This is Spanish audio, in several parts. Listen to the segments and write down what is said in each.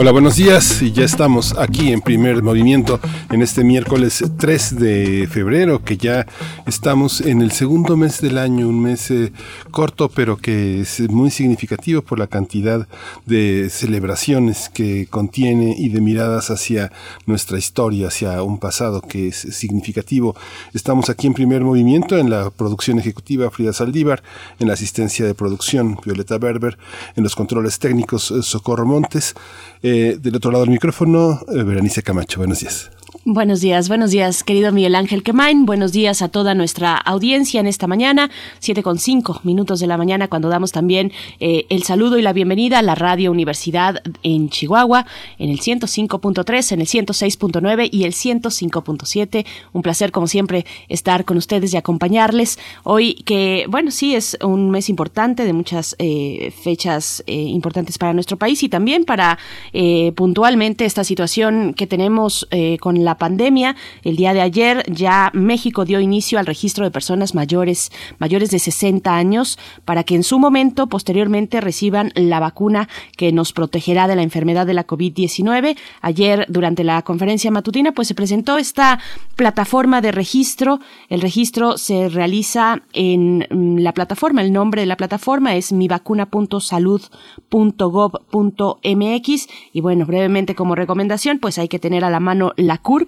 Hola, buenos días. Y ya estamos aquí en primer movimiento en este miércoles 3 de febrero, que ya estamos en el segundo mes del año, un mes eh, corto, pero que es muy significativo por la cantidad de celebraciones que contiene y de miradas hacia nuestra historia, hacia un pasado que es significativo. Estamos aquí en primer movimiento en la producción ejecutiva Frida Saldívar, en la asistencia de producción Violeta Berber, en los controles técnicos eh, Socorro Montes. Del otro lado del micrófono, eh, Berenice Camacho. Buenos días. Buenos días, buenos días, querido Miguel Ángel Quemain. Buenos días a toda nuestra audiencia en esta mañana, siete con cinco minutos de la mañana, cuando damos también eh, el saludo y la bienvenida a la Radio Universidad en Chihuahua, en el 105.3, en el 106.9 y el 105.7. Un placer, como siempre, estar con ustedes y acompañarles. Hoy que, bueno, sí, es un mes importante de muchas eh, fechas eh, importantes para nuestro país y también para puntualmente esta situación que tenemos con la pandemia. El día de ayer ya México dio inicio al registro de personas mayores, mayores de 60 años, para que en su momento, posteriormente, reciban la vacuna que nos protegerá de la enfermedad de la COVID-19. Ayer, durante la conferencia matutina, pues se presentó esta plataforma de registro. El registro se realiza en mm, la plataforma, el nombre de la plataforma es mivacuna.salud.gov.mx y bueno, brevemente como recomendación, pues hay que tener a la mano la CURP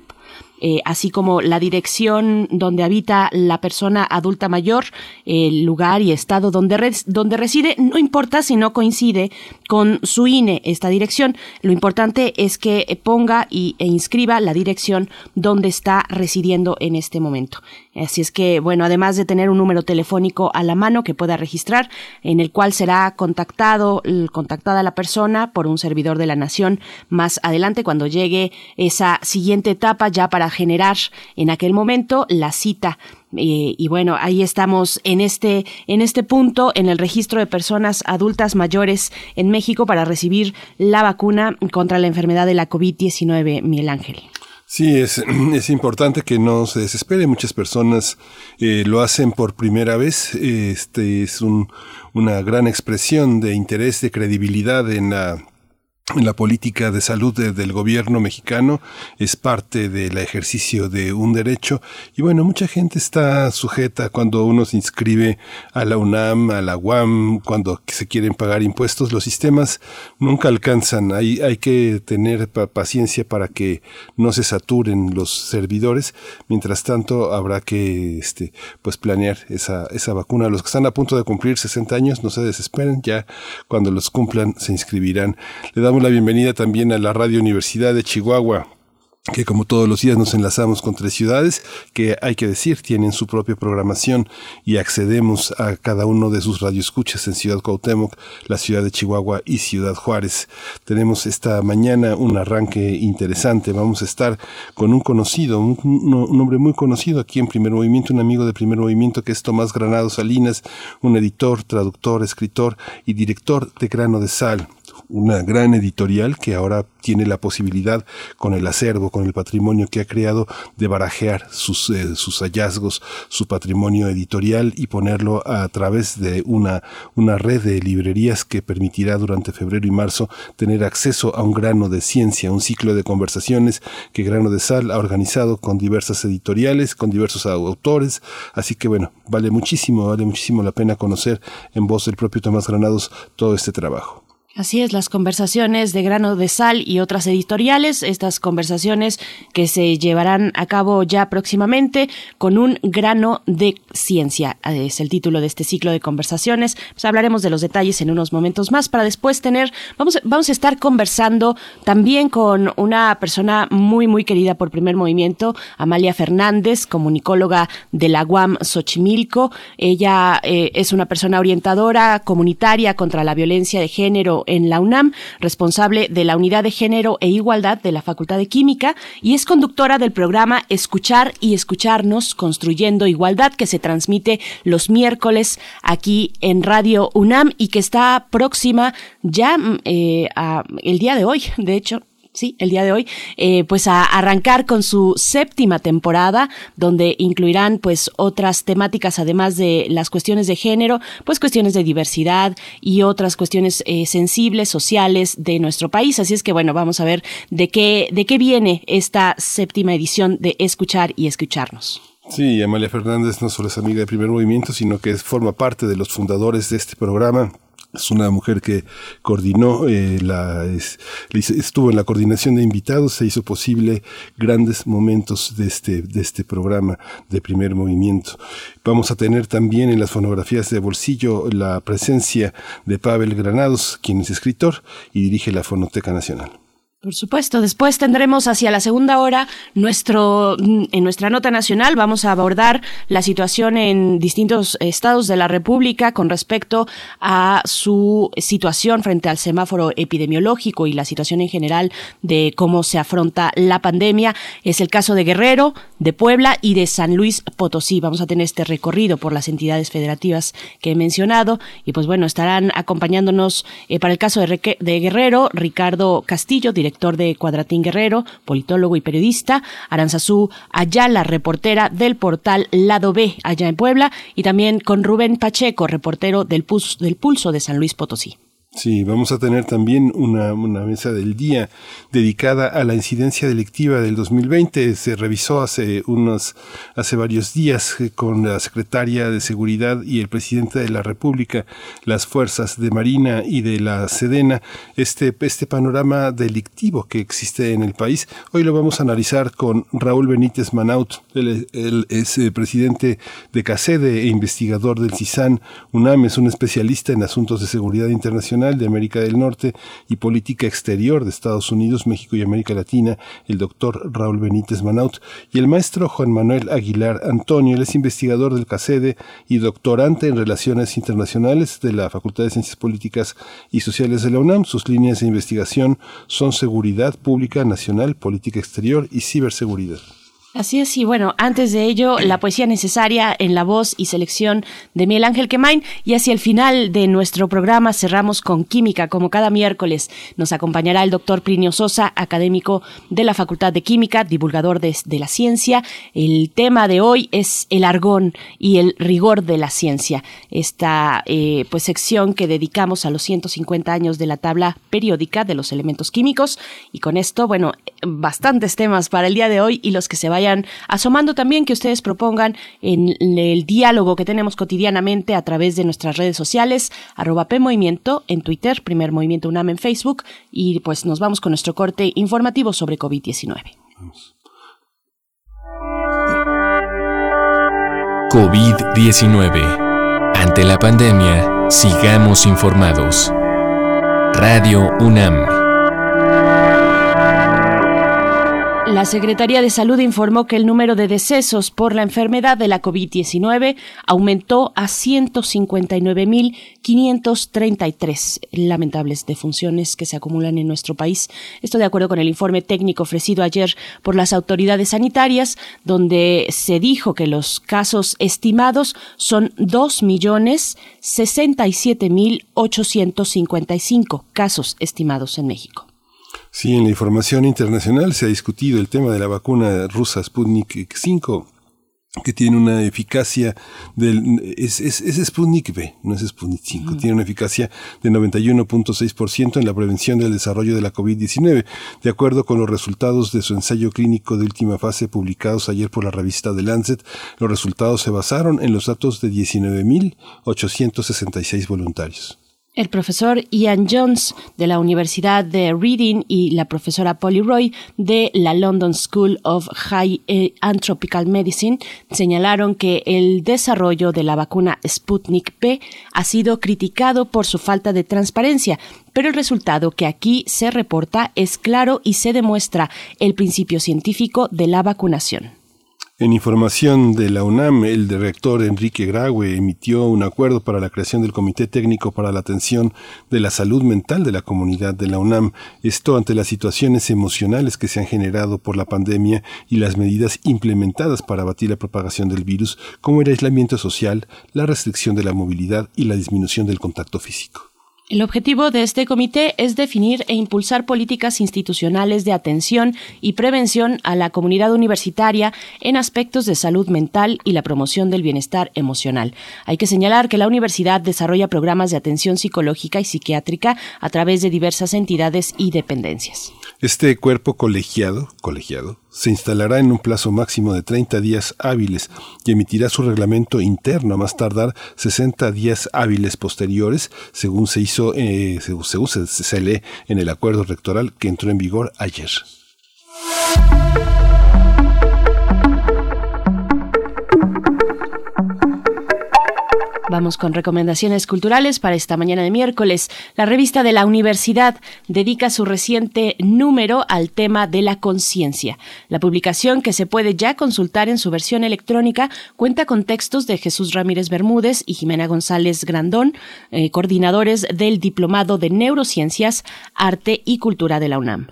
eh, así como la dirección donde habita la persona adulta mayor, el lugar y estado donde, donde reside, no importa si no coincide con su INE esta dirección. Lo importante es que ponga y, e inscriba la dirección donde está residiendo en este momento. Así es que, bueno, además de tener un número telefónico a la mano que pueda registrar, en el cual será contactado, contactada la persona por un servidor de la nación más adelante cuando llegue esa siguiente etapa ya para generar en aquel momento la cita y bueno, ahí estamos en este, en este punto, en el registro de personas adultas mayores en México para recibir la vacuna contra la enfermedad de la COVID-19, Miguel Ángel. Sí, es, es importante que no se desespere. Muchas personas eh, lo hacen por primera vez. Este es un, una gran expresión de interés, de credibilidad en la la política de salud del gobierno mexicano, es parte del ejercicio de un derecho y bueno, mucha gente está sujeta cuando uno se inscribe a la UNAM, a la UAM, cuando se quieren pagar impuestos, los sistemas nunca alcanzan, hay, hay que tener paciencia para que no se saturen los servidores, mientras tanto habrá que este, pues planear esa, esa vacuna. Los que están a punto de cumplir 60 años, no se desesperen, ya cuando los cumplan se inscribirán. Le damos la bienvenida también a la Radio Universidad de Chihuahua que como todos los días nos enlazamos con tres ciudades que hay que decir tienen su propia programación y accedemos a cada uno de sus radioescuchas en Ciudad Cuauhtémoc, la ciudad de Chihuahua y Ciudad Juárez. Tenemos esta mañana un arranque interesante. Vamos a estar con un conocido, un, un hombre muy conocido aquí en Primer Movimiento, un amigo de Primer Movimiento que es Tomás Granado Salinas, un editor, traductor, escritor y director de Grano de Sal una gran editorial que ahora tiene la posibilidad con el acervo, con el patrimonio que ha creado de barajear sus, eh, sus hallazgos, su patrimonio editorial y ponerlo a través de una, una red de librerías que permitirá durante febrero y marzo tener acceso a un grano de ciencia, un ciclo de conversaciones que Grano de Sal ha organizado con diversas editoriales, con diversos autores. Así que bueno, vale muchísimo, vale muchísimo la pena conocer en voz del propio Tomás Granados todo este trabajo. Así es, las conversaciones de grano de sal y otras editoriales, estas conversaciones que se llevarán a cabo ya próximamente con un grano de ciencia, es el título de este ciclo de conversaciones. Pues hablaremos de los detalles en unos momentos más para después tener, vamos, vamos a estar conversando también con una persona muy, muy querida por primer movimiento, Amalia Fernández, comunicóloga de la UAM Xochimilco. Ella eh, es una persona orientadora comunitaria contra la violencia de género En la UNAM, responsable de la Unidad de Género e Igualdad de la Facultad de Química y es conductora del programa Escuchar y Escucharnos, Construyendo Igualdad, que se transmite los miércoles aquí en Radio UNAM y que está próxima ya mm, eh, el día de hoy, de hecho, sí, el día de hoy, eh, pues a arrancar con su séptima temporada, donde incluirán pues otras temáticas, además de las cuestiones de género, pues cuestiones de diversidad y otras cuestiones eh, sensibles, sociales de nuestro país. Así es que bueno, vamos a ver de qué, de qué viene esta séptima edición de Escuchar y Escucharnos. Sí, Amalia Fernández no solo es amiga de primer movimiento, sino que forma parte de los fundadores de este programa es una mujer que coordinó, eh, la, estuvo en la coordinación de invitados, se hizo posible grandes momentos de este, de este programa de primer movimiento. Vamos a tener también en las fonografías de bolsillo la presencia de Pavel Granados, quien es escritor y dirige la Fonoteca Nacional. Por supuesto, después tendremos hacia la segunda hora nuestro mm, en nuestra nota nacional vamos a abordar la situación en distintos estados de la República con respecto a su situación frente al semáforo epidemiológico y la situación en general de cómo se afronta la pandemia. Es el caso de Guerrero, de Puebla y de San Luis Potosí. Vamos a tener este recorrido por las entidades federativas que he mencionado y pues bueno, estarán acompañándonos eh, para el caso de, de Guerrero Ricardo Castillo, director director de Cuadratín Guerrero, politólogo y periodista, Aranzazú Ayala, reportera del portal Lado B, allá en Puebla, y también con Rubén Pacheco, reportero del, del Pulso de San Luis Potosí. Sí, vamos a tener también una, una, mesa del día dedicada a la incidencia delictiva del 2020. Se revisó hace unos, hace varios días eh, con la secretaria de Seguridad y el presidente de la República, las fuerzas de Marina y de la Sedena, este, este panorama delictivo que existe en el país. Hoy lo vamos a analizar con Raúl Benítez Manaut. Él, es eh, presidente de CACEDE e investigador del CISAN. UNAM es un especialista en asuntos de seguridad internacional de América del Norte y Política Exterior de Estados Unidos, México y América Latina, el doctor Raúl Benítez Manaut, y el maestro Juan Manuel Aguilar Antonio. Él es investigador del CACEDE y doctorante en Relaciones Internacionales de la Facultad de Ciencias Políticas y Sociales de la UNAM. Sus líneas de investigación son seguridad pública nacional, política exterior y ciberseguridad. Así es, y bueno, antes de ello, la poesía necesaria en la voz y selección de Miguel Ángel Quemain, y hacia el final de nuestro programa cerramos con química, como cada miércoles. Nos acompañará el doctor Plinio Sosa, académico de la Facultad de Química, divulgador de, la ciencia. El tema de hoy es el argón y el rigor de la ciencia, esta eh, pues sección que dedicamos a los 150 años de la tabla periódica de los elementos químicos, y con esto, bueno, bastantes temas para el día de hoy y los que se vayan asomando también, que ustedes propongan en el diálogo que tenemos cotidianamente a través de nuestras redes sociales, arroba PMovimiento en Twitter, Primer Movimiento UNAM en Facebook, y pues nos vamos con nuestro corte informativo sobre COVID-19. COVID-19. Ante la pandemia, sigamos informados. Radio UNAM. La Secretaría de Salud informó que el número de decesos por la enfermedad de la COVID-19 aumentó a 159.533 lamentables defunciones que se acumulan en nuestro país. Esto de acuerdo con el informe técnico ofrecido ayer por las autoridades sanitarias, donde se dijo que los casos estimados son 2.067.855 casos estimados en México. Sí, en la información internacional se ha discutido el tema de la vacuna rusa Sputnik 5 que tiene una eficacia del es, es, es Sputnik V, no es Sputnik 5, tiene una eficacia de 91.6% en la prevención del desarrollo de la COVID-19, de acuerdo con los resultados de su ensayo clínico de última fase publicados ayer por la revista The Lancet. Los resultados se basaron en los datos de 19.866 voluntarios. El profesor Ian Jones de la Universidad de Reading y la profesora Polly Roy de la London School of High eh, Anthropical Medicine señalaron que el desarrollo de la vacuna Sputnik P ha sido criticado por su falta de transparencia, pero el resultado que aquí se reporta es claro y se demuestra el principio científico de la vacunación. En información de la UNAM, el director Enrique Graue emitió un acuerdo para la creación del Comité Técnico para la Atención de la Salud Mental de la comunidad de la UNAM. Esto ante las situaciones emocionales que se han generado por la pandemia y las medidas implementadas para abatir la propagación del virus, como el aislamiento social, la restricción de la movilidad y la disminución del contacto físico. El objetivo de este comité es definir e impulsar políticas institucionales de atención y prevención a la comunidad universitaria en aspectos de salud mental y la promoción del bienestar emocional. Hay que señalar que la universidad desarrolla programas de atención psicológica y psiquiátrica a través de diversas entidades y dependencias. Este cuerpo colegiado, colegiado se instalará en un plazo máximo de 30 días hábiles y emitirá su reglamento interno a más tardar 60 días hábiles posteriores, según se hizo, eh, se lee en el acuerdo rectoral que entró en vigor ayer. Vamos con recomendaciones culturales para esta mañana de miércoles. La revista de la universidad dedica su reciente número al tema de la conciencia. La publicación, que se puede ya consultar en su versión electrónica, cuenta con textos de Jesús Ramírez Bermúdez y Jimena González Grandón, eh, coordinadores del Diplomado de Neurociencias, Arte y Cultura de la UNAM.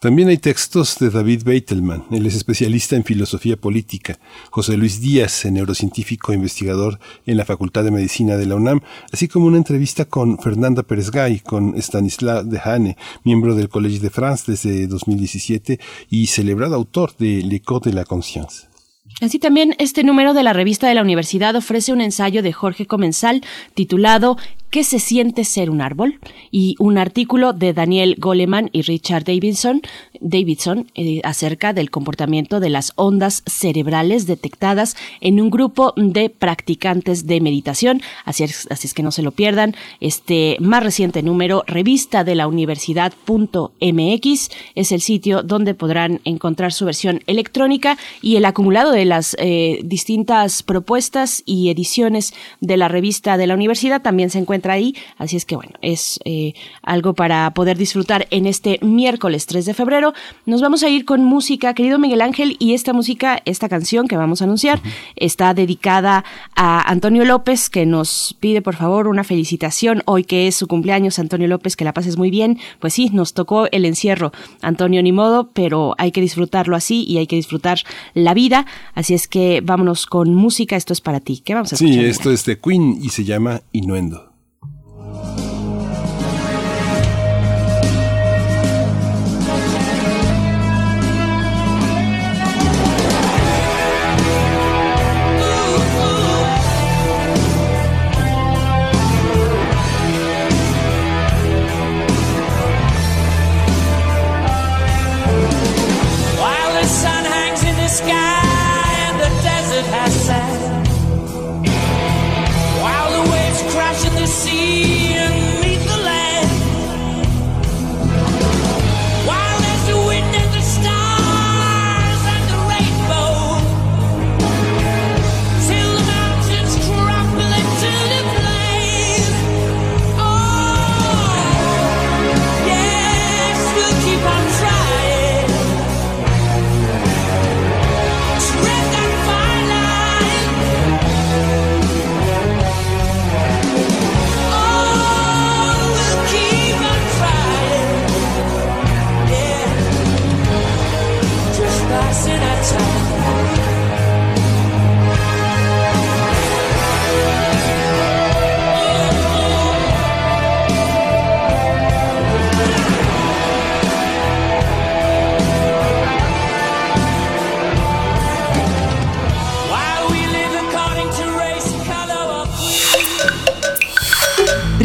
También hay textos de David Beitelman, él es especialista en filosofía política, José Luis Díaz, neurocientífico e investigador en la Facultad de Medicina de la UNAM, así como una entrevista con Fernanda Pérez Gay, con Stanislas Dehane, miembro del Collège de France desde 2017 y celebrado autor de L'Écho de la Conscience. Así también, este número de la revista de la universidad ofrece un ensayo de Jorge Comensal titulado ¿Qué se siente ser un árbol? y un artículo de Daniel Goleman y Richard Davidson, Davidson eh, acerca del comportamiento de las ondas cerebrales detectadas en un grupo de practicantes de meditación. Así es, así es que no se lo pierdan. Este más reciente número, revista de la universidad.mx, es el sitio donde podrán encontrar su versión electrónica y el acumulado de las eh, distintas propuestas y ediciones de la revista de la universidad también se encuentra ahí. Así es que bueno, es eh, algo para poder disfrutar en este miércoles 3 de febrero. Nos vamos a ir con música, querido Miguel Ángel, y esta música, esta canción que vamos a anunciar, está dedicada a Antonio López, que nos pide por favor una felicitación hoy que es su cumpleaños, Antonio López, que la pases muy bien. Pues sí, nos tocó el encierro, Antonio, ni modo, pero hay que disfrutarlo así y hay que disfrutar la vida. Así es que vámonos con música, esto es para ti. ¿Qué vamos a escuchar? Sí, esto es de Queen y se llama Inuendo.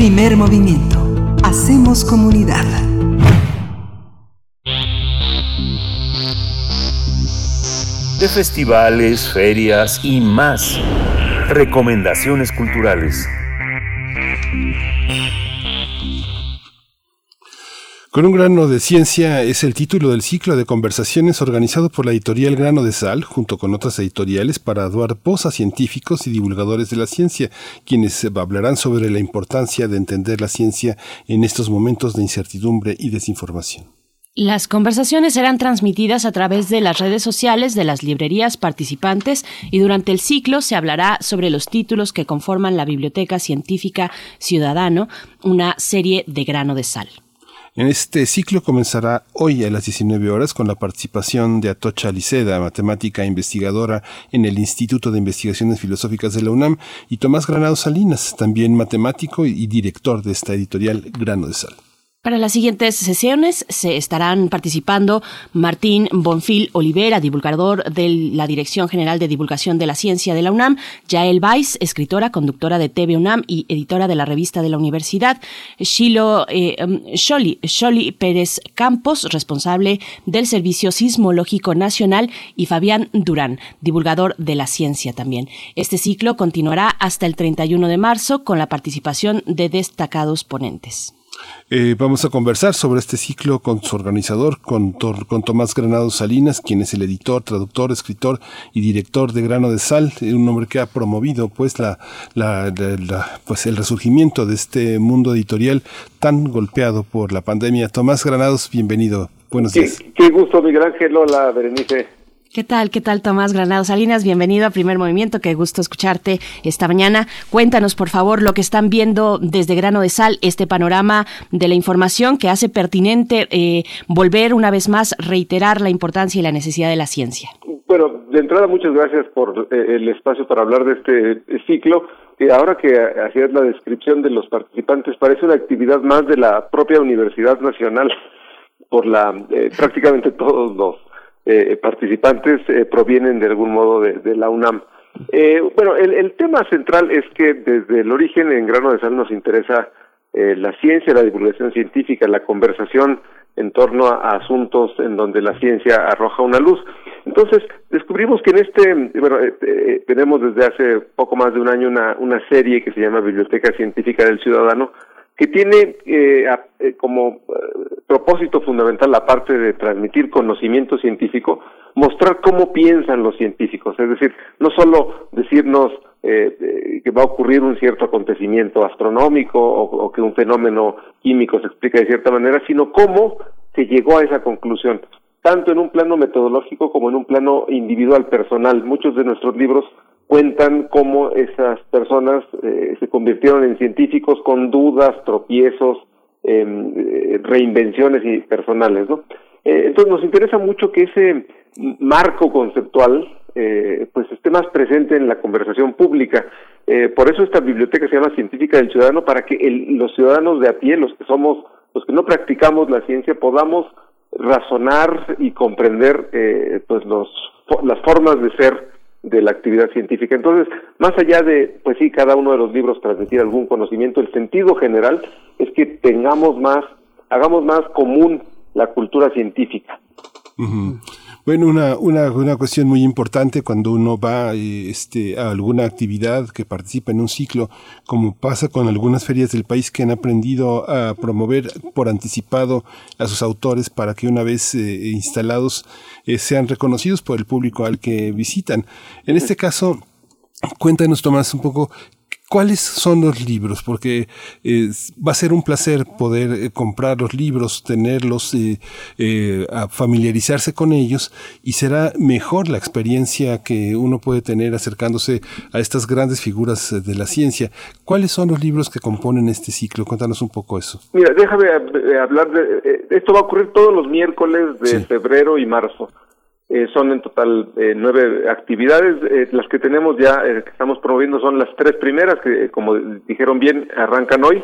Primer movimiento. Hacemos comunidad. De festivales, ferias y más. Recomendaciones culturales. Con un grano de ciencia es el título del ciclo de conversaciones organizado por la editorial Grano de Sal, junto con otras editoriales, para dar voz a científicos y divulgadores de la ciencia, quienes hablarán sobre la importancia de entender la ciencia en estos momentos de incertidumbre y desinformación. Las conversaciones serán transmitidas a través de las redes sociales de las librerías participantes y durante el ciclo se hablará sobre los títulos que conforman la Biblioteca Científica Ciudadano, una serie de grano de sal. En este ciclo comenzará hoy a las 19 horas con la participación de Atocha Liceda, matemática e investigadora en el Instituto de Investigaciones Filosóficas de la UNAM, y Tomás Granado Salinas, también matemático y director de esta editorial Grano de Sal. Para las siguientes sesiones se estarán participando Martín Bonfil Olivera, divulgador de la Dirección General de Divulgación de la Ciencia de la UNAM, Yael Weiss, escritora, conductora de TV UNAM y editora de la revista de la Universidad, Shilo eh, Sholi, Pérez Campos, responsable del Servicio Sismológico Nacional, y Fabián Durán, divulgador de la ciencia también. Este ciclo continuará hasta el 31 de marzo con la participación de destacados ponentes. Eh, vamos a conversar sobre este ciclo con su organizador, con, con Tomás Granado Salinas, quien es el editor, traductor, escritor y director de Grano de Sal, eh, un hombre que ha promovido pues la, pues el resurgimiento de este mundo editorial tan golpeado por la pandemia. Tomás Granados, bienvenido. Buenos días. Qué, gusto, Miguel Ángel. Hola, Berenice. ¿Qué tal? ¿Qué tal, Tomás Granado Salinas? Bienvenido a Primer Movimiento. Qué gusto escucharte esta mañana. Cuéntanos, por favor, lo que están viendo desde Grano de Sal, este panorama de la información que hace pertinente eh, volver una vez más, reiterar la importancia y la necesidad de la ciencia. Bueno, de entrada, muchas gracias por eh, el espacio para hablar de este eh, ciclo. ahora que hacías la descripción de los participantes, parece una actividad más de la propia Universidad Nacional, por la prácticamente todos los eh, participantes eh, provienen de algún modo de, la UNAM. Eh, bueno, el, tema central es que desde el origen en Grano de Sal nos interesa eh, la ciencia, la divulgación científica, la conversación en torno a, asuntos en donde la ciencia arroja una luz. Entonces, descubrimos que en este, bueno, tenemos desde hace poco más de un año una, una serie que se llama Biblioteca Científica del Ciudadano, que tiene eh, eh, como eh, propósito fundamental la parte de transmitir conocimiento científico, mostrar cómo piensan los científicos, es decir, no solo decirnos que va a ocurrir un cierto acontecimiento astronómico o, que un fenómeno químico se explica de cierta manera, sino cómo se llegó a esa conclusión, tanto en un plano metodológico como en un plano individual, personal. Muchos de nuestros libros cuentan cómo esas personas eh, se convirtieron en científicos con dudas, tropiezos, em, eh, reinvenciones y personales, ¿no? Eh, entonces nos interesa mucho que ese marco conceptual pues esté más presente en la conversación pública. por eso esta biblioteca se llama Científica del Ciudadano, para que los ciudadanos de a pie, los que somos, los que no practicamos la ciencia, podamos razonar y comprender pues los, las formas de ser de la actividad científica. Entonces, más allá de, pues sí, cada uno de los libros transmitir algún conocimiento, el sentido general es que tengamos más, hagamos más común la cultura científica. Bueno, una, una, una cuestión muy importante cuando uno va eh, este, a alguna actividad que participa en un ciclo, como pasa con algunas ferias del país que han aprendido a promover por anticipado a sus autores para que una vez eh, instalados eh, sean reconocidos por el público al que visitan. En este caso, Cuéntanos, Tomás, un poco ¿Cuáles son los libros? Porque eh, va a ser un placer poder eh, comprar los libros, tenerlos, eh, a familiarizarse con ellos y será mejor la experiencia que uno puede tener acercándose a estas grandes figuras de la ciencia. ¿Cuáles son los libros que componen este ciclo? Cuéntanos un poco eso. Mira, déjame hablar de... Esto va a ocurrir todos los miércoles de febrero y marzo. Eh, son en total eh, nueve actividades. Eh, las que tenemos ya, que estamos promoviendo, son las tres primeras, que como dijeron bien, arrancan hoy.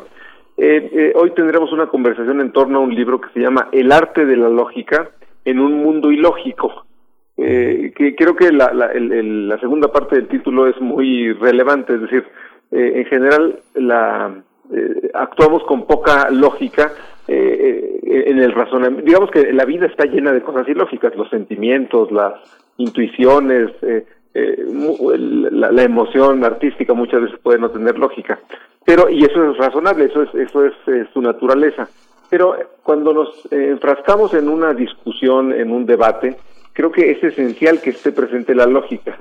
hoy tendremos una conversación en torno a un libro que se llama El arte de la lógica en un mundo ilógico. que creo que la, la, la, segunda parte del título es muy relevante, es decir, en general la, actuamos con poca lógica eh, eh, en el razonamiento. Digamos que la vida está llena de cosas ilógicas, los sentimientos, las intuiciones, eh, eh la, emoción artística muchas veces puede no tener lógica. Pero, y eso es razonable, eso es, eso es su naturaleza. Pero cuando nos enfrascamos en una discusión, en un debate, creo que es esencial que esté presente la lógica.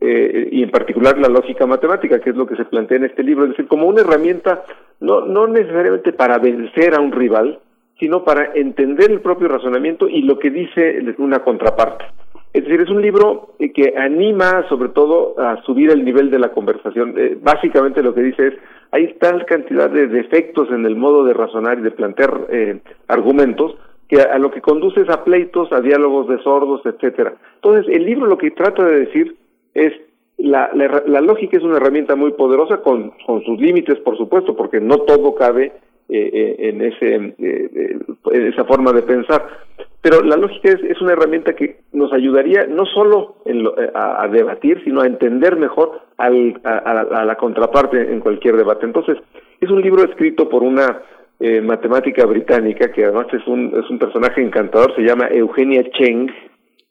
Eh, y en particular la lógica matemática, que es lo que se plantea en este libro, es decir, como una herramienta no, no necesariamente para vencer a un rival, sino para entender el propio razonamiento y lo que dice una contraparte. Es decir, es un libro eh, que anima sobre todo a subir el nivel de la conversación. Eh, básicamente lo que dice es, hay tal cantidad de defectos en el modo de razonar y de plantear eh, argumentos que a, lo que conduce es a pleitos, a diálogos de sordos, etcétera. Entonces, el libro lo que trata de decir es la, la, lógica es una herramienta muy poderosa con, con sus límites, por supuesto, porque no todo cabe en ese en esa forma de pensar pero la lógica es, es una herramienta que nos ayudaría no solo en eh, a, debatir, sino a entender mejor al, a, la contraparte en cualquier debate. Entonces, es un libro escrito por una eh, matemática británica, que además es un, es un personaje encantador, se llama Eugenia Cheng,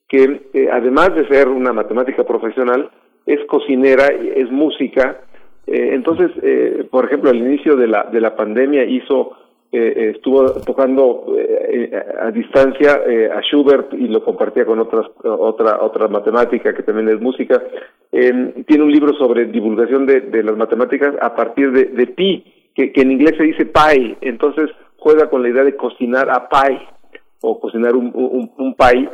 que eh, además de ser una matemática profesional, es cocinera, es música. entonces, por ejemplo, al inicio de la, de la pandemia hizo eh, estuvo tocando eh, a distancia eh, a Schubert y lo compartía con otras otra otra matemática que también es música. Tiene un libro sobre divulgación de, de las matemáticas a partir de, de pi que, que, en inglés se dice pi entonces juega con la idea de cocinar a pi o cocinar un, un, un pi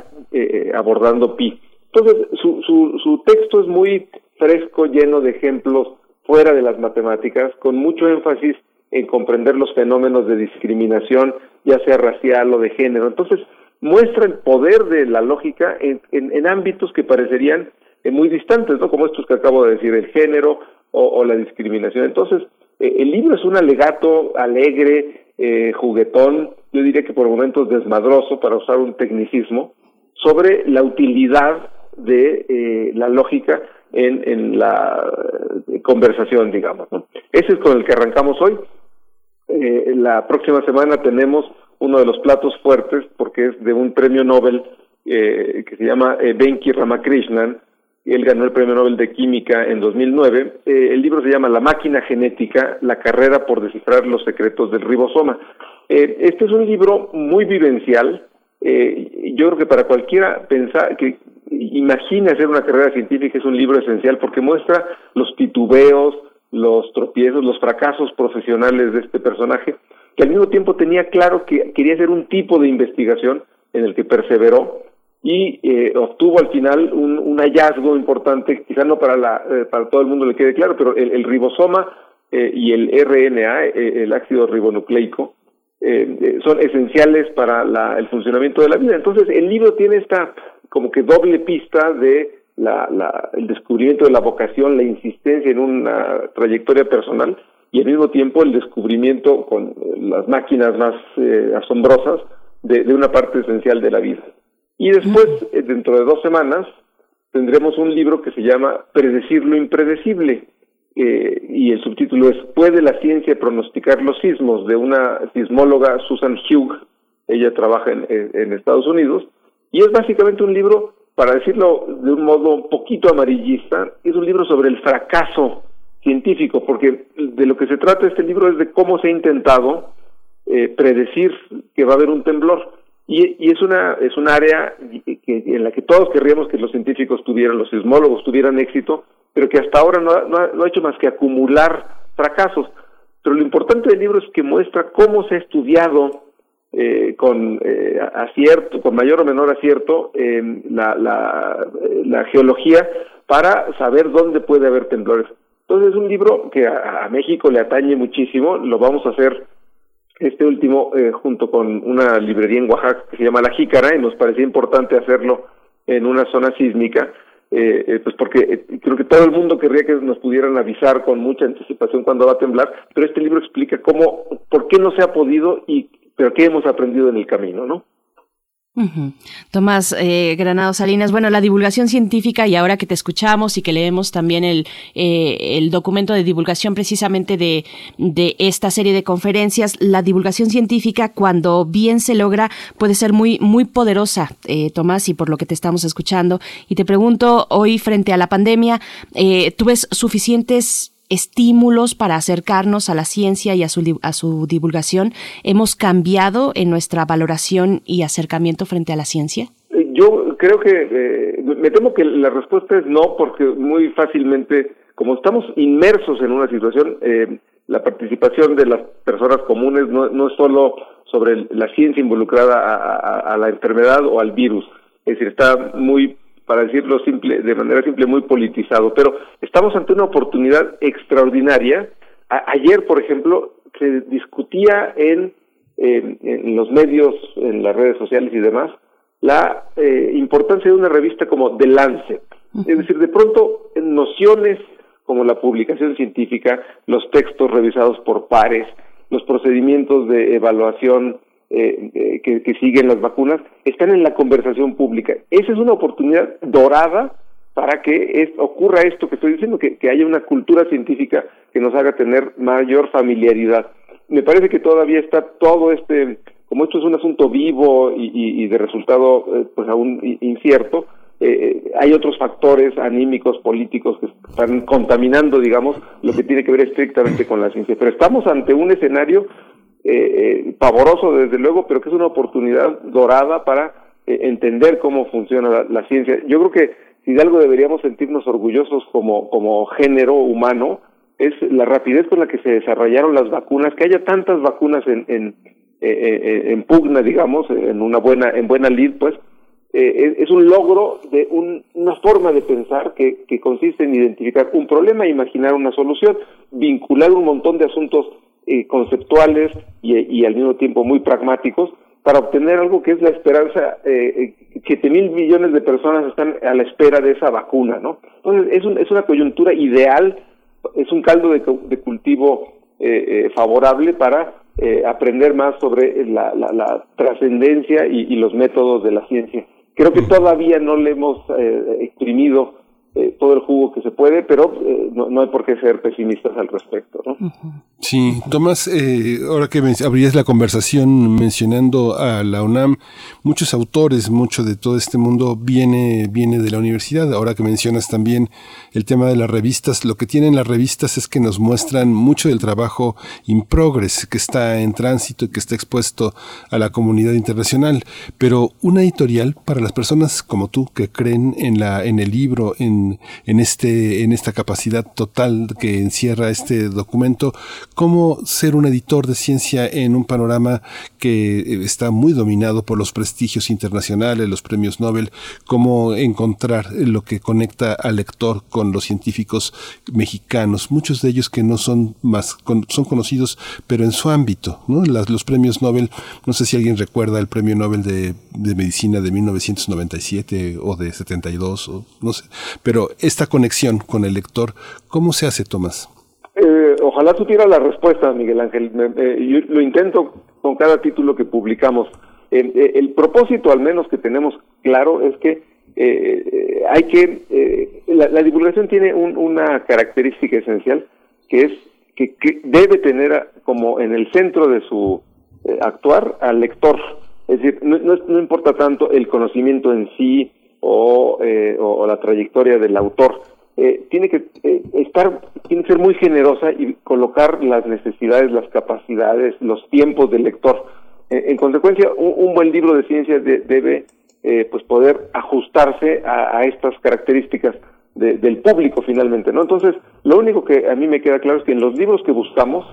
abordando pi entonces su, su, su texto es muy fresco lleno de ejemplos fuera de las matemáticas con mucho énfasis en comprender los fenómenos de discriminación, ya sea racial o de género. Entonces, muestra el poder de la lógica en, en, ámbitos que parecerían eh, muy distantes, ¿no? Como estos que acabo de decir, el género o, la discriminación. Entonces, eh, el libro es un alegato alegre, eh, juguetón, yo diría que por momentos desmadroso, para usar un tecnicismo, sobre la utilidad de la lógica en, la conversación, digamos. Ese es con el que arrancamos hoy. Eh, la próxima semana tenemos uno de los platos fuertes porque es de un premio Nobel eh, que se llama eh, Benki Ramakrishnan. Él ganó el premio Nobel de Química en 2009. Eh, el libro se llama La máquina genética, la carrera por descifrar los secretos del ribosoma. Eh, este es un libro muy vivencial. yo creo que para cualquiera que imagina hacer una carrera científica es un libro esencial porque muestra los titubeos, los tropiezos, los fracasos profesionales de este personaje, que al mismo tiempo tenía claro que quería hacer un tipo de investigación en el que perseveró y eh, obtuvo al final un, hallazgo importante, quizá no para, la, eh, para todo el mundo le quede claro, pero el, ribosoma eh, y el RNA, el ácido ribonucleico, son esenciales para la, el funcionamiento de la vida. Entonces el libro tiene esta como que doble pista de la, la, el descubrimiento de la vocación, la insistencia en una trayectoria personal y al mismo tiempo el descubrimiento con las máquinas más eh, asombrosas de, de, una parte esencial de la vida. Y después, eh, dentro de dos semanas, tendremos un libro que se llama Predecir lo impredecible, eh, y el subtítulo es ¿Puede la ciencia pronosticar los sismos? de una sismóloga Susan Hugh, ella trabaja en, Estados Unidos, y es básicamente un libro para decirlo de un modo un poquito amarillista, es un libro sobre el fracaso científico, porque de lo que se trata este libro es de cómo se ha intentado eh, predecir que va a haber un temblor. Y, y es una es un área que, en la que todos querríamos que los científicos tuvieran, los sismólogos tuvieran éxito, pero que hasta ahora no ha hecho más que acumular fracasos. Pero lo importante del libro es que muestra cómo se ha estudiado eh, con eh, acierto, con mayor o menor acierto, la, geología para saber dónde puede haber temblores. Entonces es un libro que a, México le atañe muchísimo, lo vamos a hacer este último eh, junto con una librería en Oaxaca que se llama La Jícara y nos parecía importante hacerlo en una zona sísmica, eh, eh pues porque creo que todo el mundo querría que nos pudieran avisar con mucha anticipación cuando va a temblar, pero este libro explica cómo, por qué no se ha podido y pero ¿qué hemos aprendido en el camino, no? Tomás eh, Granado Salinas, bueno, la divulgación científica y ahora que te escuchamos y que leemos también el, eh, el documento de divulgación precisamente de, de esta serie de conferencias, la divulgación científica cuando bien se logra puede ser muy, muy poderosa, eh, Tomás, y por lo que te estamos escuchando. Y te pregunto, hoy frente a la pandemia, eh, ¿tú ves suficientes estímulos para acercarnos a la ciencia y a su, a su divulgación? ¿Hemos cambiado en nuestra valoración y acercamiento frente a la ciencia? Eh, yo creo que, eh, me temo que la respuesta es no, porque muy fácilmente, como estamos inmersos en una situación, eh, la participación de las personas comunes no, no es solo sobre la ciencia involucrada a, la enfermedad o al virus. Es decir, está muy, para decirlo simple, de manera simple, muy politizado. Pero estamos ante una oportunidad extraordinaria. ayer, por ejemplo, se discutía en, en, los medios, en las redes sociales y demás, la eh, importancia de una revista como The Lancet. Es decir, de pronto, nociones como la publicación científica, los textos revisados por pares, los procedimientos de evaluación eh, eh, que, siguen las vacunas, están en la conversación pública. Esa es una oportunidad dorada para que ocurra esto que estoy diciendo, que, haya una cultura científica que nos haga tener mayor familiaridad. Me parece que todavía está todo este, como esto es un asunto vivo y, de resultado eh, pues aún incierto, eh, hay otros factores anímicos, políticos que están contaminando, digamos, lo que tiene que ver estrictamente con la ciencia. Pero estamos ante un escenario eh, eh pavoroso, desde luego, pero que es una oportunidad dorada para eh, entender cómo funciona la, ciencia. Yo creo que si de algo deberíamos sentirnos orgullosos como, como género humano, es la rapidez con la que se desarrollaron las vacunas, que haya tantas vacunas en, en, en pugna, digamos, en una buena, en buena lid, pues, eh, es un logro de una forma de pensar que, consiste en identificar un problema e imaginar una solución, vincular un montón de asuntos eh, conceptuales y, al mismo tiempo muy pragmáticos para obtener algo que es la esperanza. Eh, siete mil millones de personas están a la espera de esa vacuna, ¿no? Entonces es, es una coyuntura ideal, es un caldo de, cultivo favorable para aprender más sobre la, trascendencia y, los métodos de la ciencia. Creo que todavía no le hemos eh, exprimido eh, todo el jugo que se puede, pero eh, no, hay por qué ser pesimistas al respecto. ¿no? Sí, Tomás, eh, ahora que abrías la conversación mencionando a la UNAM, muchos autores, mucho de todo este mundo viene, viene de la universidad. Ahora que mencionas también el tema de las revistas, lo que tienen las revistas es que nos muestran mucho del trabajo in progress, que está en tránsito y que está expuesto a la comunidad internacional. Pero una editorial para las personas como tú que creen en, la, en el libro, en en, este, en esta capacidad total que encierra este documento, cómo ser un editor de ciencia en un panorama que eh, está muy dominado por los prestigios internacionales, los premios Nobel, cómo encontrar lo que conecta al lector con los científicos mexicanos, muchos de ellos que no son más, son conocidos, pero en su ámbito, ¿no? los premios Nobel, no sé si alguien recuerda el premio Nobel de, de medicina de 1997 o de 72, o no sé, pero pero esta conexión con el lector, ¿cómo se hace, Tomás? Eh, ojalá tuviera la respuesta, Miguel Ángel. yo lo intento con cada título que publicamos. Eh, el propósito, al menos que tenemos claro, es que eh, hay que la, divulgación tiene una característica esencial que es que, debe tener como en el centro de su actuar al lector. Es decir, no importa tanto el conocimiento en sí, eh, o, la trayectoria del autor. Eh, tiene que eh, estar, tiene que ser muy generosa y colocar las necesidades, las capacidades, los tiempos del lector. en consecuencia, un, buen libro de ciencia debe pues poder ajustarse a, estas características del público finalmente, ¿no? Entonces, lo único que a mí me queda claro es que en los libros que buscamos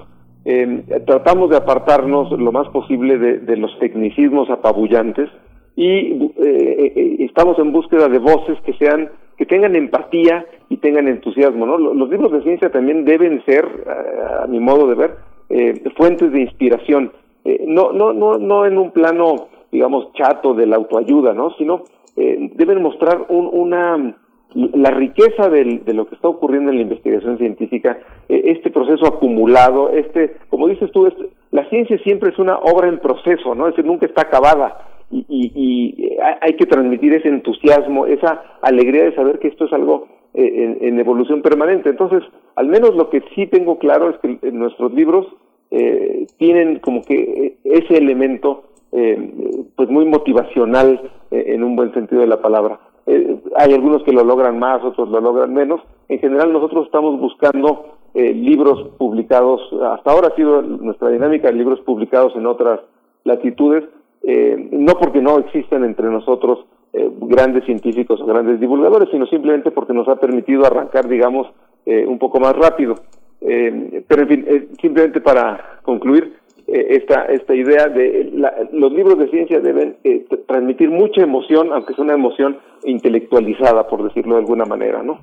tratamos de apartarnos lo más posible de los tecnicismos apabullantes y eh, eh, estamos en búsqueda de voces que sean que tengan empatía y tengan entusiasmo no los libros de ciencia también deben ser a mi modo de ver eh, fuentes de inspiración. No no no no en un plano digamos chato de la autoayuda no sino deben mostrar un, una la riqueza de lo que está ocurriendo en la investigación científica, este proceso acumulado, este, como dices tú, la ciencia siempre es una obra en proceso, ¿no? Es decir, nunca está acabada y, hay que transmitir ese entusiasmo, esa alegría de saber que esto es algo eh, en, evolución permanente. Entonces, al menos lo que sí tengo claro es que nuestros libros eh, tienen como que eh, ese elemento pues muy motivacional en un buen sentido de la palabra. hay algunos que lo logran más, otros lo logran menos. En general nosotros estamos buscando libros publicados, hasta ahora ha sido nuestra dinámica, libros publicados en otras latitudes, eh, no porque no existan entre nosotros eh, grandes científicos o grandes divulgadores, sino simplemente porque nos ha permitido arrancar, digamos, eh, un poco más rápido. pero en fin, simplemente para concluir, esta, esta idea de los libros de ciencia deben transmitir mucha emoción, aunque sea una emoción intelectualizada, por decirlo de alguna manera, ¿no?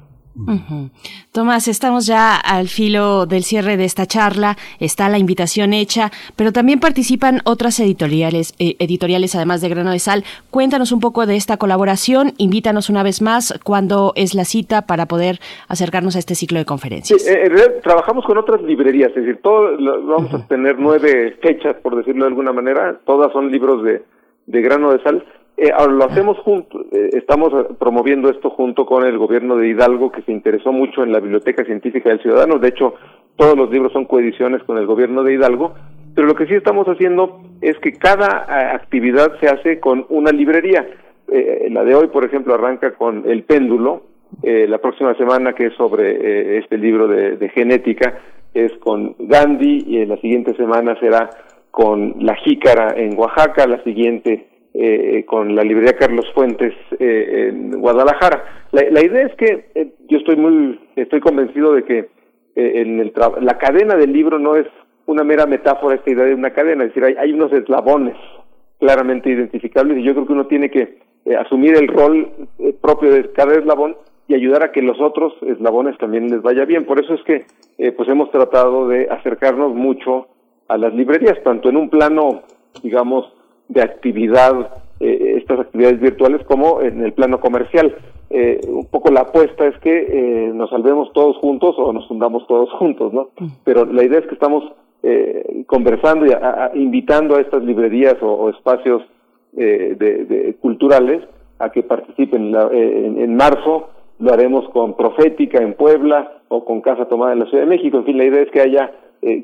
Tomás, estamos ya al filo del cierre de esta charla, está la invitación hecha, pero también participan otras editoriales, eh, editoriales además de Grano de Sal. Cuéntanos un poco de esta colaboración, invítanos una vez más cuándo es la cita para poder acercarnos a este ciclo de conferencias. Sí, en realidad, trabajamos con otras librerías, es decir, todo, vamos a tener nueve fechas, por decirlo de alguna manera, todas son libros de, de Grano de Sal eh, ahora lo hacemos juntos, eh, estamos promoviendo esto junto con el gobierno de Hidalgo que se interesó mucho en la Biblioteca Científica del Ciudadano, de hecho todos los libros son coediciones con el gobierno de Hidalgo, pero lo que sí estamos haciendo es que cada eh, actividad se hace con una librería. la de hoy, por ejemplo, arranca con El Péndulo, la próxima semana que es sobre este libro de, de genética es con Gandhi. Y la siguiente semana será con La Jícara en Oaxaca, la siguiente eh, con la librería Carlos Fuentes eh, en Guadalajara. La, idea es que eh, yo estoy muy, estoy convencido de que en el la cadena del libro no es una mera metáfora esta idea de una cadena, es decir, hay, hay unos eslabones claramente identificables y yo creo que uno tiene que asumir el rol propio de cada eslabón y ayudar a que los otros eslabones también les vaya bien. Por eso es que pues hemos tratado de acercarnos mucho a las librerías, tanto en un plano, digamos, de actividad, eh, estas actividades virtuales, como en el plano comercial. Eh, un poco la apuesta es que eh, nos salvemos todos juntos o nos fundamos todos juntos, ¿no? Mm. Pero la idea es que estamos conversando y invitando a estas librerías o, espacios de, culturales a que participen. en, marzo lo haremos con Profética en Puebla o con Casa Tomada en la Ciudad de México. En fin, la idea es que haya,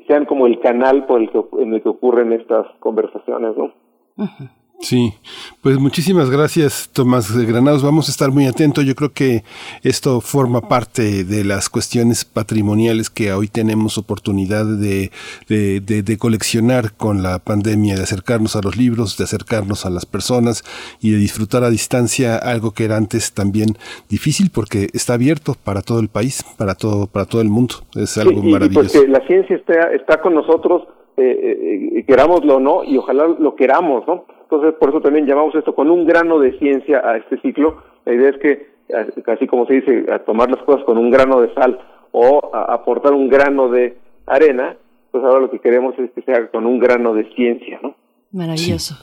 sean como el canal por el que, en el que ocurren estas conversaciones, ¿no? Sí, pues muchísimas gracias Tomás Granados. Vamos a estar muy atentos. Yo creo que esto forma parte de las cuestiones patrimoniales que hoy tenemos oportunidad de, de, coleccionar con la pandemia, de acercarnos a los libros, de acercarnos a las personas y de disfrutar a distancia algo que era antes también difícil porque está abierto para todo el país, para todo, para todo el mundo. Es algo maravilloso. Y la ciencia está, está con nosotros eh, eh, querámoslo o no, y ojalá lo queramos, ¿no? Entonces, por eso también llamamos esto con un grano de ciencia a este ciclo. La idea es que, así como se dice, a tomar las cosas con un grano de sal o a aportar un grano de arena, pues ahora lo que queremos es que sea con un grano de ciencia, ¿no? Maravilloso.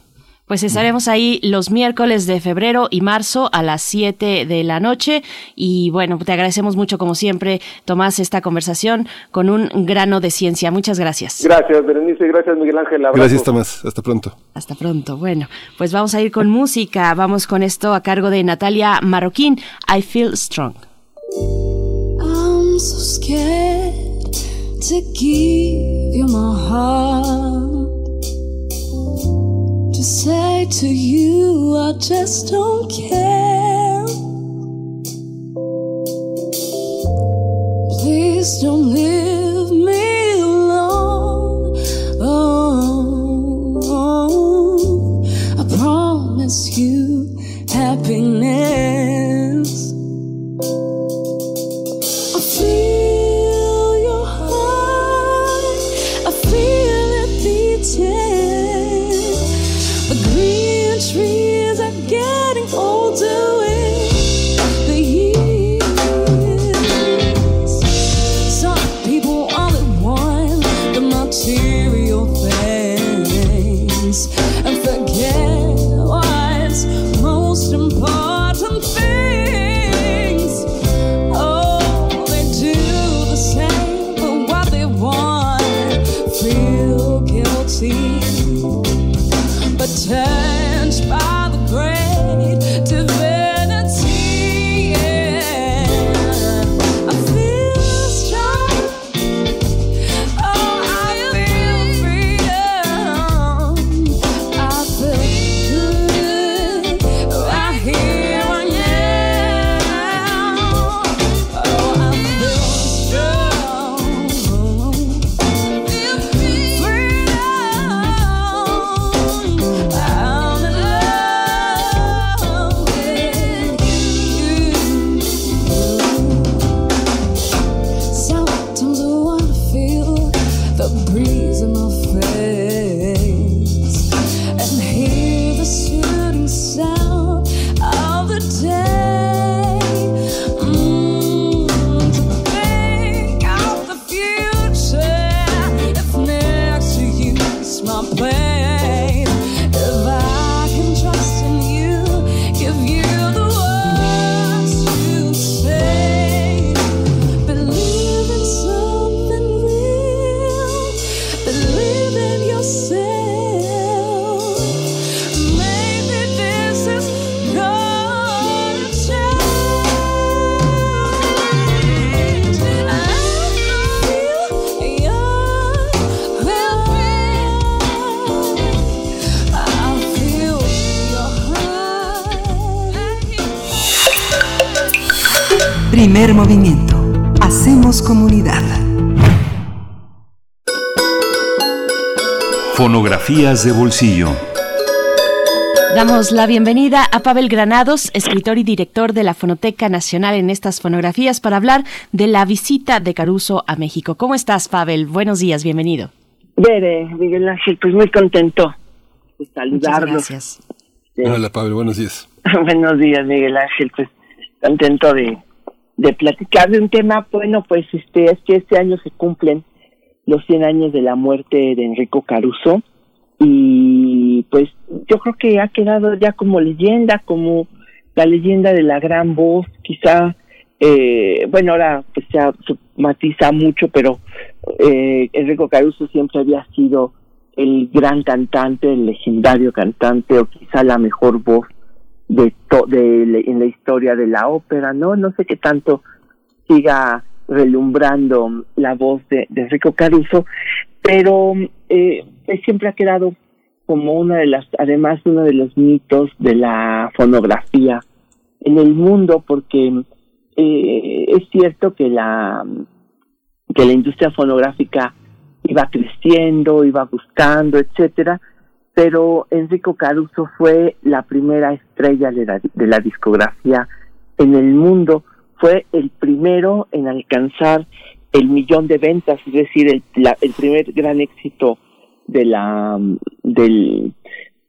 Pues estaremos ahí los miércoles de febrero y marzo a las 7 de la noche. Y bueno, te agradecemos mucho, como siempre, Tomás, esta conversación con un grano de ciencia. Muchas gracias. Gracias, Berenice. Gracias, Miguel Ángel. Gracias, Tomás. Hasta pronto. Hasta pronto. Bueno, pues vamos a ir con música. Vamos con esto a cargo de Natalia Marroquín. I Feel Strong. I'm so scared to give you my heart. To say to you, I just don't care. Please don't Fonografías de bolsillo. Damos la bienvenida a Pavel Granados, escritor y director de la Fonoteca Nacional en estas fonografías, para hablar de la visita de Caruso a México. ¿Cómo estás, Pavel? Buenos días, bienvenido. Bere, Miguel Ángel, pues muy contento de saludarlos. gracias. Hola, Pavel, buenos días. buenos días, Miguel Ángel, pues contento de, de platicar de un tema, bueno, pues este es que este año se cumplen los 100 años de la muerte de Enrico Caruso y pues yo creo que ha quedado ya como leyenda, como la leyenda de la gran voz, quizá, eh, bueno, ahora pues se, matiza mucho, pero eh, Enrico Caruso siempre había sido el gran cantante, el legendario cantante, o quizá la mejor voz de, de en la historia de la ópera, ¿no? No sé qué tanto siga relumbrando la voz de, Enrico Caruso, pero eh, siempre ha quedado como una de las, además uno de los mitos de la fonografía en el mundo, porque eh, es cierto que la que la industria fonográfica iba creciendo, iba buscando, etcétera, pero Enrico Caruso fue la primera estrella de la, de la discografía en el mundo, fue el primero en alcanzar el millón de ventas, es decir, el, el primer gran éxito de la del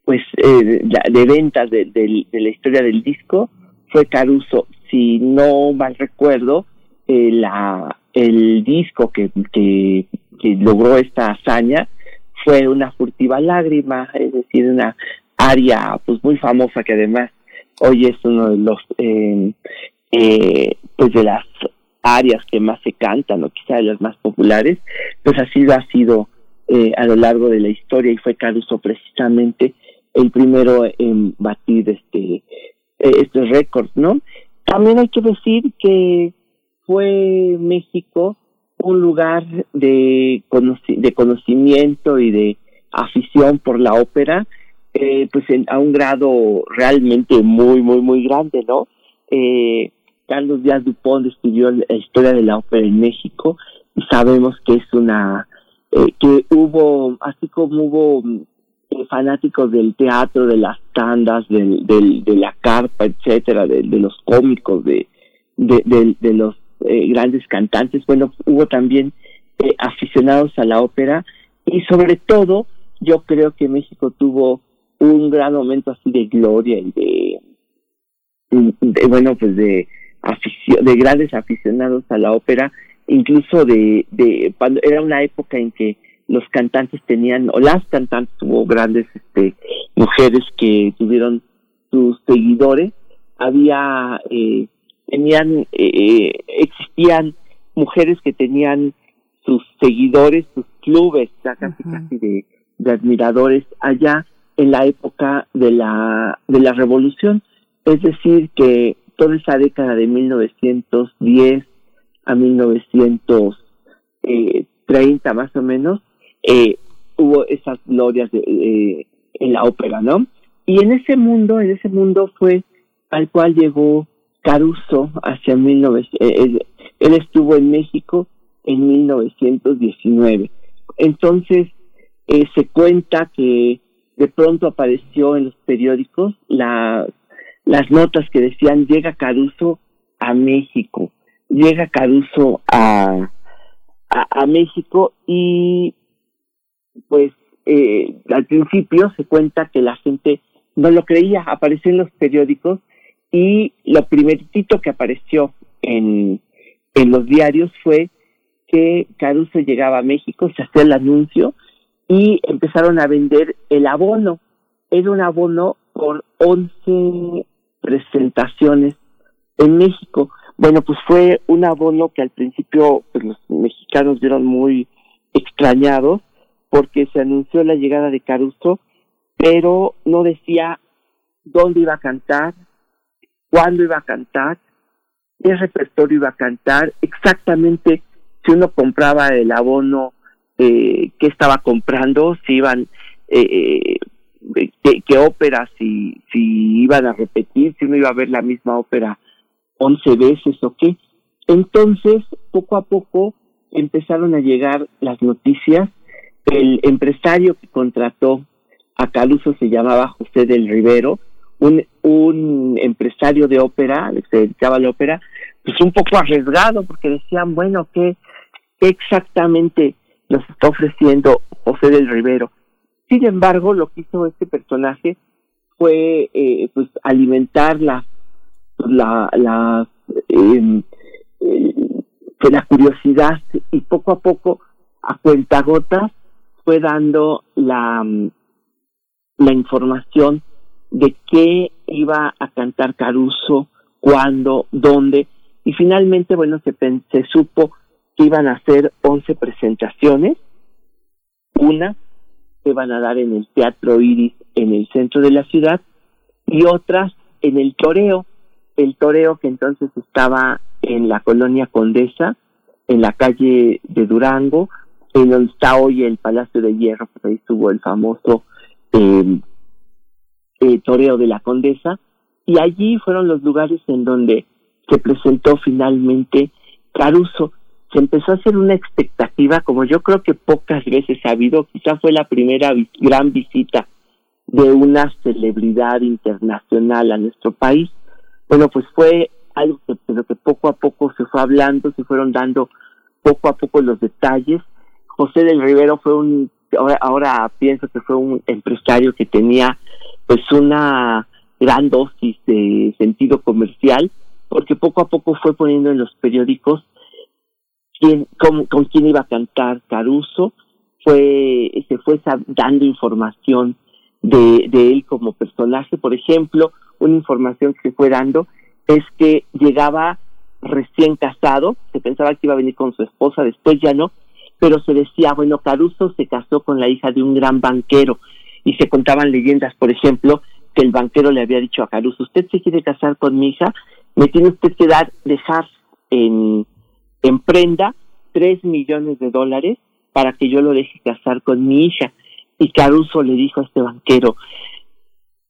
pues eh, de ventas de, de, la historia del disco fue Caruso. Si no mal recuerdo, eh, la el disco que, que, que logró esta hazaña fue una furtiva lágrima, es decir, una aria pues muy famosa que además hoy es uno de los eh, eh, pues de las áreas que más se cantan o quizá de las más populares, pues así ha sido eh, a lo largo de la historia y fue Caruso precisamente el primero en batir este eh, este récord, ¿no? También hay que decir que fue México un lugar de, de conocimiento y de afición por la ópera, eh, pues a un grado realmente muy, muy, muy grande, ¿no? Eh, Carlos Díaz Dupont estudió la historia de la ópera en México y sabemos que es una, eh, que hubo, así como hubo eh, fanáticos del teatro, de las tandas, del, de la carpa, etcétera, de, los cómicos, de, de, los eh, grandes cantantes, bueno, hubo también eh, aficionados a la ópera y sobre todo yo creo que México tuvo un gran momento así de gloria y de bueno, pues de de grandes aficionados a la ópera, incluso de, de cuando era una época en que los cantantes tenían, o las cantantes hubo grandes este, mujeres que tuvieron sus seguidores, había, eh, tenían, eh, existían mujeres que tenían sus seguidores, sus clubes, casi casi de, de admiradores allá en la época de la, de la revolución. Es decir, que toda esa década de 1910 a 1930 más o menos, eh, hubo esas glorias de, eh, en la ópera, ¿no? Y en ese mundo, en ese mundo fue al cual llegó Caruso hacia 1900, eh, él, él estuvo en México en 1919. Entonces, eh, se cuenta que de pronto apareció en los periódicos la las notas que decían llega Caruso a México, llega Caruso a, a, México y pues eh, al principio se cuenta que la gente no lo creía, apareció en los periódicos y lo primerito que apareció en, en los diarios fue que Caruso llegaba a México, se hacía el anuncio y empezaron a vender el abono. Era un abono por 11 presentaciones en México. Bueno, pues fue un abono que al principio pues, los mexicanos vieron muy extrañados porque se anunció la llegada de Caruso, pero no decía dónde iba a cantar, cuándo iba a cantar, qué repertorio iba a cantar, exactamente si uno compraba el abono, eh, qué estaba comprando, si iban eh, eh qué, qué ópera, si, si iban a repetir, si uno iba a ver la misma ópera once veces o qué. Entonces, poco a poco empezaron a llegar las noticias. El empresario que contrató a Caruso se llamaba José del Rivero, un, un empresario de ópera, que se dedicaba a la ópera, pues un poco arriesgado, porque decían, bueno, ¿qué, exactamente nos está ofreciendo José del Rivero? Sin embargo, lo que hizo este personaje fue eh, pues alimentar la la la, em, la curiosidad y poco a poco a cuentagotas fue dando la la información de qué iba a cantar Caruso, cuándo, dónde, y finalmente, bueno, se, se supo que iban a hacer 11 presentaciones, una que van a dar en el Teatro Iris en el centro de la ciudad y otras en el Toreo, el Toreo que entonces estaba en la colonia Condesa, en la calle de Durango, en donde está hoy el Palacio de Hierro, pues ahí estuvo el famoso eh, eh, Toreo de la Condesa, y allí fueron los lugares en donde se presentó finalmente Caruso. Se empezó a hacer una expectativa, como yo creo que pocas veces ha habido, quizá fue la primera gran visita de una celebridad internacional a nuestro país. Bueno, pues fue algo que, que poco a poco se fue hablando, se fueron dando poco a poco los detalles. José del Rivero fue un, ahora, ahora pienso que fue un empresario que tenía pues una gran dosis de sentido comercial, porque poco a poco fue poniendo en los periódicos con, quién iba a cantar Caruso, fue, se fue dando información de, de él como personaje. Por ejemplo, una información que se fue dando es que llegaba recién casado, se pensaba que iba a venir con su esposa, después ya no, pero se decía, bueno, Caruso se casó con la hija de un gran banquero y se contaban leyendas, por ejemplo, que el banquero le había dicho a Caruso, usted se quiere casar con mi hija, me tiene usted que dar, dejar en, en prenda tres millones de dólares para que yo lo deje casar con mi hija. Y Caruso le dijo a este banquero,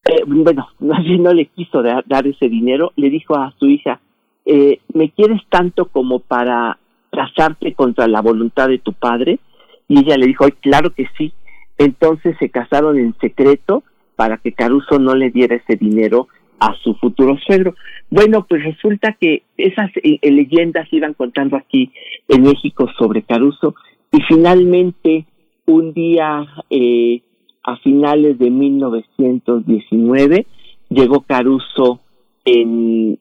eh, bueno, no le quiso dar, ese dinero, le dijo a su hija, eh, ¿me quieres tanto como para casarte contra la voluntad de tu padre? Y ella le dijo, claro que sí. Entonces se casaron en secreto para que Caruso no le diera ese dinero a su futuro suegro. Bueno, pues resulta que esas eh, eh, leyendas iban contando aquí en México sobre Caruso y finalmente un día eh, a finales de 1919 llegó Caruso en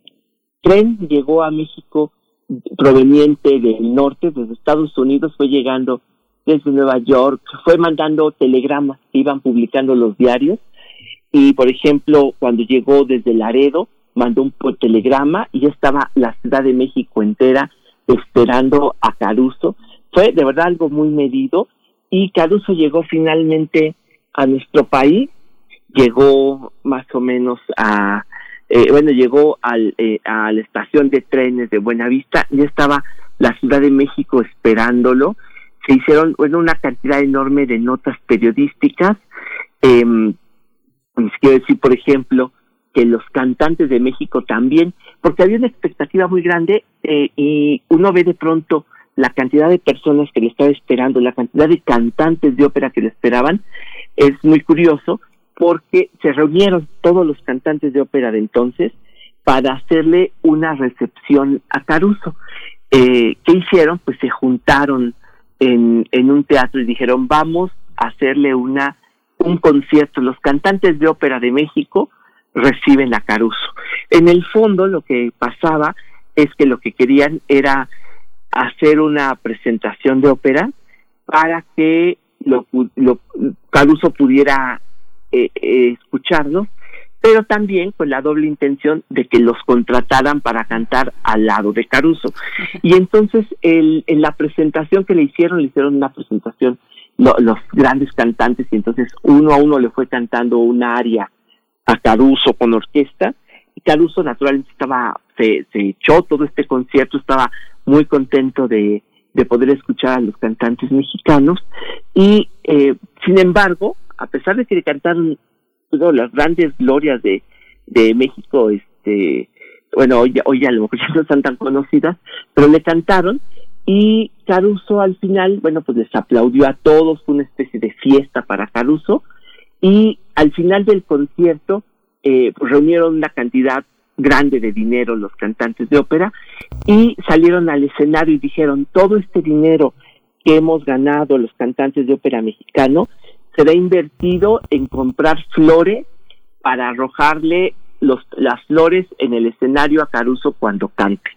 tren, llegó a México proveniente del norte, desde Estados Unidos, fue llegando desde Nueva York, fue mandando telegramas que iban publicando los diarios y, por ejemplo, cuando llegó desde Laredo, mandó un telegrama y ya estaba la Ciudad de México entera esperando a Caruso. Fue de verdad algo muy medido y Caruso llegó finalmente a nuestro país, llegó más o menos a, eh, bueno, llegó al, eh, a la estación de trenes de Buenavista, ya estaba la Ciudad de México esperándolo se hicieron bueno, una cantidad enorme de notas periodísticas. Eh, quiero decir, por ejemplo, que los cantantes de México también, porque había una expectativa muy grande eh, y uno ve de pronto la cantidad de personas que le estaba esperando, la cantidad de cantantes de ópera que le esperaban, es muy curioso porque se reunieron todos los cantantes de ópera de entonces para hacerle una recepción a Caruso. Eh, ¿Qué hicieron? Pues se juntaron en, en un teatro y dijeron vamos a hacerle una un concierto. Los cantantes de ópera de México reciben a Caruso. En el fondo lo que pasaba es que lo que querían era hacer una presentación de ópera para que lo, lo Caruso pudiera eh, eh, escucharlo pero también con la doble intención de que los contrataran para cantar al lado de Caruso. Y entonces el, en la presentación que le hicieron, le hicieron una presentación los grandes cantantes y entonces uno a uno le fue cantando un aria a Caruso con orquesta y Caruso naturalmente estaba, se, se echó todo este concierto, estaba muy contento de, de poder escuchar a los cantantes mexicanos y eh, sin embargo, a pesar de que le cantaron las grandes glorias de, de México, este, bueno, hoy, hoy a lo mejor ya no están tan conocidas, pero le cantaron y Caruso al final, bueno, pues les aplaudió a todos, fue una especie de fiesta para Caruso y al final del concierto eh, pues reunieron una cantidad grande de dinero los cantantes de ópera y salieron al escenario y dijeron todo este dinero que hemos ganado los cantantes de ópera mexicano será invertido en comprar flores para arrojarle los, las flores en el escenario a Caruso cuando cante.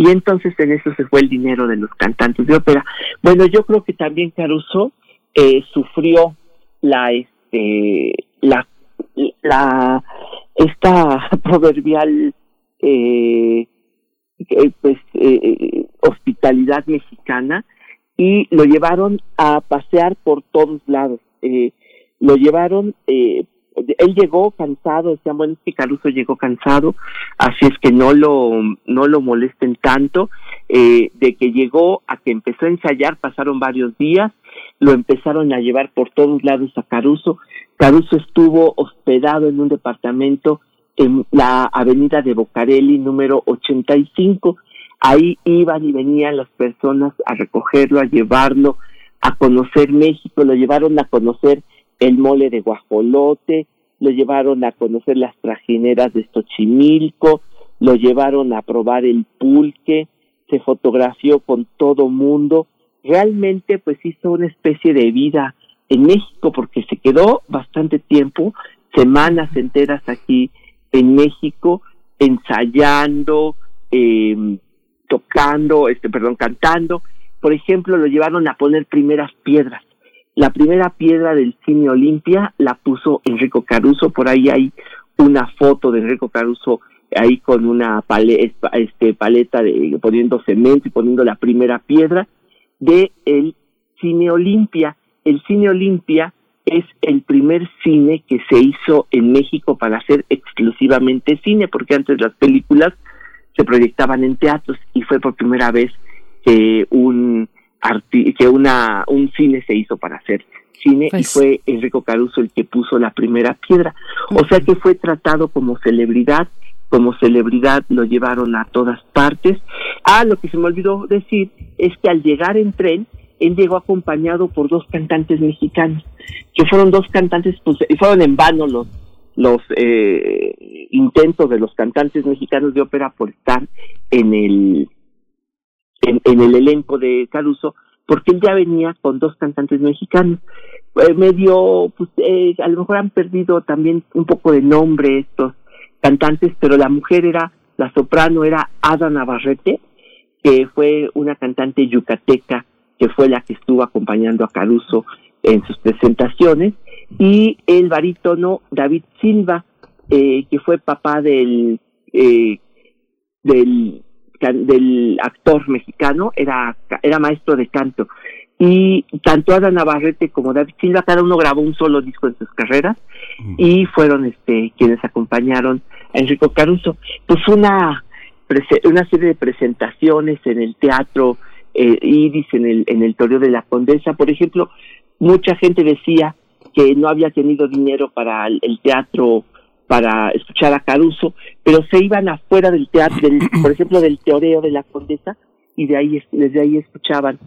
Y entonces en eso se fue el dinero de los cantantes de ópera. Bueno, yo creo que también Caruso eh, sufrió la, este, la, la, esta proverbial, eh, eh pues, eh, eh, hospitalidad mexicana y lo llevaron a pasear por todos lados. Eh, lo llevaron eh, él llegó cansado, decían, bueno, es que Caruso llegó cansado, así es que no lo, no lo molesten tanto, eh, de que llegó a que empezó a ensayar, pasaron varios días, lo empezaron a llevar por todos lados a Caruso, Caruso estuvo hospedado en un departamento en la avenida de Bocarelli, número 85, ahí iban y venían las personas a recogerlo, a llevarlo, a conocer México, lo llevaron a conocer el mole de guajolote, lo llevaron a conocer las trajineras de Xochimilco, lo llevaron a probar el pulque, se fotografió con todo mundo, realmente pues hizo una especie de vida en México porque se quedó bastante tiempo, semanas enteras aquí en México, ensayando, eh, tocando, este, perdón, cantando. Por ejemplo, lo llevaron a poner primeras piedras la primera piedra del cine Olimpia la puso Enrico Caruso, por ahí hay una foto de Enrico Caruso ahí con una este, paleta de, poniendo cemento y poniendo la primera piedra de el cine Olimpia. El cine Olimpia es el primer cine que se hizo en México para hacer exclusivamente cine, porque antes las películas se proyectaban en teatros y fue por primera vez que un que una un cine se hizo para hacer cine y pues fue Enrico Caruso el que puso la primera piedra. O sea que fue tratado como celebridad, como celebridad lo llevaron a todas partes. Ah, lo que se me olvidó decir es que al llegar en tren, él llegó acompañado por dos cantantes mexicanos, que fueron dos cantantes, pues, y fueron en vano los los eh, intentos de los cantantes mexicanos de ópera por estar en el en, el elenco de Caruso, porque él ya venía con dos cantantes mexicanos. Eh, medio, pues eh, a lo mejor han perdido también un poco de nombre estos cantantes, pero la mujer era, la soprano era Ada Navarrete, que fue una cantante yucateca, que fue la que estuvo acompañando a Caruso en sus presentaciones, y el barítono David Silva, eh, que fue papá del, eh, del del actor mexicano, era, era maestro de canto. Y tanto Ada Navarrete como David Silva, cada uno grabó un solo disco en sus carreras y fueron este quienes acompañaron a Enrico Caruso. Pues una, una serie de presentaciones en el teatro eh, Iris, en el, en el Toreo de la Condesa, por ejemplo, mucha gente decía que no había tenido dinero para el teatro para escuchar a Caruso, pero se iban afuera del teatro, por ejemplo, del teoreo de la condesa, y de ahí desde ahí escuchaban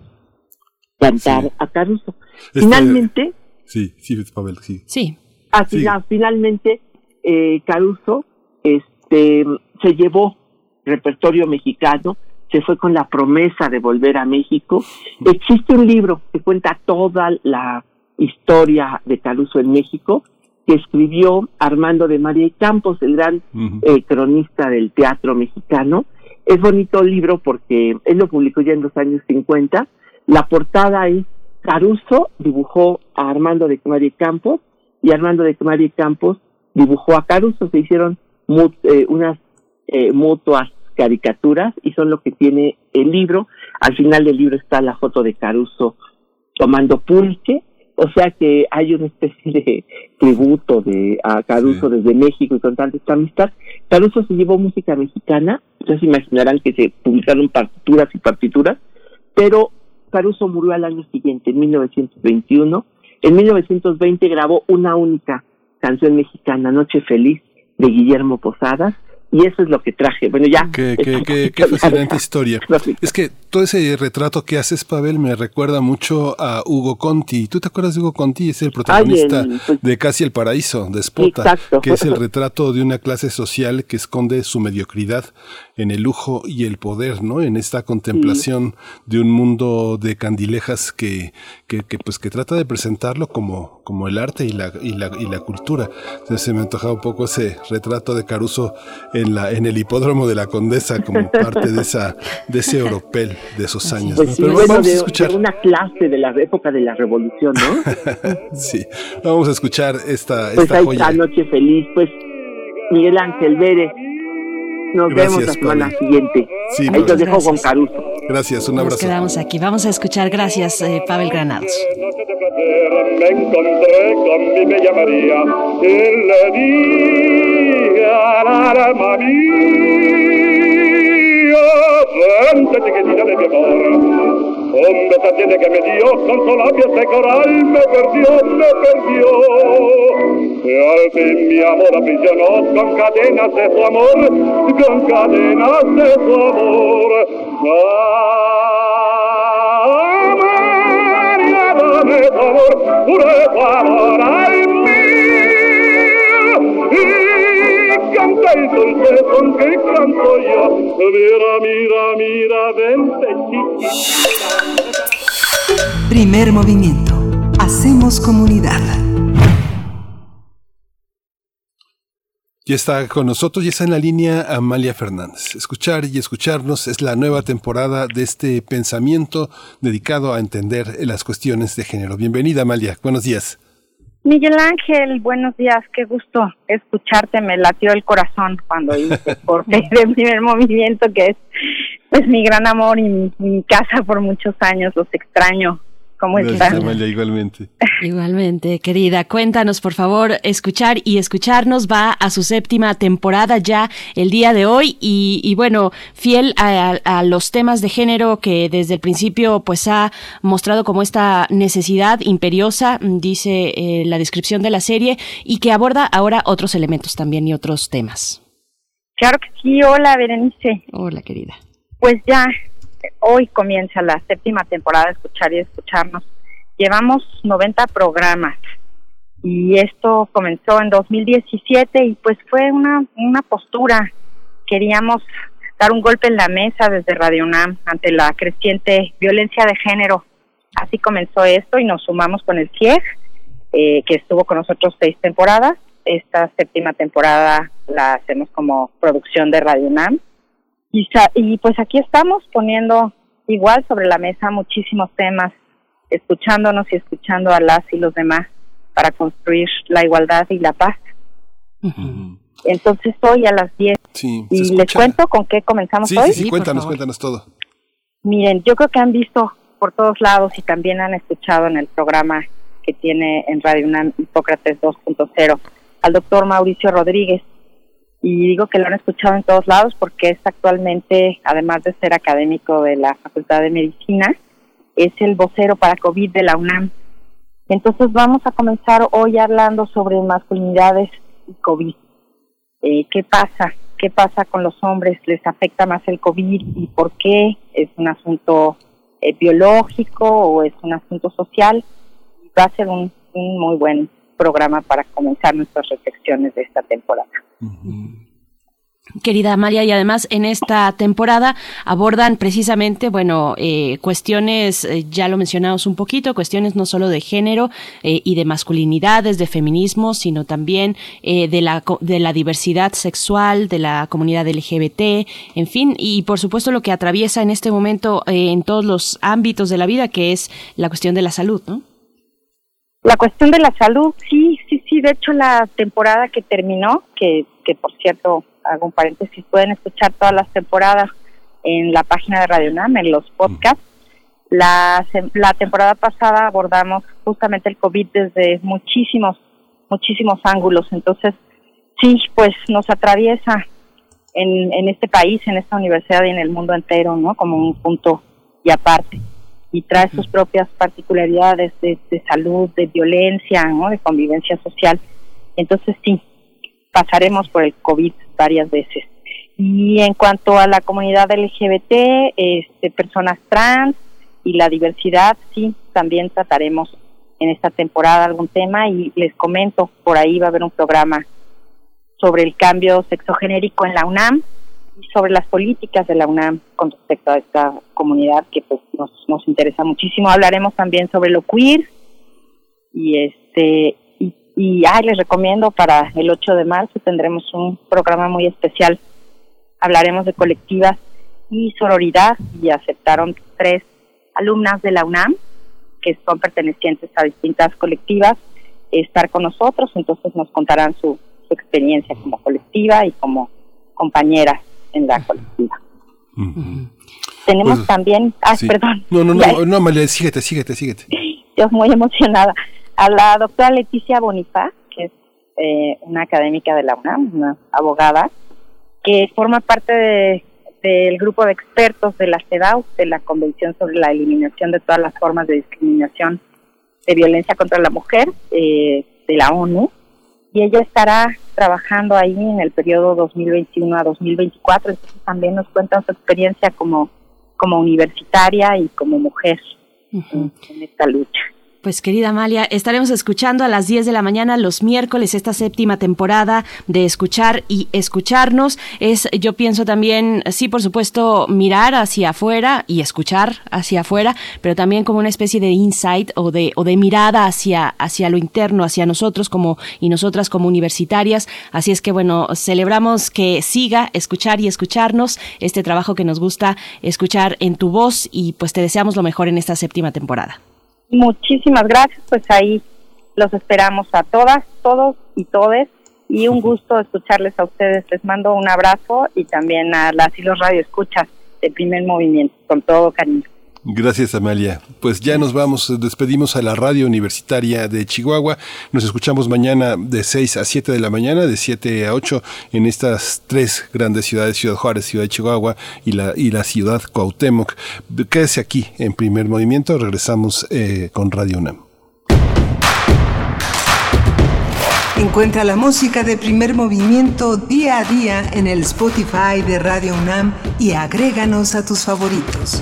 cantar a Caruso. Este, finalmente, sí, sí, Pavel, sí. Sí. Ah, finalmente, eh, Caruso este, se llevó repertorio mexicano, se fue con la promesa de volver a México. Existe un libro que cuenta toda la historia de Caruso en México, que escribió Armando de María y Campos, el gran eh, cronista del teatro mexicano. Es bonito el libro porque él lo publicó ya en los años 50. La portada es Caruso dibujó a Armando de María y Campos y Armando de María y Campos dibujó a Caruso. Se hicieron eh, unas eh, mutuas caricaturas y son lo que tiene el libro. Al final del libro está la foto de Caruso tomando pulque o sea que hay una especie de tributo de a Caruso desde México y con tanta esta amistad. Caruso se llevó música mexicana, ustedes imaginarán que se publicaron partituras y partituras, pero Caruso murió al año siguiente, en 1921. En 1920 grabó una única canción mexicana, Noche Feliz, de Guillermo Posadas, y eso es lo que traje. Bueno, ya. Qué, qué, qué, fascinante historia. Es que todo ese retrato que haces, Pavel, me recuerda mucho a Hugo Conti. ¿Tú te acuerdas de Hugo Conti? Es el protagonista pues de Casi el Paraíso, de Spota, que es el retrato de una clase social que esconde su mediocridad en el lujo y el poder, ¿no? En esta contemplación de un mundo de candilejas que, que, pues que trata de presentarlo como, como el arte y la, y la, y la cultura. Entonces se me antojaba un poco ese retrato de Caruso en la, en el hipódromo de la Condesa como parte de esa, de ese oropel de esos años. Pues Pero vamos a escuchar una clase de la época de la revolución, ¿no? sí, vamos a escuchar esta, pues esta joya. noche feliz, pues Miguel Ángel Vélez nos vemos la semana siguiente. Sí, Ahí te dejo con Caruso. Gracias, un abrazo. Nos quedamos aquí. Vamos a escuchar. Gracias, eh, Pavel Granados. Me encontré con mi bella María y le di alma mía, frente chiquitita de mi amor. Beso tiene que me dio, con su labio ese coral me perdió, me perdió. Y al fin mi amor aprisionó con cadenas de su amor, con cadenas de su amor. Ah, María, dame tu amor, pure tu amor al mío. Y canta el dulce son que canto yo. Mira, mira, mira, vente chiquita. Primer movimiento. Hacemos comunidad. Ya está con nosotros, ya está en la línea Amalia Fernández. Escuchar y escucharnos es la nueva temporada de este pensamiento dedicado a entender las cuestiones de género. Bienvenida Amalia, buenos días. Miguel Ángel, buenos días, qué gusto escucharte, me latió el corazón cuando hice por de primer movimiento, que es pues mi gran amor y mi casa por muchos años, los extraño ¿Cómo igualmente. Igualmente, querida. Cuéntanos, por favor, escuchar y escucharnos va a su séptima temporada ya el día de hoy y, bueno, fiel a, los temas de género que desde el principio pues ha mostrado como esta necesidad imperiosa, dice eh, la descripción de la serie, y que aborda ahora otros elementos también y otros temas. Claro que sí. Hola, Berenice. Hola, querida. Pues ya hoy comienza la séptima temporada de Escuchar y Escucharnos. Llevamos 90 programas y esto comenzó en 2017 y pues fue una, una postura. Queríamos dar un golpe en la mesa desde Radio UNAM ante la creciente violencia de género. Así comenzó esto y nos sumamos con el CIEG, eh, que estuvo con nosotros seis temporadas. Esta séptima temporada la hacemos como producción de Radio UNAM y, pues aquí estamos poniendo igual sobre la mesa muchísimos temas, escuchándonos y escuchando a las y los demás para construir la igualdad y la paz. Entonces hoy a las 10. y les cuento con qué comenzamos hoy. Sí, sí, cuéntanos, cuéntanos todo. Miren, yo creo que han visto por todos lados y también han escuchado en el programa que tiene en Radio UNAM Hipócrates 2.0 al doctor Mauricio Rodríguez, y digo que lo han escuchado en todos lados porque es actualmente, además de ser académico de la Facultad de Medicina, es el vocero para COVID de la UNAM. Entonces vamos a comenzar hoy hablando sobre masculinidades y COVID. Eh, ¿Qué pasa? ¿Qué pasa con los hombres? ¿Les afecta más el COVID y por qué? ¿Es un asunto eh, biológico o es un asunto social? Va a ser un, un muy buen programa para comenzar nuestras reflexiones de esta temporada. Querida María, y además en esta temporada abordan precisamente, bueno, eh, cuestiones, eh, ya lo mencionamos un poquito, cuestiones no solo de género eh, y de masculinidades, de feminismo, sino también de, la, de la diversidad sexual, de la comunidad LGBT, en fin, y por supuesto lo que atraviesa en este momento en todos los ámbitos de la vida, que es la cuestión de la salud, ¿no? La cuestión de la salud, sí, sí, sí. De hecho, la temporada que terminó, que, que por cierto, hago un paréntesis, pueden escuchar todas las temporadas en la página de Radio NAM, en los podcasts. La, la temporada pasada abordamos justamente el COVID desde muchísimos, muchísimos ángulos. Entonces, sí, pues nos atraviesa en, en este país, en esta universidad y en el mundo entero, ¿no? Como un punto y aparte y trae sus propias particularidades de, salud, de violencia, ¿no? de convivencia social. Entonces sí, pasaremos por el COVID varias veces. y en cuanto a la comunidad LGBT, este, personas trans y la diversidad, sí, también trataremos en esta temporada algún tema y les comento, por ahí va a haber un programa sobre el cambio sexogenérico en la UNAM sobre las políticas de la UNAM con respecto a esta comunidad que pues nos, nos interesa muchísimo. Hablaremos también sobre lo queer y este y, ay, les recomiendo para el 8 de marzo tendremos un programa muy especial. Hablaremos de colectivas y sororidad y aceptaron tres alumnas de la UNAM que son pertenecientes a distintas colectivas estar con nosotros, entonces nos contarán su, su experiencia como colectiva y como compañeras en la colectiva. Tenemos Pues, también, ah, Sí. perdón, No, no, no, no, Amalia, síguete, síguete, síguete. yo muy emocionada, a la doctora Leticia Bonifaz, que es eh, una académica de la UNAM, una abogada, que forma parte de- del grupo de expertos de la CEDAW, de la Convención sobre la Eliminación de todas las formas de discriminación de violencia contra la mujer eh, de la ONU, y ella estará trabajando ahí en el periodo 2021 a 2024, entonces también nos cuenta su experiencia como, como universitaria y como mujer en, en esta lucha. Pues querida Amalia, estaremos escuchando a las 10 de la mañana los miércoles esta séptima temporada de Escuchar y Escucharnos. Es, yo pienso también, sí, por supuesto, mirar hacia afuera y escuchar hacia afuera, pero también como una especie de insight o de, o de mirada hacia, hacia lo interno, hacia nosotros como y nosotras como universitarias. Así es que bueno, celebramos que siga escuchar y escucharnos este trabajo que nos gusta escuchar en tu voz y pues te deseamos lo mejor en esta séptima temporada. Muchísimas gracias, pues ahí los esperamos a todas, todos y todes y un gusto escucharles a ustedes. Les mando un abrazo y también a las y los radioescuchas de primer movimiento, con todo cariño. Gracias, Amalia. Pues ya nos vamos, despedimos a la radio universitaria de Chihuahua. Nos escuchamos mañana de 6 a 7 de la mañana, de 7 a 8 en estas tres grandes ciudades, Ciudad Juárez, Ciudad de Chihuahua y la, y la ciudad Cuauhtémoc. Quédese aquí en primer movimiento, regresamos eh, con Radio UNAM. Encuentra la música de primer movimiento día a día en el Spotify de Radio UNAM y agréganos a tus favoritos.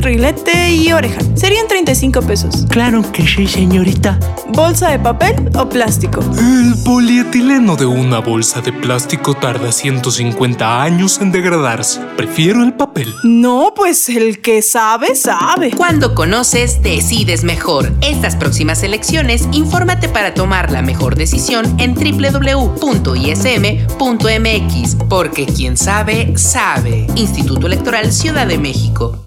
Rilete y oreja. Serían 35 pesos. Claro que sí, señorita. ¿Bolsa de papel o plástico? El polietileno de una bolsa de plástico tarda 150 años en degradarse. Prefiero el papel. No, pues el que sabe, sabe. Cuando conoces, decides mejor. Estas próximas elecciones, infórmate para tomar la mejor decisión en www.ism.mx. Porque quien sabe, sabe. Instituto Electoral Ciudad de México.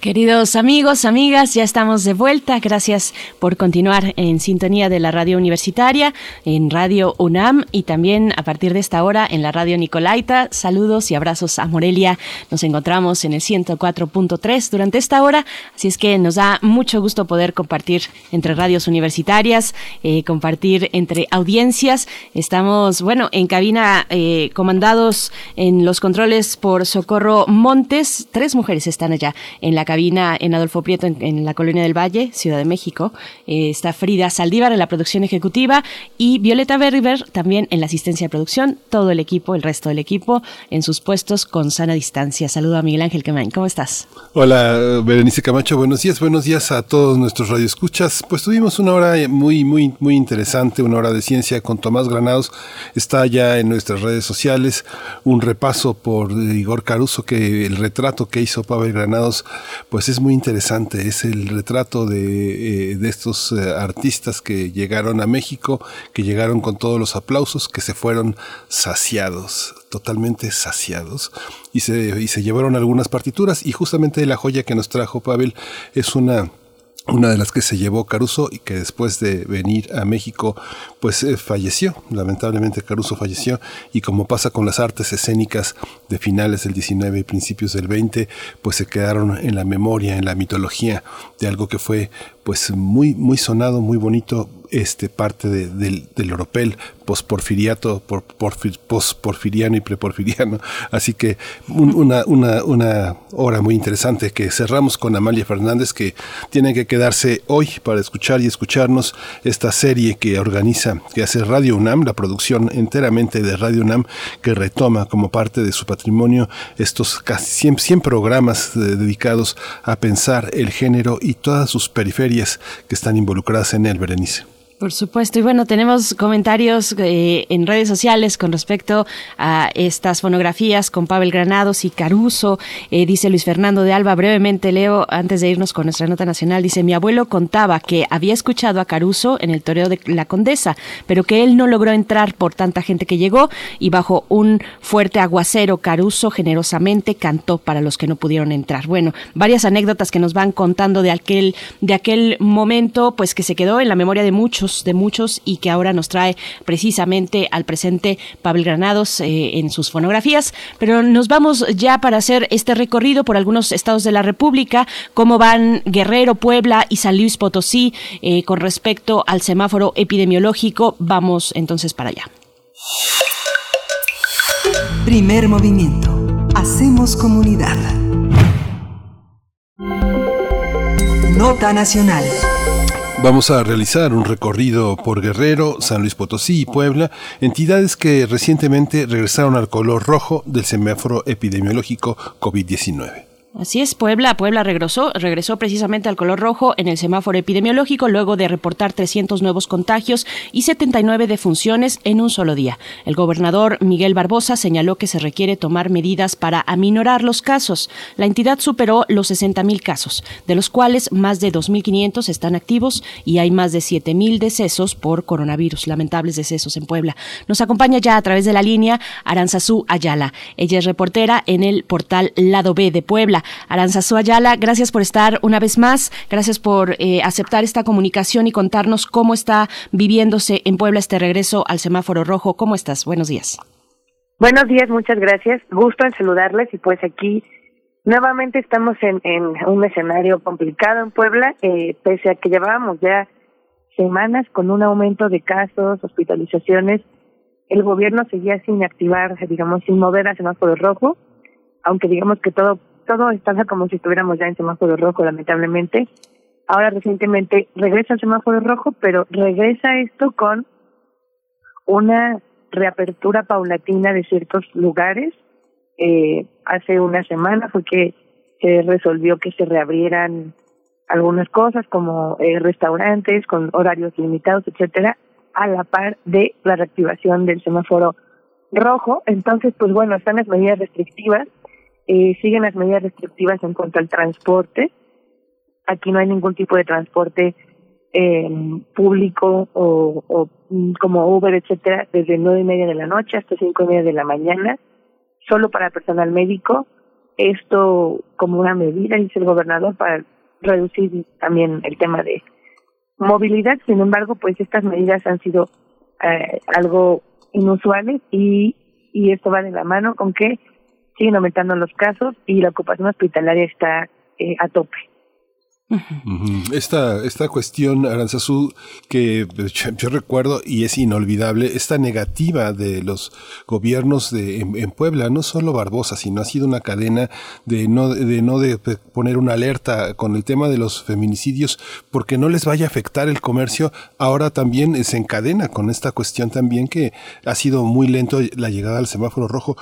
Queridos amigos, amigas, ya estamos de vuelta. Gracias por continuar en sintonía de la radio universitaria, en Radio UNAM y también a partir de esta hora en la radio Nicolaita. Saludos y abrazos a Morelia. Nos encontramos en el 104.3 durante esta hora, así es que nos da mucho gusto poder compartir entre radios universitarias, eh, compartir entre audiencias. Estamos, bueno, en cabina eh, comandados en los controles por Socorro Montes. Tres mujeres están allá en la cabina en Adolfo Prieto, en, la Colonia del Valle, Ciudad de México. Eh, está Frida Saldívar en la producción ejecutiva y Violeta Berriber también en la asistencia de producción. Todo el equipo, el resto del equipo, en sus puestos con sana distancia. Saludo a Miguel Ángel Quemain. ¿Cómo estás? Hola, Berenice Camacho. Buenos días. Buenos días a todos nuestros radioescuchas. Pues tuvimos una hora muy, muy, muy interesante, una hora de ciencia con Tomás Granados. Está ya en nuestras redes sociales un repaso por Igor Caruso, que el retrato que hizo Pavel Granados pues es muy interesante. Es el retrato de, eh, de estos eh, artistas que llegaron a México, que llegaron con todos los aplausos, que se fueron saciados, totalmente saciados, y se, y se llevaron algunas partituras. Y justamente la joya que nos trajo Pavel es una una de las que se llevó Caruso y que después de venir a México pues eh, falleció, lamentablemente Caruso falleció y como pasa con las artes escénicas de finales del 19 y principios del 20 pues se quedaron en la memoria, en la mitología de algo que fue pues muy muy sonado, muy bonito, este parte de, del, del oropel posporfiriato, por, porfir, posporfiriano y preporfiriano. Así que un, una, una, una hora muy interesante que cerramos con Amalia Fernández que tiene que quedarse hoy para escuchar y escucharnos esta serie que organiza, que hace Radio UNAM, la producción enteramente de Radio UNAM que retoma como parte de su patrimonio estos casi 100, 100 programas eh, dedicados a pensar el género y todas sus periferias que están involucradas en él, Berenice. Por supuesto. Y bueno, tenemos comentarios eh, en redes sociales con respecto a estas fonografías con Pavel Granados y Caruso. Eh, dice Luis Fernando de Alba, brevemente leo, antes de irnos con nuestra nota nacional, dice, mi abuelo contaba que había escuchado a Caruso en el toreo de la Condesa, pero que él no logró entrar por tanta gente que llegó y bajo un fuerte aguacero, Caruso generosamente cantó para los que no pudieron entrar. Bueno, varias anécdotas que nos van contando de aquel, de aquel momento, pues que se quedó en la memoria de muchos de muchos y que ahora nos trae precisamente al presente Pavel Granados eh, en sus fonografías. Pero nos vamos ya para hacer este recorrido por algunos estados de la República, cómo van Guerrero, Puebla y San Luis Potosí eh, con respecto al semáforo epidemiológico. Vamos entonces para allá. Primer movimiento. Hacemos comunidad. Nota nacional. Vamos a realizar un recorrido por Guerrero, San Luis Potosí y Puebla, entidades que recientemente regresaron al color rojo del semáforo epidemiológico COVID-19. Así es, Puebla, Puebla regresó, regresó precisamente al color rojo en el semáforo epidemiológico luego de reportar 300 nuevos contagios y 79 defunciones en un solo día. El gobernador Miguel Barbosa señaló que se requiere tomar medidas para aminorar los casos. La entidad superó los 60.000 casos, de los cuales más de 2.500 están activos y hay más de 7.000 decesos por coronavirus, lamentables decesos en Puebla. Nos acompaña ya a través de la línea Aranzazú Ayala. Ella es reportera en el portal Lado B de Puebla. Aranzazú Ayala, gracias por estar una vez más, gracias por eh, aceptar esta comunicación y contarnos cómo está viviéndose en Puebla este regreso al semáforo rojo. ¿Cómo estás? Buenos días. Buenos días, muchas gracias. Gusto en saludarles y pues aquí nuevamente estamos en, un escenario complicado en Puebla, eh, pese a que llevábamos ya semanas con un aumento de casos, hospitalizaciones, el gobierno seguía sin activar, digamos, sin mover a semáforo rojo, aunque digamos que todo todo está como si estuviéramos ya en semáforo rojo, lamentablemente. Ahora recientemente regresa el semáforo rojo, pero regresa esto con una reapertura paulatina de ciertos lugares. Eh, hace una semana fue que se resolvió que se reabrieran algunas cosas como eh, restaurantes con horarios limitados, etcétera, a la par de la reactivación del semáforo rojo. Entonces, pues bueno, están las medidas restrictivas eh, siguen las medidas restrictivas en cuanto al transporte. Aquí no hay ningún tipo de transporte eh, público o, mm, como Uber, etcétera, desde nueve y media de la noche hasta cinco y media de la mañana, solo para personal médico. Esto como una medida, dice el gobernador, para reducir también el tema de movilidad. Sin embargo, pues estas medidas han sido eh, algo inusuales y, y esto va de la mano con que siguen aumentando los casos y la ocupación hospitalaria está eh, a tope. Esta, esta cuestión, Aranzazú, que yo, recuerdo y es inolvidable, esta negativa de los gobiernos de, en, Puebla, no solo Barbosa, sino ha sido una cadena de no, de no de poner una alerta con el tema de los feminicidios, porque no les vaya a afectar el comercio, ahora también se encadena con esta cuestión también que ha sido muy lento la llegada al semáforo rojo.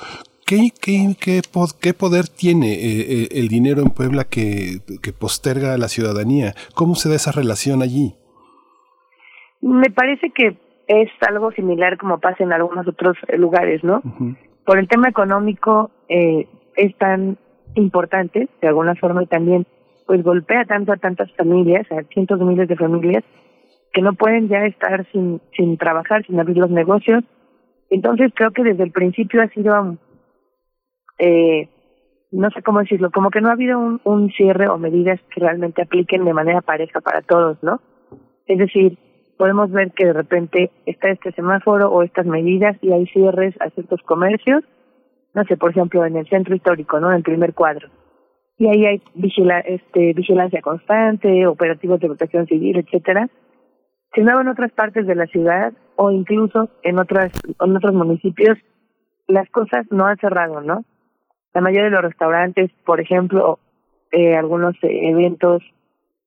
¿Qué, qué, qué, poder tiene eh, eh, el dinero en Puebla que, que posterga a la ciudadanía? ¿Cómo se da esa relación allí? Me parece que es algo similar como pasa en algunos otros lugares, ¿no? Por el tema económico eh, es tan importante, de alguna forma, y también pues golpea tanto a tantas familias, a cientos de miles de familias, que no pueden ya estar sin, sin trabajar, sin abrir los negocios. Entonces creo que desde el principio ha sido eh, no sé cómo decirlo, como que no ha habido un, un cierre o medidas que realmente apliquen de manera pareja para todos, ¿no? Es decir, podemos ver que de repente está este semáforo o estas medidas y hay cierres a ciertos comercios, no sé, por ejemplo, en el centro histórico, ¿no? En el primer cuadro. Y ahí hay este, vigilancia constante, operativos de protección civil, etcétera. Sin embargo, en otras partes de la ciudad o incluso en otras en otros municipios, las cosas no han cerrado, ¿no? La mayoría de los restaurantes, por ejemplo, eh, algunos eventos,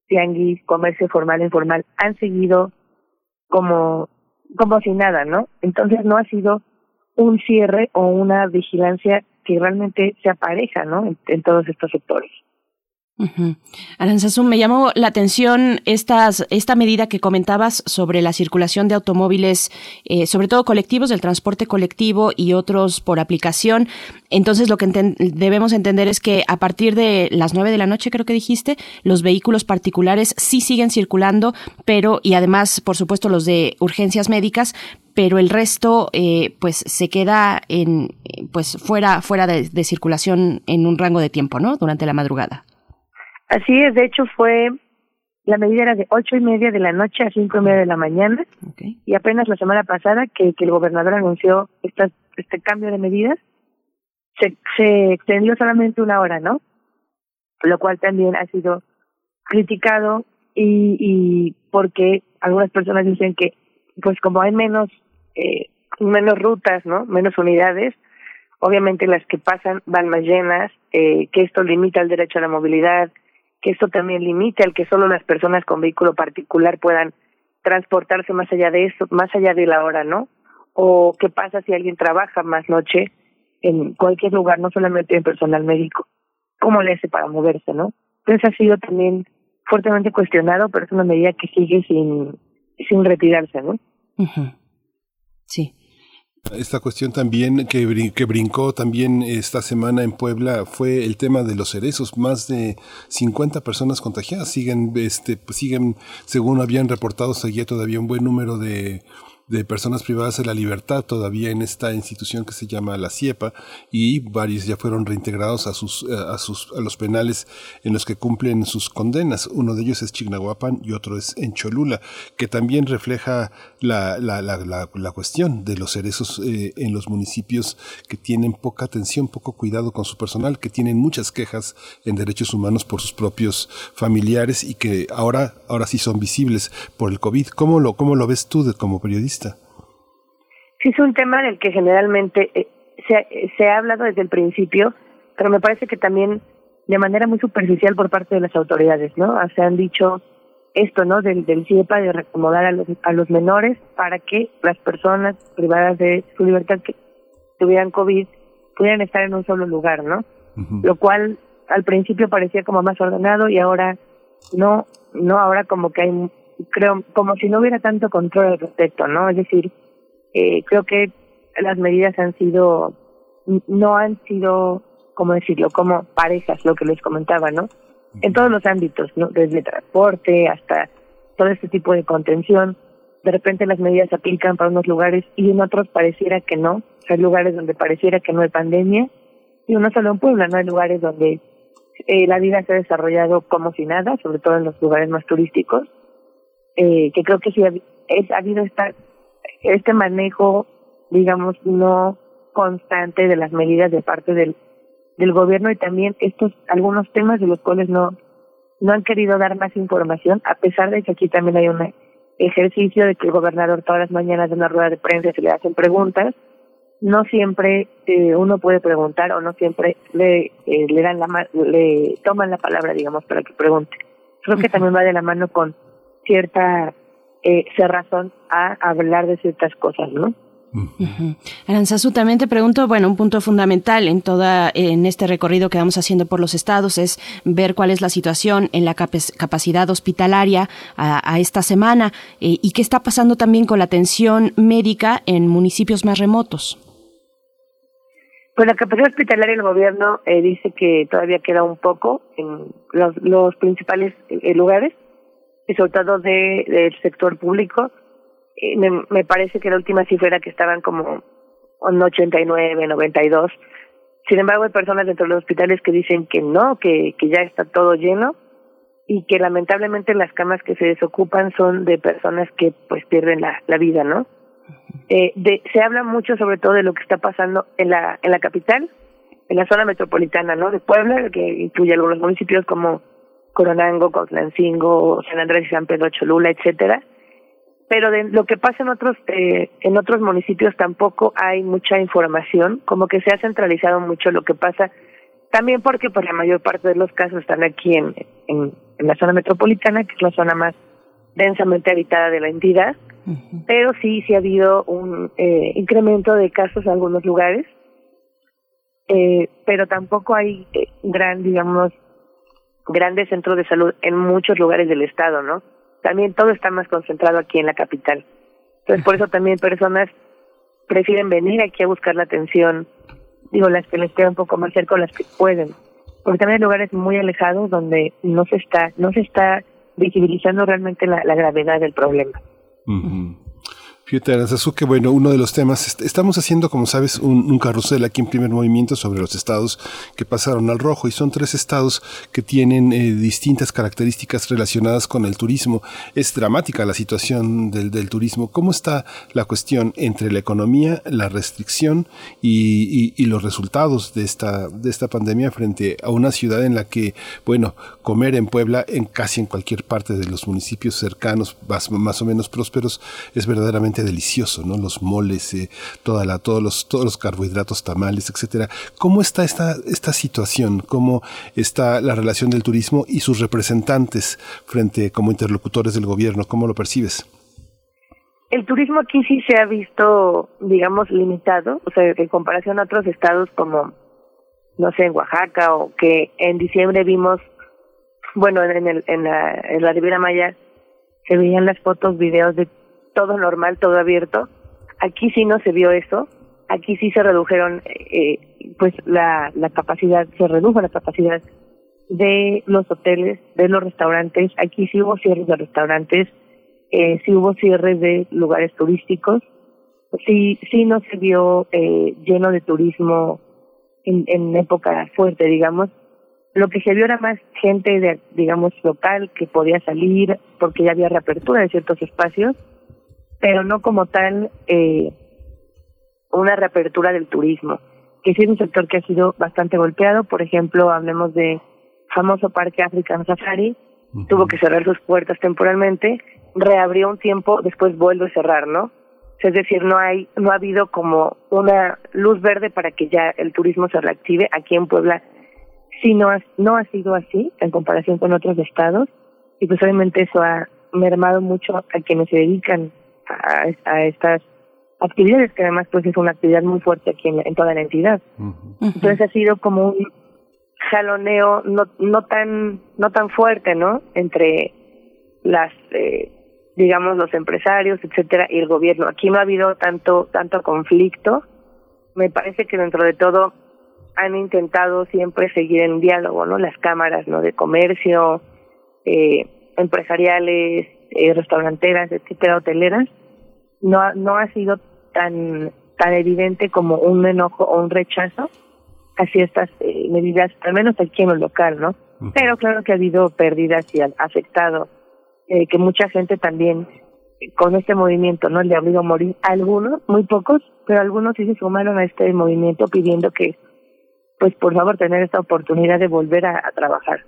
tianguis, comercio formal e informal, han seguido como, como si nada, ¿no? Entonces no ha sido un cierre o una vigilancia que realmente se apareja, ¿no? en todos estos sectores. Uh me llamó la atención estas, esta medida que comentabas sobre la circulación de automóviles, eh, sobre todo colectivos, del transporte colectivo y otros por aplicación. Entonces, lo que debemos entender es que a partir de las nueve de la noche, creo que dijiste, los vehículos particulares sí siguen circulando, pero, y además, por supuesto, los de urgencias médicas, pero el resto eh, pues se queda en pues fuera fuera de, de circulación en un rango de tiempo no durante la madrugada Así es, de hecho fue, la medida era de ocho y media de la noche a cinco y media de la mañana y apenas la semana pasada que, que el gobernador anunció esta, este cambio de medidas, se, se extendió solamente una hora, ¿no? Lo cual también ha sido criticado y, y porque algunas personas dicen que pues como hay menos eh, menos rutas, ¿no? Menos unidades, obviamente las que pasan van más llenas, eh, que esto limita el derecho a la movilidad, que esto también limite al que solo las personas con vehículo particular puedan transportarse más allá de eso, más allá de la hora, ¿no? O qué pasa si alguien trabaja más noche en cualquier lugar, no solamente en personal médico, ¿cómo le hace para moverse, no? Entonces ha sido también fuertemente cuestionado, pero es una medida que sigue sin, sin retirarse, ¿no? Sí. Esta cuestión también que, que brincó también esta semana en Puebla fue el tema de los cerezos. Más de 50 personas contagiadas siguen, este, siguen, según habían reportado, seguía todavía un buen número de de personas privadas de la libertad todavía en esta institución que se llama la CIEPA y varios ya fueron reintegrados a sus eh, a sus a los penales en los que cumplen sus condenas. Uno de ellos es Chignahuapan y otro es en Cholula, que también refleja la, la, la, la, cuestión de los cerezos eh, en los municipios que tienen poca atención, poco cuidado con su personal, que tienen muchas quejas en derechos humanos por sus propios familiares y que ahora ahora sí son visibles por el COVID. ¿Cómo lo cómo lo ves tú como periodista? Sí, es un tema del que generalmente eh, se, se ha hablado desde el principio, pero me parece que también de manera muy superficial por parte de las autoridades, ¿no? se han dicho esto, ¿no? Del, del CIEPA de recomodar a los, a los menores para que las personas privadas de su libertad que tuvieran COVID pudieran estar en un solo lugar, ¿no? Lo cual al principio parecía como más ordenado y ahora no, no, ahora como que hay, creo, como si no hubiera tanto control al respecto, ¿no? Es decir, eh, creo que las medidas han sido, no han sido, ¿cómo decirlo?, como parejas, lo que les comentaba, ¿no? En todos los ámbitos, ¿no? Desde transporte hasta todo este tipo de contención. De repente las medidas se aplican para unos lugares y en otros pareciera que no. Hay lugares donde pareciera que no hay pandemia y no solo en Puebla, no hay lugares donde eh, la vida se ha desarrollado como si nada, sobre todo en los lugares más turísticos, eh, que creo que sí ha, ha habido esta este manejo, digamos, no constante de las medidas de parte del, del gobierno y también estos algunos temas de los cuales no no han querido dar más información, a pesar de que aquí también hay un ejercicio de que el gobernador todas las mañanas de una rueda de prensa se le hacen preguntas, no siempre eh, uno puede preguntar o no siempre le eh, le dan la le toman la palabra, digamos, para que pregunte. Creo que también va de la mano con cierta eh, razón a hablar de ciertas cosas, ¿no? Aranzazu, también te pregunto, bueno, un punto fundamental en toda en este recorrido que vamos haciendo por los estados es ver cuál es la situación en la capacidad hospitalaria a, esta semana eh, y qué está pasando también con la atención médica en municipios más remotos. Pues la capacidad hospitalaria del gobierno eh, dice que todavía queda un poco en los, los principales eh, lugares y sobre todo de, del sector público. me, me parece que la última cifra era que estaban como en 89, 92. Sin embargo, hay personas dentro de los hospitales que dicen que no, que, que ya está todo lleno y que lamentablemente las camas que se desocupan son de personas que pues pierden la, la vida, ¿no? Eh, de, se habla mucho sobre todo de lo que está pasando en la en la capital, en la zona metropolitana, ¿no? De Puebla, que incluye algunos municipios como Coronango, Cotlancingo, San Andrés y San Pedro Cholula, etcétera. Pero de lo que pasa en otros eh, en otros municipios tampoco hay mucha información, como que se ha centralizado mucho lo que pasa, también porque pues la mayor parte de los casos están aquí en, en, la zona metropolitana, que es la zona más densamente habitada de la entidad, pero sí, sí ha habido un eh, incremento de casos en algunos lugares, eh, pero tampoco hay eh, gran, digamos, grandes centros de salud en muchos lugares del estado, ¿no? También todo está más concentrado aquí en la capital. Entonces, por eso también personas prefieren venir aquí a buscar la atención, digo, las que les queda un poco más cerca las que pueden. Porque también hay lugares muy alejados donde no se está, no se está visibilizando realmente la, gravedad del problema. Fíjate, que bueno, uno de los temas, estamos haciendo, como sabes, un, carrusel aquí en primer movimiento sobre los estados que pasaron al rojo y son tres estados que tienen eh, distintas características relacionadas con el turismo. Es dramática la situación del, del, turismo. ¿Cómo está la cuestión entre la economía, la restricción y, y, los resultados de esta, de esta pandemia frente a una ciudad en la que, bueno, comer en Puebla, en casi en cualquier parte de los municipios cercanos, más, más o menos prósperos, es verdaderamente delicioso, ¿no? Los moles, eh, toda la, todos los, todos los carbohidratos, tamales, etcétera. ¿Cómo está esta, esta situación? ¿Cómo está la relación del turismo y sus representantes frente como interlocutores del gobierno? ¿Cómo lo percibes? El turismo aquí sí se ha visto, digamos, limitado, o sea, en comparación a otros estados como, no sé, en Oaxaca o que en diciembre vimos, bueno, en, el, en, la, en la Riviera Maya se veían las fotos, videos de todo normal, todo abierto. Aquí sí no se vio eso. Aquí sí se redujeron, eh, pues la, capacidad, se redujo la capacidad de los hoteles, de los restaurantes. Aquí sí hubo cierres de restaurantes eh, sí hubo cierres de lugares turísticos, sí, sí no se vio eh, lleno de turismo en, en época fuerte, digamos. Lo que se vio era más gente, de, digamos, local que podía salir porque ya había reapertura de ciertos espacios, pero no como tal eh, una reapertura del turismo, que sí es un sector que ha sido bastante golpeado. Por ejemplo, hablemos de famoso Parque African Safari, tuvo que cerrar sus puertas temporalmente reabrió un tiempo, después vuelve a cerrar, ¿no? Es decir, no hay, no ha habido como una luz verde para que ya el turismo se reactive. Aquí en Puebla sí no ha, no ha sido así en comparación con otros estados y pues obviamente eso ha mermado mucho a quienes se dedican a, a estas actividades que además pues es una actividad muy fuerte aquí en, toda la entidad. Entonces ha sido como un jaloneo no no tan no tan fuerte, ¿no? Entre las eh, digamos, los empresarios, etcétera, y el gobierno. Aquí no ha habido tanto, tanto conflicto. Me parece que dentro de todo han intentado siempre seguir en diálogo, ¿no? Las cámaras, ¿no? De comercio, eh, empresariales, eh, restauranteras, etcétera, hoteleras. No, ha, no ha sido tan, tan evidente como un enojo o un rechazo hacia estas eh, medidas, al menos aquí en lo local, ¿no? Pero claro que ha habido pérdidas y ha afectado eh, que mucha gente también eh, con este movimiento no le ha habido morir algunos muy pocos pero algunos sí se sumaron a este movimiento pidiendo que pues por favor tener esta oportunidad de volver a trabajar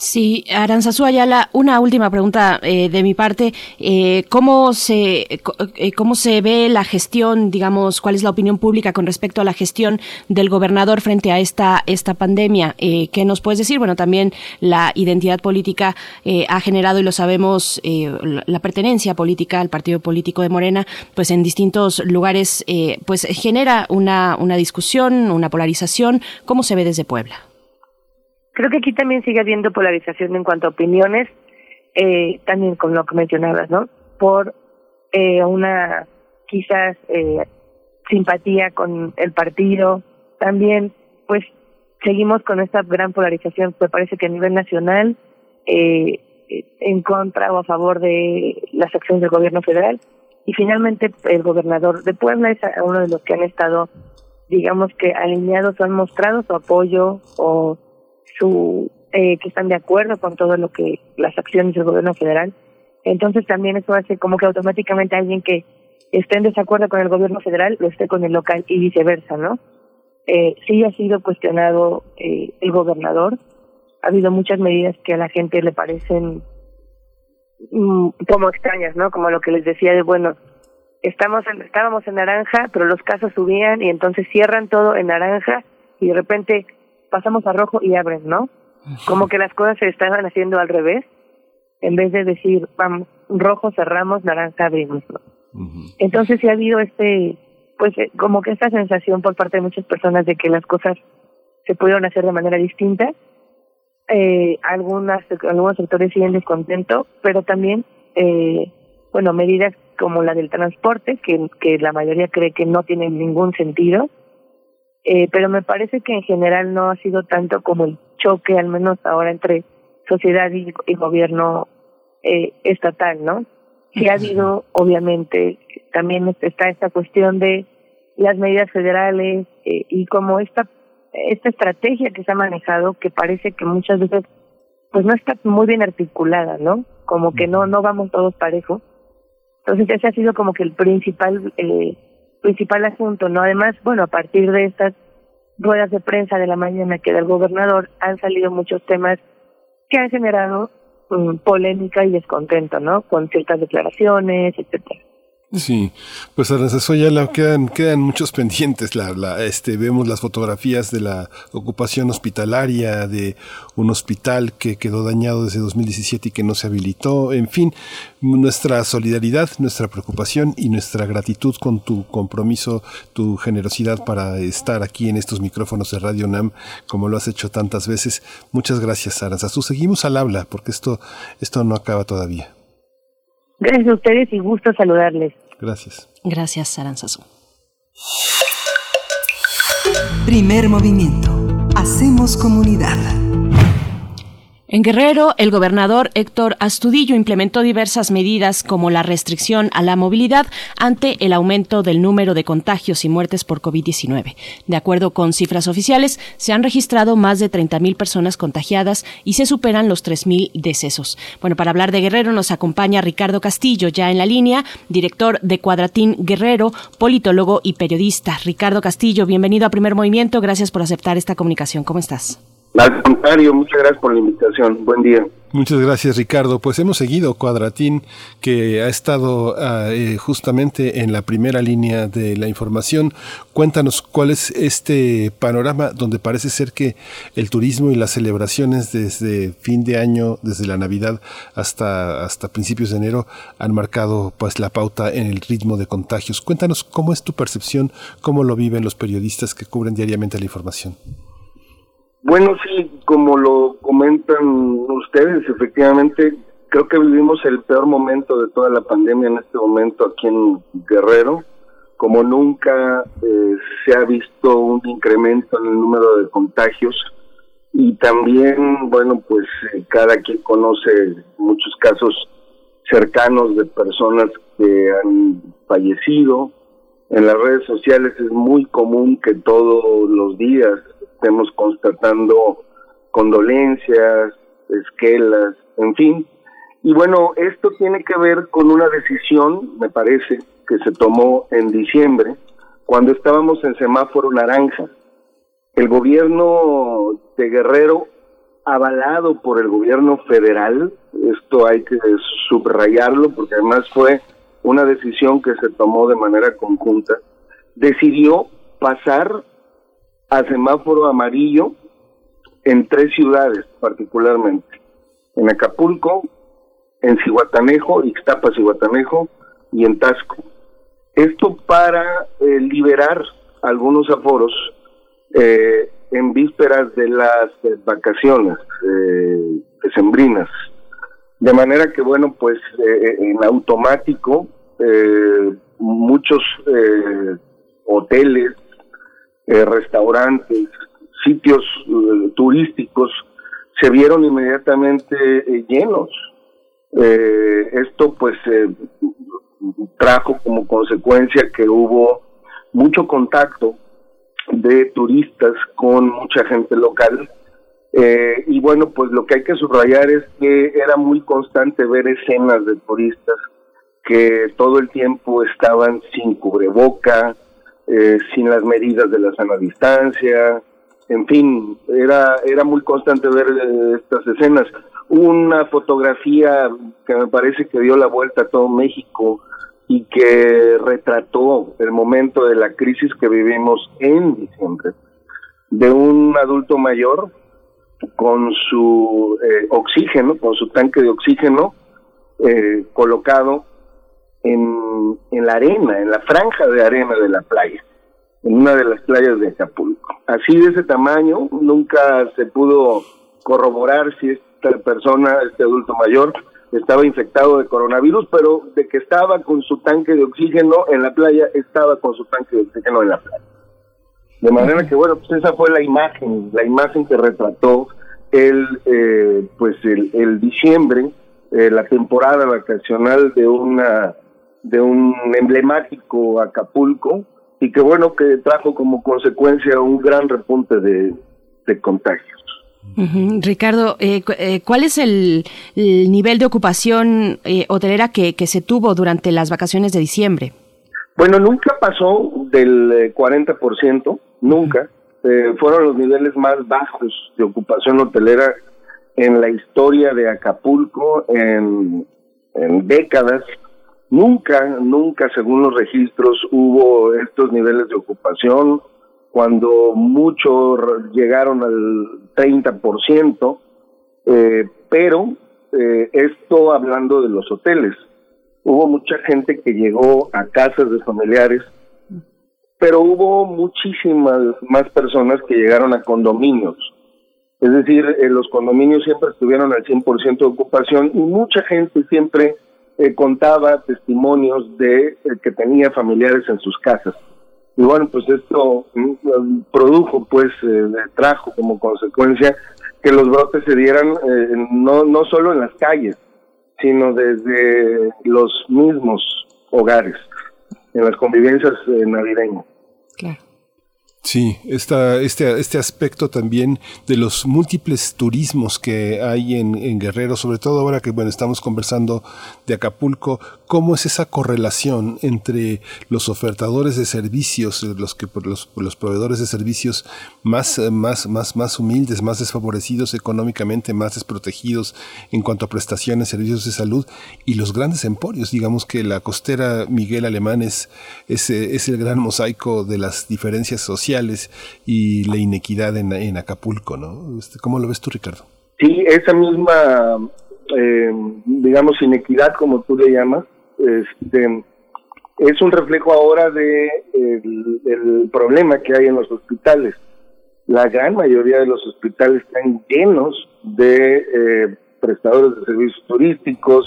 Sí, Aranzazú Ayala, una última pregunta eh, de mi parte. Eh, ¿cómo, se, eh, ¿Cómo se ve la gestión, digamos, cuál es la opinión pública con respecto a la gestión del gobernador frente a esta, esta pandemia? Eh, ¿Qué nos puedes decir? Bueno, también la identidad política eh, ha generado, y lo sabemos, la pertenencia política al partido político de Morena, pues en distintos lugares, pues genera una, una discusión, una polarización. ¿Cómo se ve desde Puebla? Creo que aquí también sigue habiendo polarización en cuanto a opiniones, eh, también con lo que mencionabas, ¿no? Por eh, una quizás eh, simpatía con el partido, también pues seguimos con esta gran polarización, me parece que a nivel nacional, eh, en contra o a favor de las acciones del gobierno federal, y finalmente el gobernador de Puebla es uno de los que han estado, digamos que alineados o han mostrado su apoyo o su eh, que están de acuerdo con todo lo que las acciones del gobierno federal. Entonces también eso hace como que automáticamente alguien que esté en desacuerdo con el gobierno federal lo esté con el local y viceversa, ¿no? Eh, sí ha sido cuestionado eh, el gobernador. Ha habido muchas medidas que a la gente le parecen mm, como extrañas, ¿no? Como lo que les decía de, bueno, estamos en, estábamos en naranja, pero los casos subían y entonces cierran todo en naranja y de repente pasamos a rojo y abren, ¿no? Como que las cosas se estaban haciendo al revés, en vez de decir, vamos, rojo cerramos, naranja abrimos, ¿no? Entonces sí ha habido este, pues eh, como que esta sensación por parte de muchas personas de que las cosas se pudieron hacer de manera distinta. Eh, algunas, algunos sectores siguen descontento, pero también, eh, bueno, medidas como la del transporte, que, que la mayoría cree que no tienen ningún sentido, eh, pero me parece que en general no ha sido tanto como el choque, al menos ahora, entre sociedad y, y gobierno eh, estatal, ¿no? Sí ha habido, obviamente, también está esta cuestión de las medidas federales eh, y como esta esta estrategia que se ha manejado que parece que muchas veces pues no está muy bien articulada, ¿no? Como que no no vamos todos parejos. Entonces ese ha sido como que el principal eh, principal asunto, ¿no? Además, bueno, a partir de estas ruedas de prensa de la mañana que del gobernador han salido muchos temas que han generado um, polémica y descontento, ¿no? Con ciertas declaraciones, etcétera. Sí, pues a ya la quedan, quedan muchos pendientes. La, la, este, vemos las fotografías de la ocupación hospitalaria de un hospital que quedó dañado desde 2017 y que no se habilitó. En fin, nuestra solidaridad, nuestra preocupación y nuestra gratitud con tu compromiso, tu generosidad para estar aquí en estos micrófonos de Radio NAM, como lo has hecho tantas veces. Muchas gracias, Aranzazú. Seguimos al habla, porque esto, esto no acaba todavía. Gracias a ustedes y gusto saludarles. Gracias. Gracias, Aranzazu. Primer movimiento. Hacemos comunidad. En Guerrero, el gobernador Héctor Astudillo implementó diversas medidas como la restricción a la movilidad ante el aumento del número de contagios y muertes por COVID-19. De acuerdo con cifras oficiales, se han registrado más de 30.000 personas contagiadas y se superan los 3.000 decesos. Bueno, para hablar de Guerrero nos acompaña Ricardo Castillo, ya en la línea, director de Cuadratín Guerrero, politólogo y periodista. Ricardo Castillo, bienvenido a Primer Movimiento. Gracias por aceptar esta comunicación. ¿Cómo estás? Al contrario, muchas gracias por la invitación. Buen día. Muchas gracias, Ricardo. Pues hemos seguido Cuadratín, que ha estado ah, eh, justamente en la primera línea de la información. Cuéntanos cuál es este panorama donde parece ser que el turismo y las celebraciones desde fin de año, desde la Navidad hasta, hasta principios de enero, han marcado pues la pauta en el ritmo de contagios. Cuéntanos cómo es tu percepción, cómo lo viven los periodistas que cubren diariamente la información. Bueno, sí, como lo comentan ustedes, efectivamente, creo que vivimos el peor momento de toda la pandemia en este momento aquí en Guerrero. Como nunca eh, se ha visto un incremento en el número de contagios y también, bueno, pues eh, cada quien conoce muchos casos cercanos de personas que han fallecido. En las redes sociales es muy común que todos los días estemos constatando condolencias, esquelas, en fin. Y bueno, esto tiene que ver con una decisión, me parece, que se tomó en diciembre, cuando estábamos en semáforo naranja. El gobierno de Guerrero, avalado por el gobierno federal, esto hay que subrayarlo porque además fue una decisión que se tomó de manera conjunta, decidió pasar a semáforo amarillo en tres ciudades particularmente, en Acapulco, en Cihuatanejo, Ixtapa, Cihuatanejo y en Tasco. Esto para eh, liberar algunos aforos eh, en vísperas de las eh, vacaciones eh, decembrinas. De manera que, bueno, pues en automático muchos hoteles, eh, restaurantes, sitios eh, turísticos se vieron inmediatamente eh, llenos. esto pues trajo como consecuencia que hubo mucho contacto de turistas con mucha gente local y bueno pues lo que hay que subrayar es que era muy constante ver escenas de turistas que todo el tiempo estaban sin cubreboca, eh, sin las medidas de la sana distancia, en fin, era, era muy constante ver eh, estas escenas. Una fotografía que me parece que dio la vuelta a todo México y que retrató el momento de la crisis que vivimos en diciembre, de un adulto mayor con su eh, oxígeno, con su tanque de oxígeno colocado en, la arena, en la franja de arena de la playa, en una de las playas de Acapulco. Así de ese tamaño, nunca se pudo corroborar si esta persona, este adulto mayor, estaba infectado de coronavirus, pero de que estaba con su tanque de oxígeno en la playa, estaba con su tanque de oxígeno en la playa. De manera que, bueno, pues esa fue la imagen, la imagen que retrató el, eh, pues el, el diciembre, eh, la temporada vacacional de una de un emblemático Acapulco y que bueno que trajo como consecuencia un gran repunte de, contagios. Ricardo, eh, eh, ¿cuál es el, nivel de ocupación eh, hotelera que, que se tuvo durante las vacaciones de diciembre? Bueno, nunca pasó del 40%, nunca. fueron los niveles más bajos de ocupación hotelera en la historia de Acapulco en, en décadas Nunca, nunca, según los registros, hubo estos niveles de ocupación, cuando mucho llegaron al 30%, eh, pero eh, esto hablando de los hoteles. Hubo mucha gente que llegó a casas de familiares, pero hubo muchísimas más personas que llegaron a condominios. Es decir, eh, los condominios siempre estuvieron al 100% de ocupación y mucha gente siempre eh, contaba testimonios de eh, que tenía familiares en sus casas. Y bueno, pues esto mm, produjo, pues, trajo como consecuencia que los brotes se dieran no, no solo en las calles, sino desde los mismos hogares, en las convivencias navideñas. Sí, esta, este, este aspecto también de los múltiples turismos que hay en, en, Guerrero, sobre todo ahora que bueno, estamos conversando de Acapulco, ¿cómo es esa correlación entre los ofertadores de servicios, los, que, los, los proveedores de servicios más, más, más, más humildes, más desfavorecidos económicamente, más desprotegidos en cuanto a prestaciones, servicios de salud, y los grandes emporios? Digamos que la costera Miguel Alemán es, es, es el gran mosaico de las diferencias sociales y la inequidad en, Acapulco, ¿no? Este, ¿Cómo lo ves tú, Ricardo? Sí, esa misma, eh, digamos, inequidad, como tú le llamas, este, es un reflejo ahora de el, problema que hay en los hospitales. La gran mayoría de los hospitales están llenos de eh, prestadores de servicios turísticos,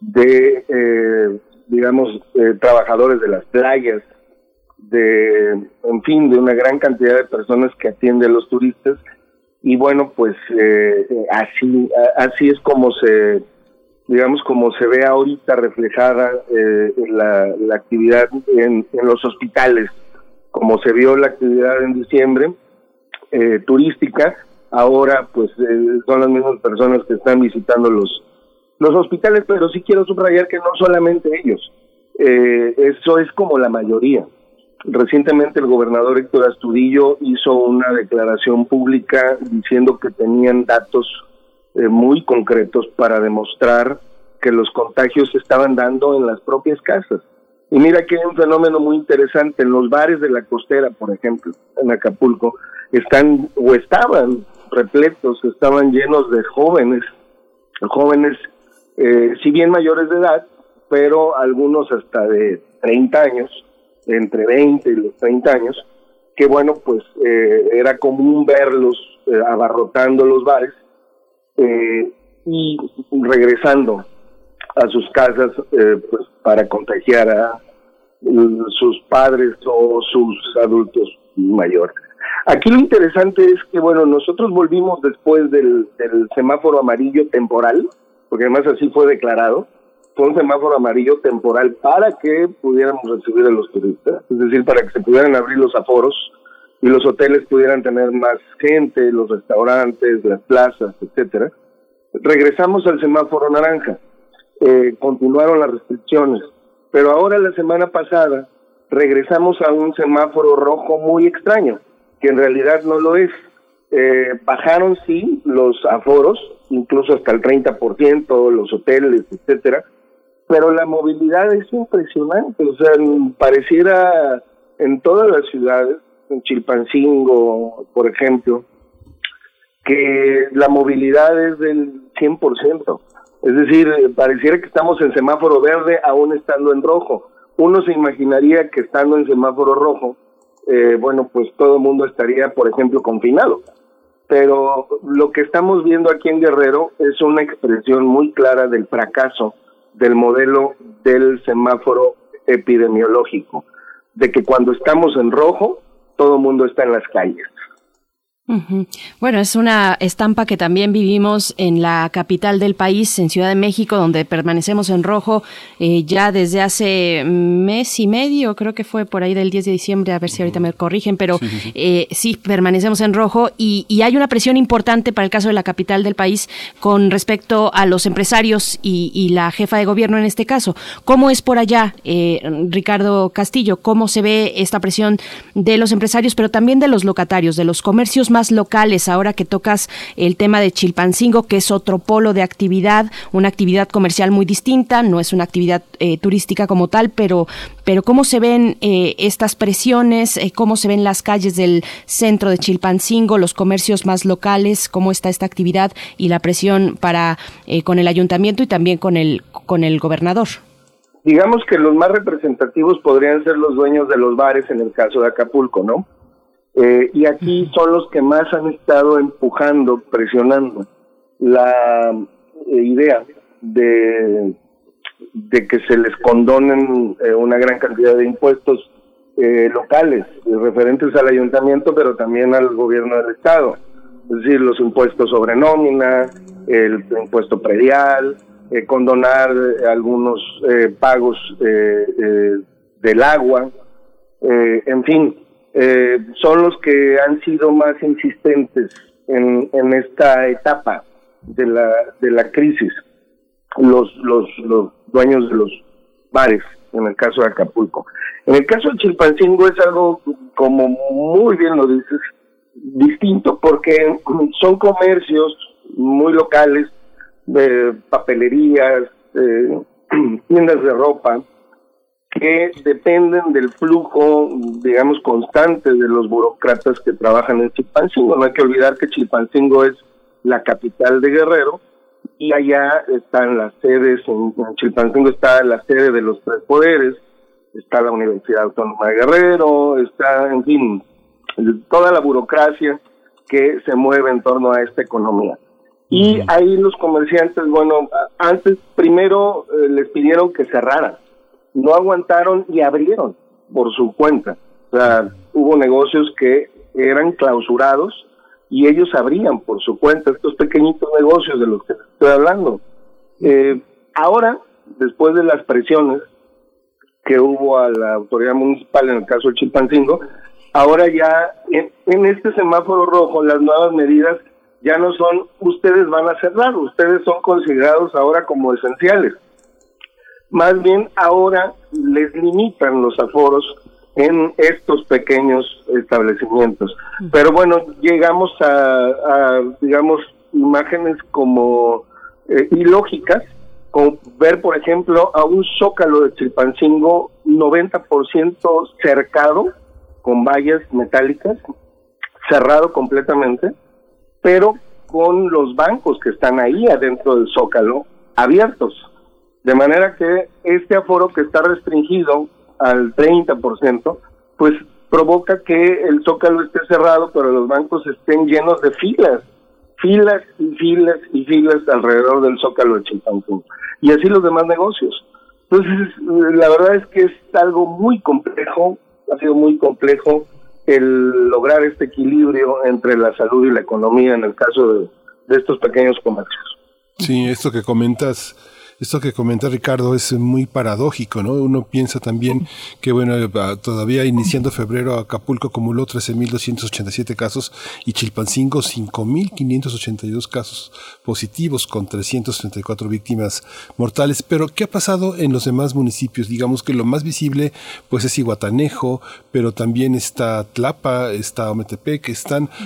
de, eh, digamos, trabajadores de las playas, de, en fin, de una gran cantidad de personas que atiende a los turistas y bueno, pues eh, así, así es como se, digamos, como se ve ahorita reflejada eh, la, la, actividad en, los hospitales, como se vio la actividad en diciembre eh, turística, ahora pues eh, son las mismas personas que están visitando los, los hospitales, pero sí quiero subrayar que no solamente ellos, eh, eso es como la mayoría. Recientemente el gobernador Héctor Astudillo hizo una declaración pública diciendo que tenían datos eh, muy concretos para demostrar que los contagios se estaban dando en las propias casas. Y mira que hay un fenómeno muy interesante. En los bares de la costera, por ejemplo, en Acapulco, están o estaban repletos, estaban llenos de jóvenes, jóvenes, eh, si bien mayores de edad, pero algunos hasta de 30 años, entre 20 y los 30 años, que bueno, pues eh, era común verlos eh, abarrotando los bares eh, y regresando a sus casas pues para contagiar a sus padres o sus adultos mayores. Aquí lo interesante es que, bueno, nosotros volvimos después del semáforo amarillo temporal, porque además así fue declarado, fue un semáforo amarillo temporal para que pudiéramos recibir a los turistas, es decir, para que se pudieran abrir los aforos y los hoteles pudieran tener más gente, los restaurantes, las plazas, etcétera. Regresamos al semáforo naranja, eh, continuaron las restricciones, pero ahora la semana pasada regresamos a un semáforo rojo muy extraño, que en realidad no lo es. Eh, bajaron sí los aforos, incluso hasta el 30%, los hoteles, etcétera, pero la movilidad es impresionante, o sea, pareciera en todas las ciudades, en Chilpancingo, por ejemplo, que la movilidad es del 100%. Es decir, pareciera que estamos en semáforo verde aún estando en rojo. Uno se imaginaría que estando en semáforo rojo, eh, bueno, pues todo el mundo estaría, por ejemplo, confinado. Pero lo que estamos viendo aquí en Guerrero es una expresión muy clara del fracaso del modelo del semáforo epidemiológico, de que cuando estamos en rojo, todo mundo está en las calles. Bueno, es una estampa que también vivimos en la capital del país, en Ciudad de México, donde permanecemos en rojo eh, ya desde hace mes y medio, creo que fue por ahí del 10 de diciembre, a ver si ahorita me corrigen, pero eh, sí, permanecemos en rojo y, hay una presión importante para el caso de la capital del país con respecto a los empresarios y, la jefa de gobierno en este caso. ¿Cómo es por allá, eh, Ricardo Castillo? ¿Cómo se ve esta presión de los empresarios, pero también de los locatarios, de los comercios más locales, ahora que tocas el tema de Chilpancingo, que es otro polo de actividad, una actividad comercial muy distinta, no es una actividad eh, turística como tal, pero, pero cómo se ven eh, estas presiones, eh, cómo se ven las calles del centro de Chilpancingo, los comercios más locales, cómo está esta actividad y la presión para con el ayuntamiento y también con el con el gobernador. Digamos que los más representativos podrían ser los dueños de los bares en el caso de Acapulco, ¿no? Y aquí son los que más han estado empujando, presionando la idea de de que se les condonen eh, una gran cantidad de impuestos eh, locales eh, referentes al ayuntamiento, pero también al gobierno del estado. Es decir, los impuestos sobre nómina, el impuesto predial, condonar algunos pagos del agua, en fin, son los que han sido más insistentes en, en esta etapa de la, de la crisis. Los, los, los dueños de los bares, en el caso de Acapulco. En el caso de Chilpancingo es algo, como muy bien lo dices, distinto porque son comercios muy locales, de papelerías, tiendas de ropa, que dependen del flujo, digamos, constante de los burócratas que trabajan en Chilpancingo. No hay que olvidar que Chilpancingo es la capital de Guerrero, y allá están las sedes, en, Chilpancingo está la sede de los tres poderes, está la Universidad Autónoma de Guerrero, está, en fin, toda la burocracia que se mueve en torno a esta economía. Y ahí los comerciantes, bueno, antes primero eh, les pidieron que cerraran, no aguantaron y abrieron por su cuenta. O sea, hubo negocios que eran clausurados y ellos abrían por su cuenta estos pequeñitos negocios de los que estoy hablando. Eh, ahora, después de las presiones que hubo a la autoridad municipal en el caso de Chilpancingo, ahora ya en, este semáforo rojo las nuevas medidas ya no son ustedes van a cerrar, ustedes son considerados ahora como esenciales. Más bien ahora les limitan los aforos en estos pequeños establecimientos. Pero bueno, llegamos a, digamos, imágenes como eh, ilógicas, como ver, por ejemplo, a un zócalo de Chilpancingo 90% cercado, con vallas metálicas, cerrado completamente, pero con los bancos que están ahí adentro del zócalo abiertos. De manera que este aforo que está restringido al 30%, pues provoca que el zócalo esté cerrado, pero los bancos estén llenos de filas, filas y filas y filas alrededor del zócalo de Chilpancingo. Y así los demás negocios. Entonces, la verdad es que es algo muy complejo, ha sido muy complejo el lograr este equilibrio entre la salud y la economía en el caso de, de estos pequeños comercios. Sí, esto que comentas esto que comenta Ricardo es muy paradójico, ¿no? Uno piensa también que, bueno, todavía iniciando febrero Acapulco acumuló 13.287 casos y Chilpancingo 5.582 casos positivos con 334 víctimas mortales. Pero, ¿qué ha pasado en los demás municipios? Digamos que lo más visible, pues, es Iguatanejo, pero también está Tlapa, está Ometepec,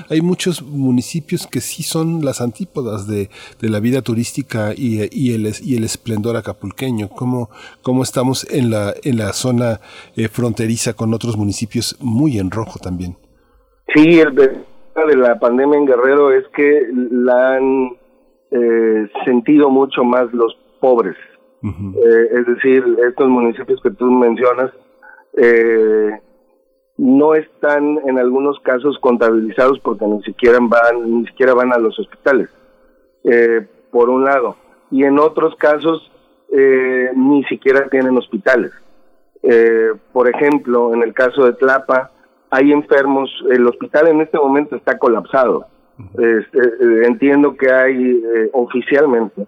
hay muchos municipios que sí son las antípodas de, la vida turística y, el, y el esplendor acapulqueño, cómo, cómo estamos en la, en la zona eh, fronteriza con otros municipios muy en rojo también. Sí, el de la pandemia en Guerrero es que la han eh, sentido mucho más los pobres. Eh, es decir, estos municipios que tú mencionas no están en algunos casos contabilizados porque ni siquiera van ni siquiera van a los hospitales. por un lado, y en otros casos eh, ni siquiera tienen hospitales. Eh, por ejemplo, en el caso de Tlapa, hay enfermos, el hospital en este momento está colapsado. Este, eh, entiendo que hay oficialmente,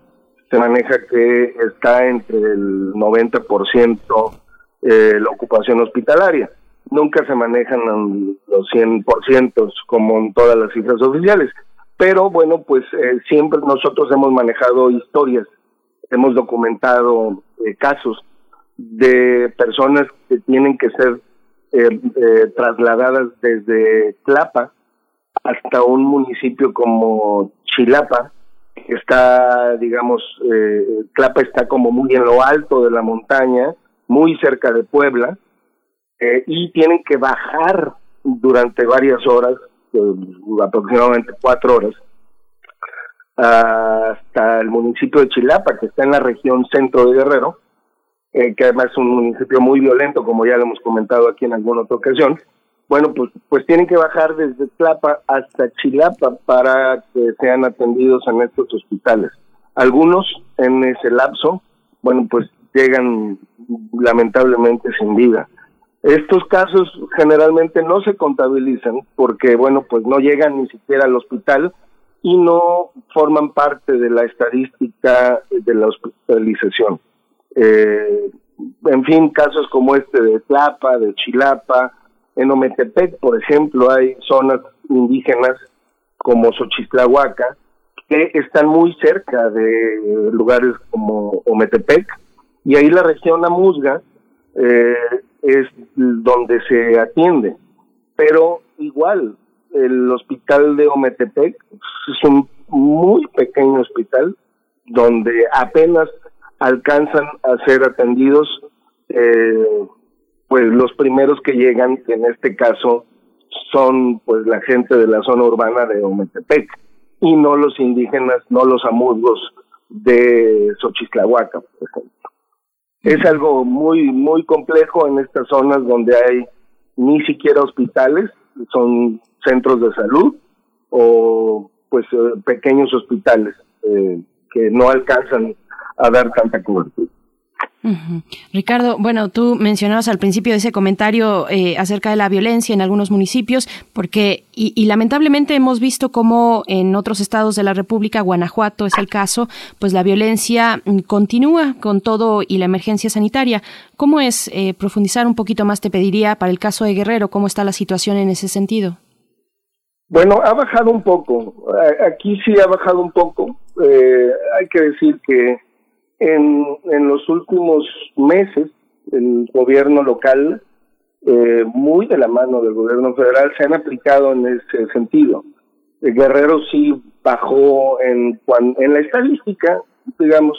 se maneja que está entre el 90% la ocupación hospitalaria. Nunca se manejan los 100% como en todas las cifras oficiales. Pero bueno, pues eh, siempre nosotros hemos manejado historias, hemos documentado eh, casos de personas que tienen que ser eh, trasladadas desde Tlapa hasta un municipio como Chilapa, que está, digamos, eh, Tlapa está como muy en lo alto de la montaña, muy cerca de Puebla, eh, y tienen que bajar durante varias horas, eh, aproximadamente cuatro horas, hasta el municipio de Chilapa, que está en la región centro de Guerrero, eh, que además es un municipio muy violento, como ya lo hemos comentado aquí en alguna otra ocasión. Bueno, pues, pues tienen que bajar desde Tlapa hasta Chilapa para que sean atendidos en estos hospitales. Algunos en ese lapso, bueno, pues llegan lamentablemente sin vida. Estos casos generalmente no se contabilizan porque, bueno, pues no llegan ni siquiera al hospital y no forman parte de la estadística de la hospitalización. Eh, en fin, casos como este de Tlapa, de Chilapa, en Ometepec, por ejemplo, hay zonas indígenas como Xochitlahuaca que están muy cerca de lugares como Ometepec y ahí la región Amuzga eh, es donde se atiende. Pero igual, el hospital de Ometepec es un muy pequeño hospital donde apenas alcanzan a ser atendidos eh, pues los primeros que llegan, que en este caso son pues la gente de la zona urbana de Ometepec y no los indígenas, no los amurgos de Xochitlahuaca, por ejemplo. Es algo muy, muy complejo en estas zonas donde hay ni siquiera hospitales, son centros de salud o pues eh, pequeños hospitales eh, que no alcanzan a dar tanta cobertura. Ricardo, bueno, tú mencionabas al principio de ese comentario eh, acerca de la violencia en algunos municipios, porque, y, lamentablemente hemos visto cómo en otros estados de la República, Guanajuato es el caso, pues la violencia mm, continúa con todo y la emergencia sanitaria. ¿Cómo es eh, profundizar un poquito más? Te pediría para el caso de Guerrero, ¿cómo está la situación en ese sentido? Bueno, ha bajado un poco. Aquí sí ha bajado un poco. Eh, hay que decir que en, en los últimos meses, el gobierno local, eh, muy de la mano del gobierno federal, se han aplicado en ese sentido. El Guerrero sí bajó en, en la estadística, digamos,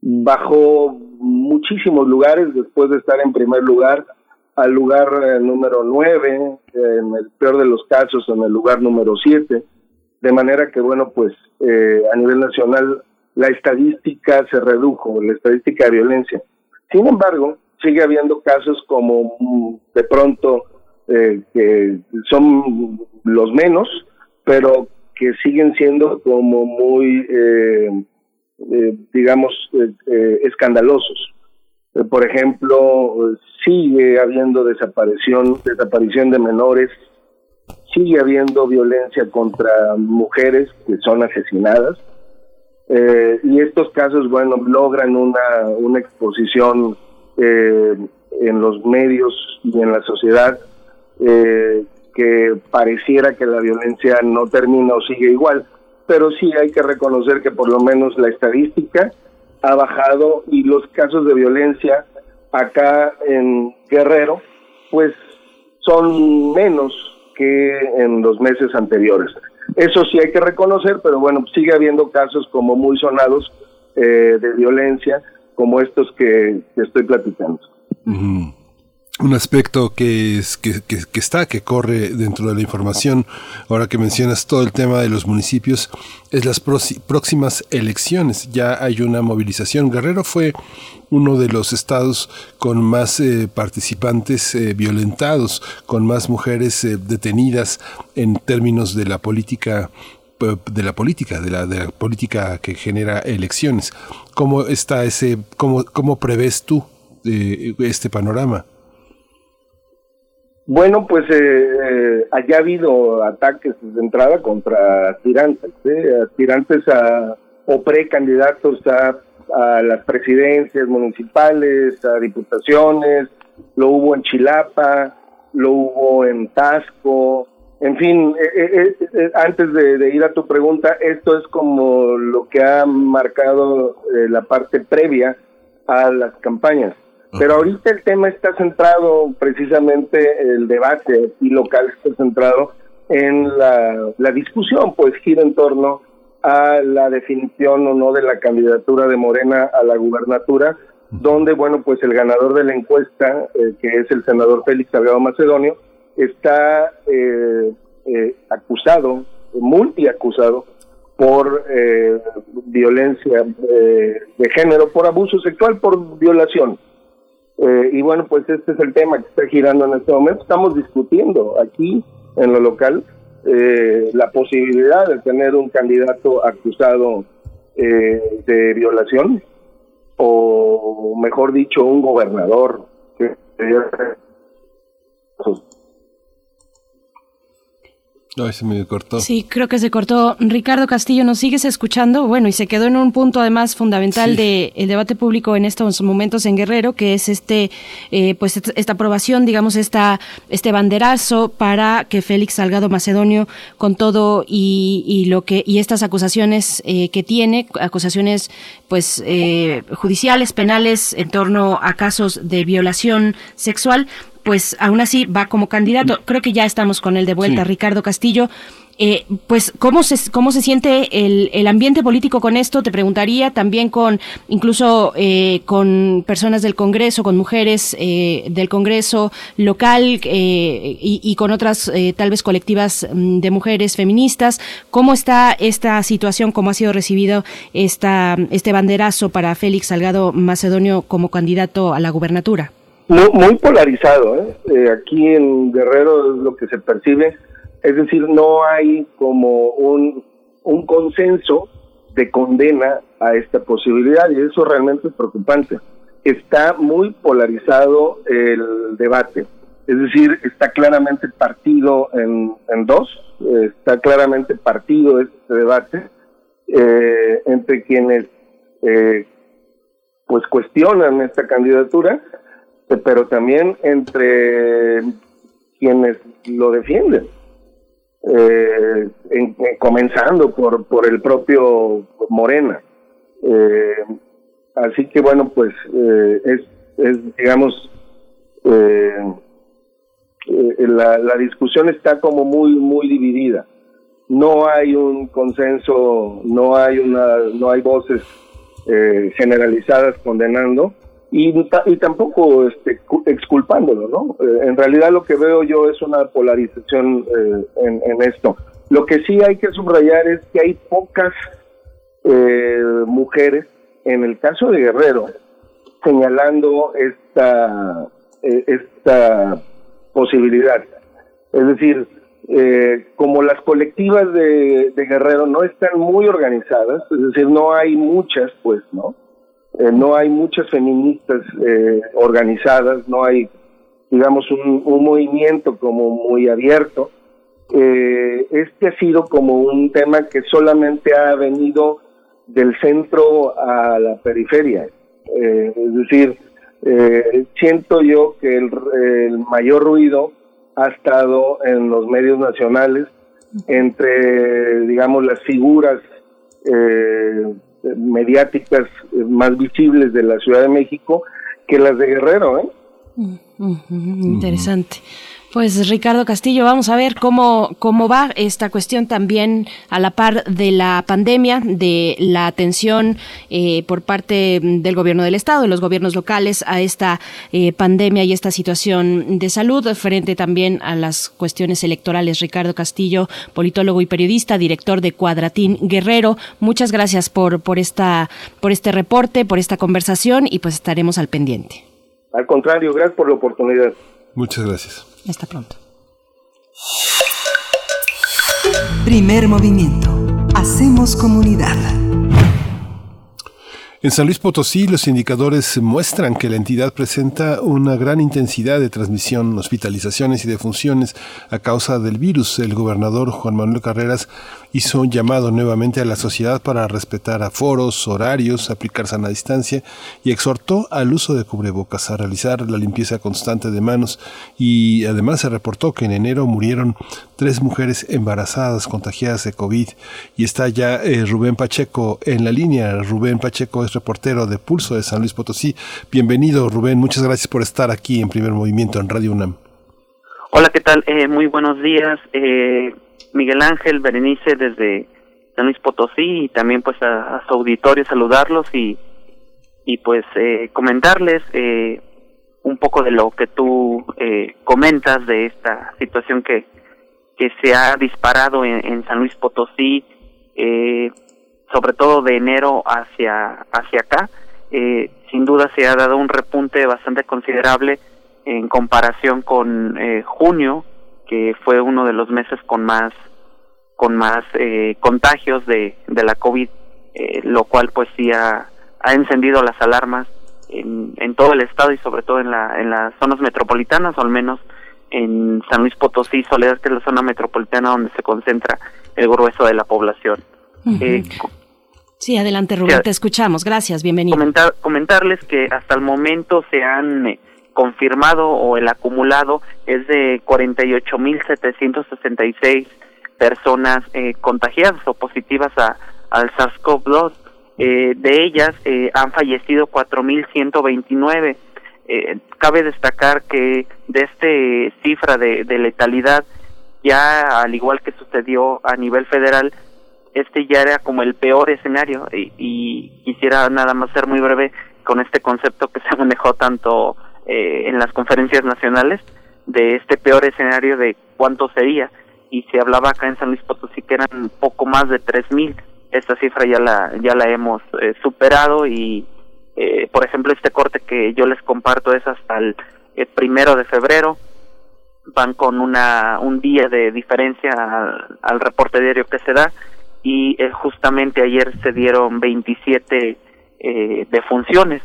bajó muchísimos lugares después de estar en primer lugar al lugar eh, número 9, en el peor de los casos en el lugar número 7, de manera que, bueno, pues eh, a nivel nacional la estadística se redujo, la estadística de violencia. Sin embargo, sigue habiendo casos como mm, de pronto eh, que son los menos, pero que siguen siendo como muy, eh, eh, digamos, escandalosos. por ejemplo, sigue habiendo desaparición, desaparición de menores, sigue habiendo violencia contra mujeres que son asesinadas, eh, y estos casos, bueno, logran una, una exposición eh, en los medios y en la sociedad eh, que pareciera que la violencia no termina o sigue igual, pero sí hay que reconocer que por lo menos la estadística ha bajado y los casos de violencia acá en Guerrero, pues son menos que en los meses anteriores. Eso sí hay que reconocer, pero bueno, sigue habiendo casos como muy sonados eh, de violencia, como estos que, estoy platicando. Un aspecto que, es, que, que, está, que corre dentro de la información, ahora que mencionas todo el tema de los municipios, es las próximas elecciones. Ya hay una movilización. Guerrero fue uno de los estados con más eh, participantes eh, violentados, con más mujeres eh, detenidas en términos de la política de la política, de la, de la política que genera elecciones. ¿Cómo está ese, cómo, cómo prevés tú este panorama? Bueno, pues eh, allá ha habido ataques de entrada contra aspirantes, ¿eh? aspirantes a, o precandidatos a, a las presidencias municipales, a diputaciones, lo hubo en Chilapa, lo hubo en Tasco, en fin, eh, eh, antes de, ir a tu pregunta, esto es como lo que ha marcado la parte previa a las campañas. Pero ahorita el tema está centrado, precisamente el debate y local está centrado en la, la discusión, pues gira en torno a la definición o no de la candidatura de Morena a la gubernatura, donde, bueno, pues el ganador de la encuesta, eh, que es el senador Félix Salgado Macedonio, está eh, eh, acusado, multiacusado, por eh, violencia eh, de género, por abuso sexual, por violación. Eh, y bueno, pues este es el tema que está girando en este momento. Estamos discutiendo aquí en lo local eh, la posibilidad de tener un candidato acusado eh, de violación o mejor dicho un gobernador que No, se me cortó. Sí, creo que se cortó. Ricardo Castillo, ¿nos sigues escuchando? Bueno, y se quedó en un punto además fundamental del de debate público en estos momentos en Guerrero, que es este, eh, pues esta aprobación, digamos, esta, este banderazo para que Félix Salgado Macedonio, con todo y, y lo que y estas acusaciones eh, que tiene, acusaciones, pues eh, judiciales, penales en torno a casos de violación sexual, pues aún así va como candidato. Creo que ya estamos con él de vuelta, Sí. Ricardo Castillo. Eh, pues cómo se cómo se siente el, el ambiente político con esto te preguntaría también con incluso eh, con personas del Congreso con mujeres eh, del Congreso local eh, y, y con otras eh, tal vez colectivas mm, de mujeres feministas cómo está esta situación cómo ha sido recibido esta este banderazo para Félix Salgado Macedonio como candidato a la gubernatura muy, muy polarizado. ¿eh? Eh, aquí en Guerrero es lo que se percibe, es decir, no hay como un, un consenso de condena a esta posibilidad y eso realmente es preocupante. Está muy polarizado el debate, es decir, está claramente partido en, en dos, eh, está claramente partido este debate eh, entre quienes eh, pues cuestionan esta candidatura pero también entre quienes lo defienden, eh, en- en- comenzando por, por el propio Morena. Eh, así que bueno, pues eh, es, es, digamos, eh, eh, la, la discusión está como muy, muy dividida. No hay un consenso, no hay una, no hay voces eh, generalizadas condenando y, ta- y tampoco este, cu- exculpándolo, ¿no? Eh, en realidad lo que veo yo es una polarización eh, en, en esto. Lo que sí hay que subrayar es que hay pocas eh, mujeres, en el caso de Guerrero, señalando esta, eh, esta posibilidad. Es decir, como las colectivas de Guerrero no están muy organizadas, es decir, no hay muchas, pues, ¿no? Eh, no hay muchas feministas eh, organizadas, no hay, digamos, un, movimiento como muy abierto. Eh, este ha sido como un tema que solamente ha venido del centro a la periferia. Eh, es decir, siento yo que el, el mayor ruido ha estado en los medios nacionales entre, digamos, las figuras eh, mediáticas eh, más visibles de la Ciudad de México que las de Guerrero, ¿eh? Ujú, Interesante. Pues Ricardo Castillo, vamos a ver cómo, cómo va esta cuestión también a la par de la pandemia, de la atención eh, por parte del gobierno del Estado, de los gobiernos locales a esta eh, pandemia y esta situación de salud, frente también a las cuestiones electorales. Ricardo Castillo, politólogo y periodista, director de Cuadratín Guerrero, muchas gracias por, por, esta, por este reporte, por esta conversación y pues estaremos al pendiente. Al contrario, gracias por la oportunidad. Muchas gracias. Hasta pronto. Primer movimiento. Hacemos comunidad. En San Luis Potosí, los indicadores muestran que la entidad presenta una gran intensidad de transmisión, hospitalizaciones y defunciones a causa del virus. El gobernador Juan Manuel Carreras hizo un llamado nuevamente a la sociedad para respetar aforos, horarios, aplicar sana distancia y exhortó al uso de cubrebocas, a realizar la limpieza constante de manos y además se reportó que en enero murieron tres mujeres embarazadas contagiadas de COVID y está ya eh, Rubén Pacheco en la línea. Rubén Pacheco reportero de Pulso de San Luis Potosí. Bienvenido Rubén, muchas gracias por estar aquí en primer movimiento en Radio UNAM. Hola, ¿qué tal? Eh, muy buenos días. Eh, Miguel Ángel, Berenice, desde San Luis Potosí y también pues a, su auditorio saludarlos y, y pues eh, comentarles eh, un poco de lo que tú eh, comentas de esta situación que, que se ha disparado en, en San Luis Potosí, eh, sobre todo de enero hacia, hacia acá. Eh, sin duda se ha dado un repunte bastante considerable en comparación con eh, junio, que fue uno de los meses con más con más eh, contagios de, de la COVID, eh, lo cual pues sí ha, ha encendido las alarmas en, en todo el estado y sobre todo en, la, en las zonas metropolitanas, o al menos en San Luis Potosí, Soledad, que es la zona metropolitana donde se concentra el grueso de la población. Sí, adelante Rubén, te escuchamos. Gracias, bienvenido. Comentar, comentarles que hasta el momento se han eh, confirmado o el acumulado es de 48.766 personas eh, contagiadas o positivas a, al SARS-CoV-2. Eh, de ellas eh, han fallecido 4.129. Eh, cabe destacar que de este cifra de, de letalidad, ya al igual que sucedió a nivel federal, este ya era como el peor escenario y, quisiera nada más ser muy breve con este concepto que se manejó tanto eh, en las conferencias nacionales de este peor escenario de cuánto sería. Y se hablaba acá en San Luis Potosí que eran poco más de tres mil. Esta cifra ya la ya la hemos eh, superado y eh, por ejemplo este corte que yo les comparto es hasta el, el primero de febrero. Van con una un día de diferencia al reporte diario que se da y eh, justamente ayer se dieron 27 eh, defunciones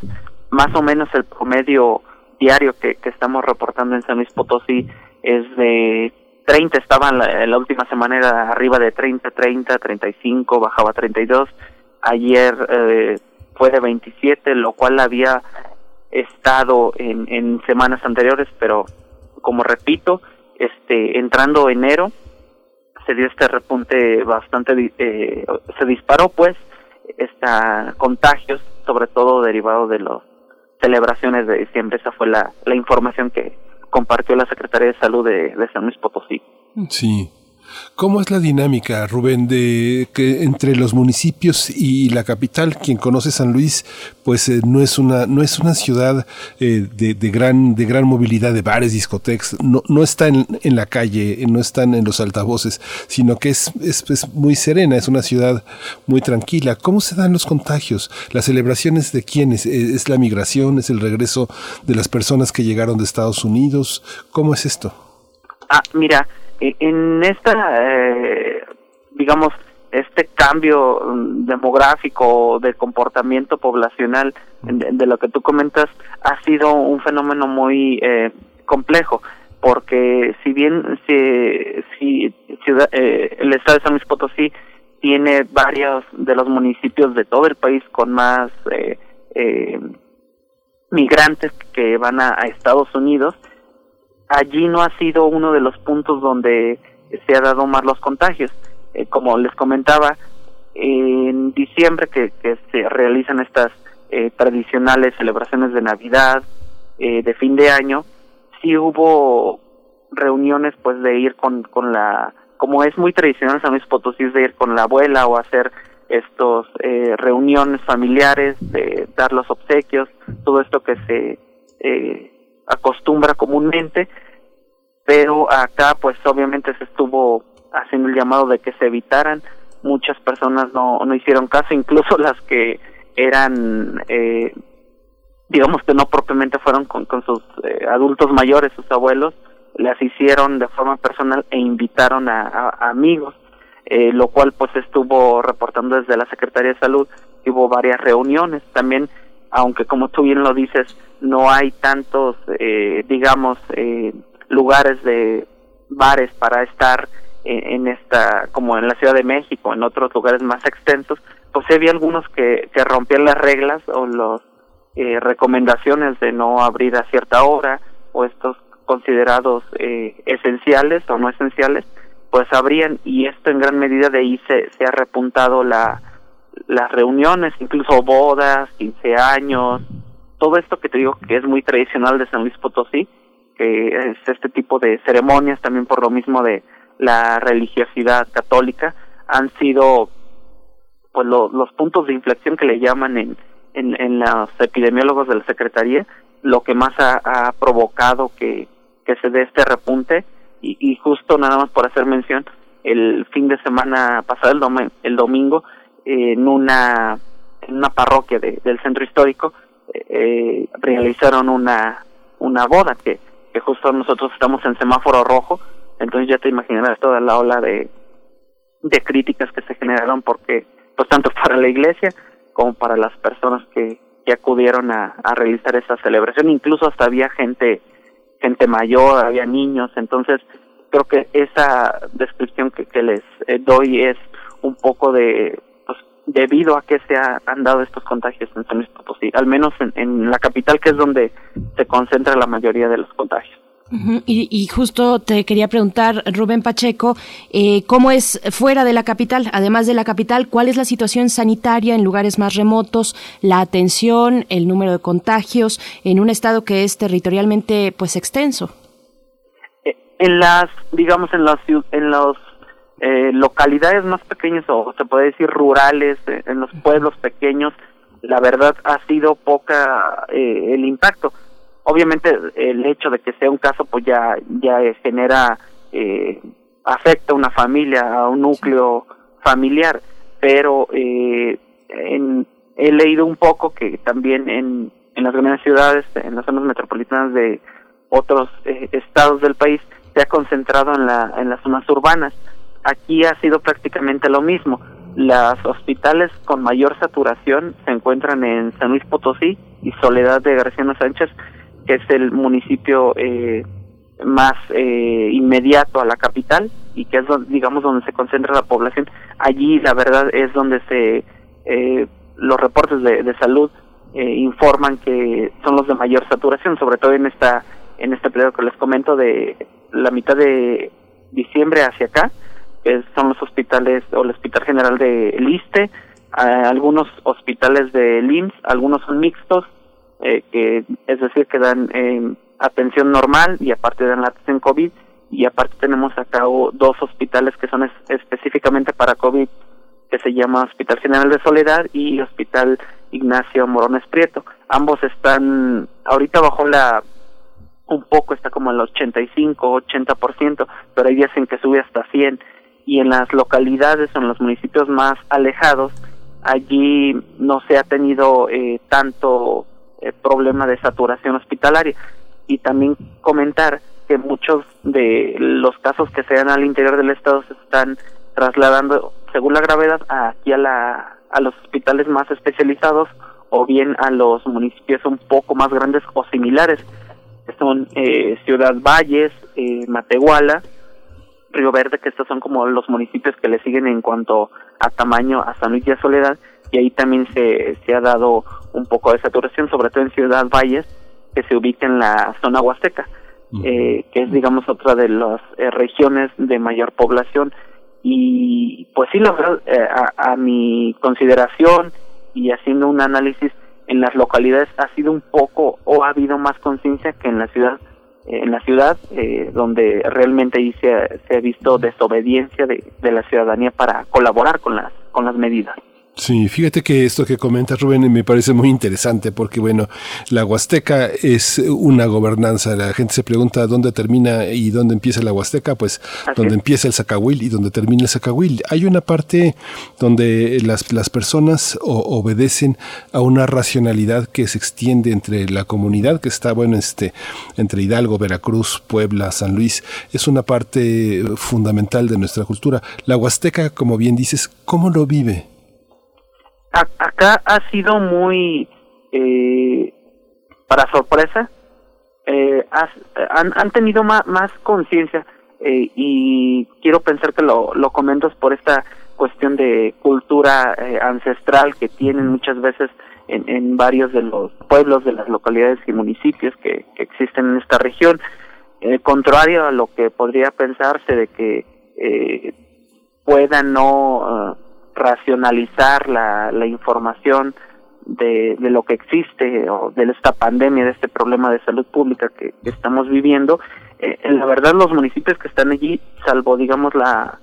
más o menos el promedio diario que, que estamos reportando en San Luis Potosí es de 30 estaban la, la última semana era arriba de 30, 30, 35, bajaba a 32. Ayer eh, fue de 27, lo cual había estado en, en semanas anteriores, pero como repito, este entrando enero se dio este repunte bastante eh, se disparó pues esta contagios sobre todo derivado de las celebraciones de diciembre esa fue la, la información que compartió la Secretaría de Salud de, de San Luis Potosí. Sí. ¿Cómo es la dinámica, Rubén, de que entre los municipios y la capital, quien conoce San Luis, pues eh, no es una no es una ciudad eh, de, gran de gran movilidad de bares, discotecas, no no está en, la calle, no están en los altavoces, sino que es, es, es muy serena, es una ciudad muy tranquila. ¿Cómo se dan los contagios? Las celebraciones de quiénes? ¿Es la migración? ¿Es el regreso de las personas que llegaron de Estados Unidos? ¿Cómo es esto? Ah, mira, en esta, eh, digamos, este cambio demográfico de comportamiento poblacional de, lo que tú comentas ha sido un fenómeno muy eh, complejo porque si bien si, si ciudad, eh, el estado de San Luis Potosí tiene varios de los municipios de todo el país con más eh, eh, migrantes que van a Estados Unidos, allí no ha sido uno de los puntos donde se ha dado más los contagios. Eh, como les comentaba, en diciembre que, que se realizan estas eh, tradicionales celebraciones de Navidad, eh, de fin de año, sí hubo reuniones pues de ir con, con la, como es muy tradicional San Luis Potosí, de ir con la abuela o hacer estos eh, reuniones familiares, de dar los obsequios, todo esto que se eh, acostumbra comúnmente, pero acá pues obviamente se estuvo haciendo el llamado de que se evitaran, muchas personas no, no hicieron caso, incluso las que eran, eh, digamos que no propiamente fueron con, con sus eh, adultos mayores, sus abuelos, las hicieron de forma personal e invitaron a, amigos, eh, lo cual pues estuvo reportando desde la Secretaría de Salud, hubo varias reuniones, también aunque como tú bien lo dices, no hay tantos, eh, digamos, eh, lugares de bares para estar en, esta, como en la Ciudad de México, en otros lugares más extensos, pues había algunos que, que rompían las reglas o las eh, recomendaciones de no abrir a cierta hora o estos considerados eh, esenciales o no esenciales, pues abrían y esto en gran medida de ahí se, se ha repuntado la, las reuniones, incluso bodas, 15 años, todo esto que te digo que es muy tradicional de San Luis Potosí, que es este tipo de ceremonias, también por lo mismo de la religiosidad católica, han sido pues los puntos de inflexión que le llaman en, en, en los epidemiólogos de la Secretaría, lo que más ha, provocado que, que se dé este repunte. Y, y, justo nada más por hacer mención, el fin de semana pasado, el, el domingo, en una en una parroquia de, del centro histórico, eh, realizaron una una boda que, que justo nosotros estamos en semáforo rojo, entonces ya te imaginarás toda la ola de, de críticas que se generaron porque pues tanto para la iglesia como para las personas que, que acudieron a, a realizar esa celebración, incluso hasta había gente gente mayor, había niños, entonces creo que esa descripción que, que les eh, doy es un poco de debido a que se ha, han dado estos contagios en San Luis Potosí, al menos en, en la capital que es donde se concentra la mayoría de los contagios. Y, y, justo te quería preguntar, Rubén Pacheco, eh, ¿cómo es fuera de la capital? Además de la capital, ¿cuál es la situación sanitaria en lugares más remotos, la atención, el número de contagios en un estado que es territorialmente pues extenso? En las, digamos, en las en los eh, localidades más pequeñas o se puede decir rurales, eh, en los pueblos pequeños, la verdad ha sido poca eh, el impacto. Obviamente el hecho de que sea un caso pues ya ya genera eh, afecta a una familia a un núcleo familiar. Pero eh, en, he leído un poco que también en en las grandes ciudades en las zonas metropolitanas de otros estados del país se ha concentrado en la en las zonas urbanas aquí ha sido prácticamente lo mismo. Las hospitales con mayor saturación se encuentran en San Luis Potosí y Soledad de García Sánchez que es el municipio eh, más eh, inmediato a la capital y que es digamos donde se concentra la población. Allí la verdad es donde se eh, los reportes de, de salud eh, informan que son los de mayor saturación sobre todo en esta en este periodo que les comento de la mitad de diciembre hacia acá que son los hospitales o el hospital general de Liste algunos hospitales de LIMS algunos son mixtos eh, que es decir que dan eh, atención normal y aparte dan la atención COVID y aparte tenemos acá dos hospitales que son específicamente para COVID que se llama Hospital General de Soledad y Hospital Ignacio Morones Prieto. Ambos están ahorita bajo la un poco está como el 85, 80%, pero hay días en que sube hasta 100 y en las localidades o en los municipios más alejados allí no se ha tenido eh, tanto eh, problema de saturación hospitalaria. Y también comentar que muchos de los casos que se dan al interior del estado se están trasladando, según la gravedad, aquí a, la, a los hospitales más especializados o bien a los municipios un poco más grandes o similares, son eh, Ciudad Valles, eh, Matehuala, Río Verde, que estos son como los municipios que le siguen en cuanto a tamaño a San Luis y a Soledad, y ahí también se, se ha dado un poco de saturación, sobre todo en Ciudad Valles, que se ubica en la zona huasteca, eh, que es, digamos, otra de las eh, regiones de mayor población. Y pues sí, la verdad, eh, a, a, mi consideración y haciendo un análisis en las localidades ha sido un poco o ha habido más conciencia que en la ciudad en la ciudad donde realmente ahí se, se ha visto desobediencia de, de la ciudadanía para colaborar con las con las medidas Sí, fíjate que esto que comenta Rubén me parece muy interesante porque, bueno, la Huasteca es una gobernanza. La gente se pregunta dónde termina y dónde empieza la Huasteca, pues donde empieza el Zacahuil y donde termina el Zacahuil. Hay una parte donde las, las personas obedecen a una racionalidad que se extiende entre la comunidad que está, bueno, este, entre Hidalgo, Veracruz, Puebla, San Luis. Es una parte fundamental de nuestra cultura. La Huasteca, como bien dices, ¿cómo lo vive? Acá ha sido muy eh, para sorpresa eh, han, han tenido más, más conciencia eh, y quiero pensar que lo, lo comentas por esta cuestión de cultura eh, ancestral que tienen muchas veces en, en varios de los pueblos de las localidades y municipios que, existen en esta región. Eh, contrario a lo que podría pensarse de que puedan no uh, racionalizar la, la información de, de lo que existe o de esta pandemia, de este problema de salud pública que, estamos viviendo, eh, la verdad los municipios que están allí, salvo digamos la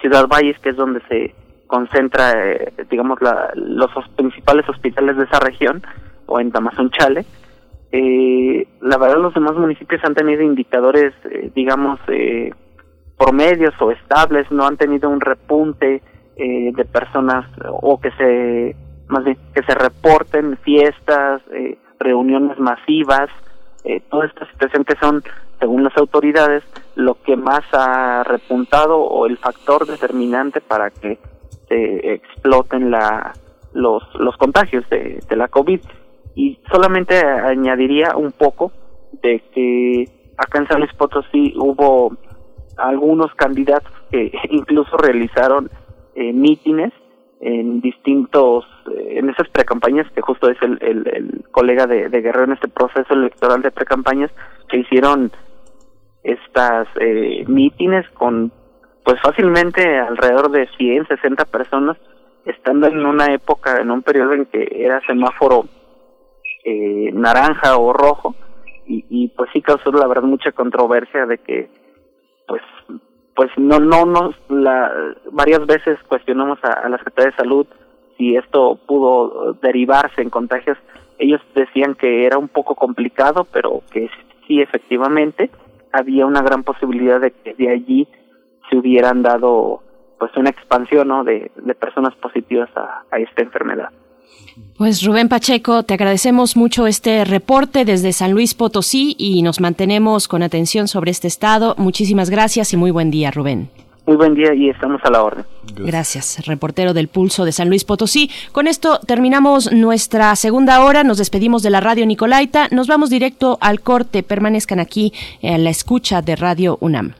Ciudad Valles, que es donde se concentra, eh, digamos, la, los principales hospitales de esa región, o en Tamazunchale, eh, la verdad los demás municipios han tenido indicadores, eh, digamos, eh, promedios o estables, no han tenido un repunte eh, de personas o que se más bien que se reporten fiestas, eh, reuniones masivas, eh, toda esta situación que son, según las autoridades, lo que más ha repuntado o el factor determinante para que se exploten la, los, los contagios de, de la COVID. Y solamente añadiría un poco de que acá en San Luis Potosí hubo algunos candidatos que incluso realizaron eh, mítines en distintos, eh, en esas precampañas, que justo es el, el, colega de, Guerrero en este proceso electoral de precampañas, que hicieron estas eh, mítines con, pues fácilmente alrededor de 100, 60 personas, estando en una época, en un periodo en que era semáforo eh, naranja o rojo, y, y pues sí causó la verdad mucha controversia de que pues pues no no nos la varias veces cuestionamos a, la Secretaría de Salud si esto pudo derivarse en contagios ellos decían que era un poco complicado pero que sí efectivamente había una gran posibilidad de que de allí se hubieran dado pues una expansión ¿no? de, de personas positivas a esta enfermedad pues Rubén Pacheco, te agradecemos mucho este reporte desde San Luis Potosí y nos mantenemos con atención sobre este estado. Muchísimas gracias y muy buen día, Rubén. Muy buen día y estamos a la orden. Gracias, reportero del Pulso de San Luis Potosí. Con esto terminamos nuestra segunda hora, nos despedimos de la radio Nicolaita, nos vamos directo al corte, permanezcan aquí en la escucha de Radio UNAM.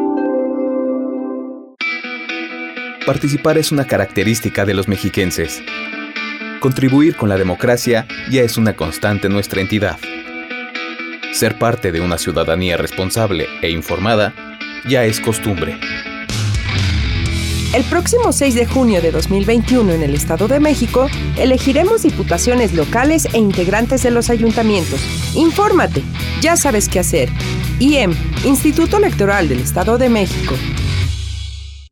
Participar es una característica de los mexiquenses. Contribuir con la democracia ya es una constante en nuestra entidad. Ser parte de una ciudadanía responsable e informada ya es costumbre. El próximo 6 de junio de 2021 en el Estado de México, elegiremos diputaciones locales e integrantes de los ayuntamientos. Infórmate, ya sabes qué hacer. IEM, Instituto Electoral del Estado de México.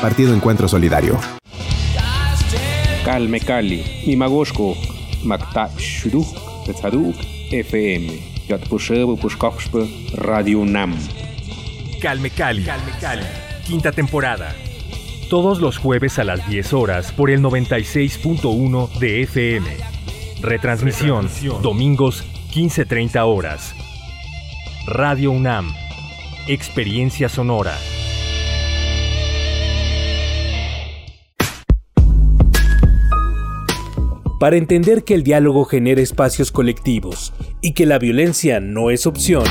Partido Encuentro Solidario. Calme Cali, Imagoshko, Makta Shuduk, Tetzaduk, FM, Yatpushebo Pushkoxpe, Radio Nam. Calme Cali, Calme Cali, quinta temporada. Todos los jueves a las 10 horas por el 96.1 de FM. Retransmisión, domingos 15.30 horas. Radio UNAM. Experiencia sonora. Para entender que el diálogo genera espacios colectivos y que la violencia no es opción,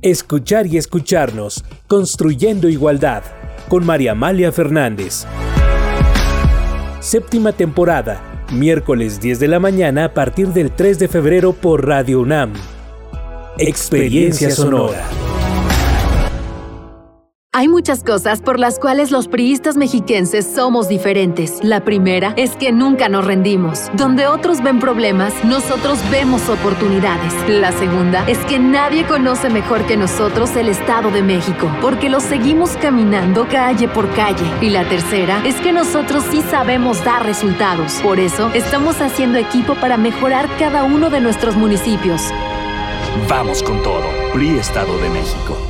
escuchar y escucharnos, construyendo igualdad, con María Amalia Fernández. Séptima temporada, miércoles 10 de la mañana a partir del 3 de febrero por Radio UNAM. Experiencia Sonora. Hay muchas cosas por las cuales los priistas mexiquenses somos diferentes. La primera es que nunca nos rendimos. Donde otros ven problemas, nosotros vemos oportunidades. La segunda es que nadie conoce mejor que nosotros el Estado de México, porque lo seguimos caminando calle por calle. Y la tercera es que nosotros sí sabemos dar resultados. Por eso, estamos haciendo equipo para mejorar cada uno de nuestros municipios. Vamos con todo. PRI Estado de México.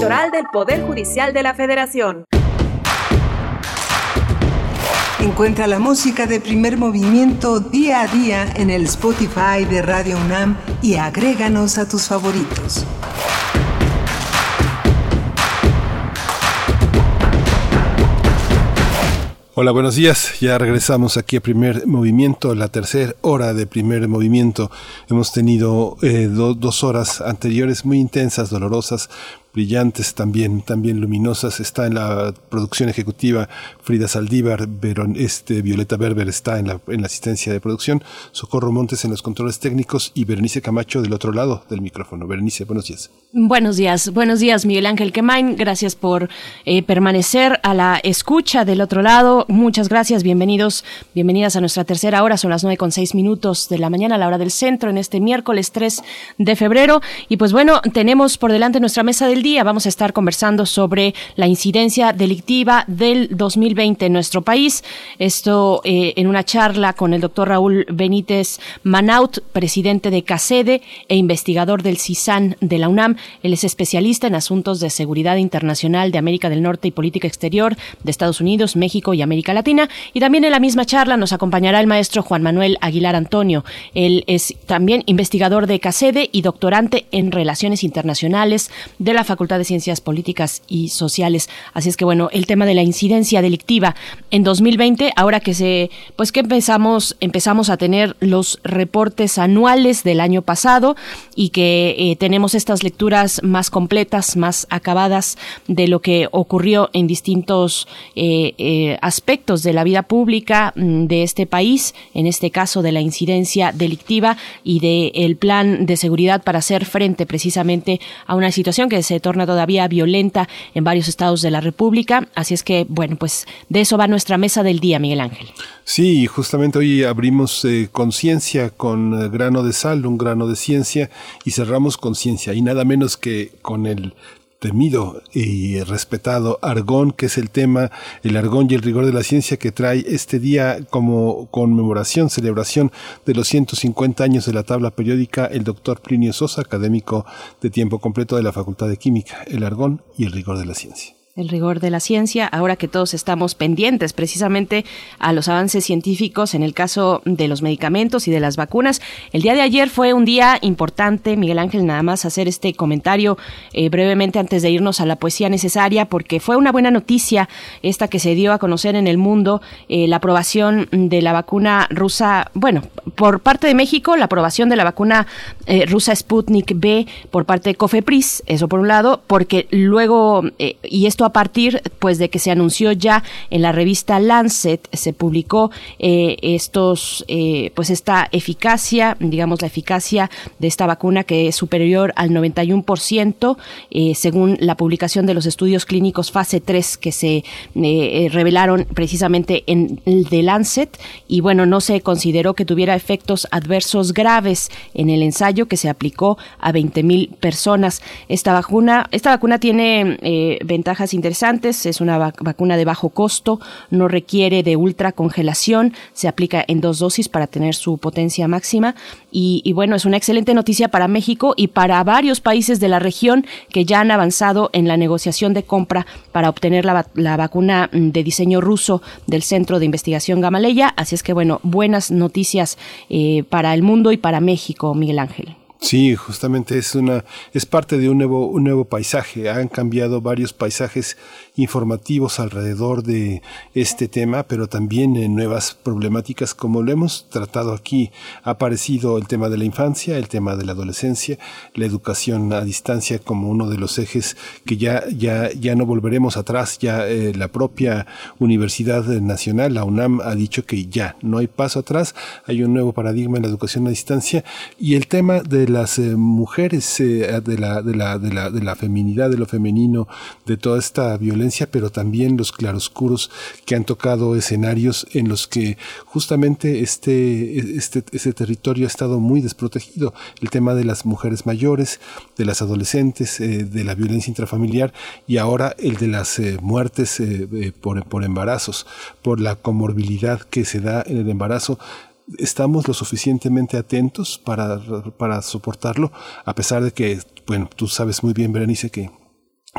Electoral del Poder Judicial de la Federación. Encuentra la música de primer movimiento día a día en el Spotify de Radio UNAM y agréganos a tus favoritos. Hola, buenos días. Ya regresamos aquí a primer movimiento, la tercera hora de primer movimiento. Hemos tenido eh, dos horas anteriores muy intensas, dolorosas, brillantes también, también luminosas. Está en la producción ejecutiva Frida Saldívar, Veron, este, Violeta Berber está en la, en la asistencia de producción, Socorro Montes en los controles técnicos y Berenice Camacho del otro lado del micrófono. Berenice, buenos días. Buenos días, buenos días Miguel Ángel Quemain, gracias por eh, permanecer a la escucha del otro lado, muchas gracias, bienvenidos, bienvenidas a nuestra tercera hora, son las nueve con seis minutos de la mañana a la hora del centro en este miércoles 3 de febrero y pues bueno, tenemos por delante nuestra mesa del día, vamos a estar conversando sobre la incidencia delictiva del 2020 en nuestro país, esto eh, en una charla con el doctor Raúl Benítez Manaut, presidente de CACEDE e investigador del CISAN de la UNAM, él es especialista en asuntos de seguridad internacional de América del Norte y política exterior de Estados Unidos, México y América Latina. Y también en la misma charla nos acompañará el maestro Juan Manuel Aguilar Antonio. Él es también investigador de CACEDE y doctorante en Relaciones Internacionales de la Facultad de Ciencias Políticas y Sociales. Así es que bueno, el tema de la incidencia delictiva en 2020, ahora que se, pues que empezamos, empezamos a tener los reportes anuales del año pasado y que eh, tenemos estas lecturas más completas, más acabadas de lo que ocurrió en distintos eh, eh, aspectos de la vida pública mm, de este país, en este caso de la incidencia delictiva y del plan de seguridad para hacer frente precisamente a una situación que se torna todavía violenta en varios estados de la República. Así es que, bueno, pues de eso va nuestra mesa del día, Miguel Ángel. Sí, justamente hoy abrimos eh, conciencia con grano de sal, un grano de ciencia, y cerramos conciencia, y nada menos que con el temido y respetado argón, que es el tema, el argón y el rigor de la ciencia que trae este día como conmemoración, celebración de los 150 años de la tabla periódica, el doctor Plinio Sosa, académico de tiempo completo de la Facultad de Química, el argón y el rigor de la ciencia el rigor de la ciencia, ahora que todos estamos pendientes precisamente a los avances científicos en el caso de los medicamentos y de las vacunas. El día de ayer fue un día importante, Miguel Ángel, nada más hacer este comentario eh, brevemente antes de irnos a la poesía necesaria, porque fue una buena noticia esta que se dio a conocer en el mundo, eh, la aprobación de la vacuna rusa, bueno, por parte de México, la aprobación de la vacuna eh, rusa Sputnik B por parte de COFEPRIS, eso por un lado, porque luego, y esto a partir pues de que se anunció ya en la revista Lancet se publicó eh, estos eh, pues esta eficacia digamos la eficacia de esta vacuna que es superior al 91% eh, según la publicación de los estudios clínicos fase 3 que se revelaron precisamente en el de Lancet. Y bueno no se consideró que tuviera efectos adversos graves en el ensayo que se aplicó a 20.000 personas. Esta vacuna esta vacuna tiene ventajas interesantes. Es una vacuna de bajo costo, no requiere de ultracongelación, se aplica en dos dosis para tener su potencia máxima. Y, bueno, es una excelente noticia para México y para varios países de la región que ya han avanzado en la negociación de compra para obtener la, la vacuna de diseño ruso del Centro de Investigación Gamaleya. Así es que bueno, buenas noticias eh, para el mundo y para México, Miguel Ángel. Sí, justamente es una es parte de un nuevo un nuevo paisaje. Han cambiado varios paisajes informativos alrededor de este tema, pero también en nuevas problemáticas como lo hemos tratado aquí. Ha aparecido el tema de la infancia, el tema de la adolescencia, la educación a distancia como uno de los ejes que ya, ya, ya no volveremos atrás. Ya eh, la propia Universidad Nacional, la UNAM, ha dicho que ya no hay paso atrás, hay un nuevo paradigma en la educación a distancia y el tema de las eh, mujeres, eh, de, la, de, la, de, la, de la feminidad, de lo femenino, de toda esta violencia pero también los claroscuros que han tocado escenarios en los que justamente este, este, este territorio ha estado muy desprotegido. El tema de las mujeres mayores, de las adolescentes, eh, de la violencia intrafamiliar y ahora el de las eh, muertes eh, por, por embarazos, por la comorbilidad que se da en el embarazo estamos lo suficientemente atentos para, para soportarlo, a pesar de que, bueno, tú sabes muy bien, Berenice, que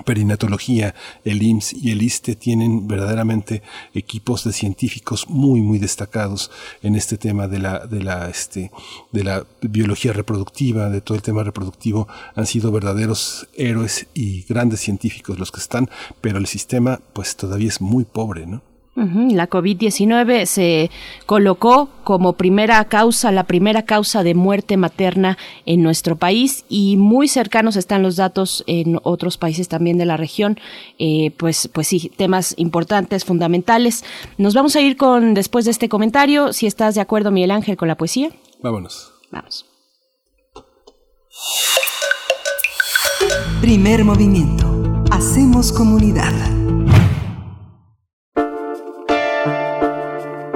perinatología, el IMSS y el ISTE tienen verdaderamente equipos de científicos muy muy destacados en este tema de la de la este de la biología reproductiva, de todo el tema reproductivo, han sido verdaderos héroes y grandes científicos los que están, pero el sistema pues todavía es muy pobre, ¿no? La COVID-19 se colocó como primera causa, la primera causa de muerte materna en nuestro país y muy cercanos están los datos en otros países también de la región. Eh, pues, pues sí, temas importantes, fundamentales. Nos vamos a ir con, después de este comentario, si estás de acuerdo, Miguel Ángel, con la poesía. Vámonos. Vamos. Primer movimiento. Hacemos comunidad.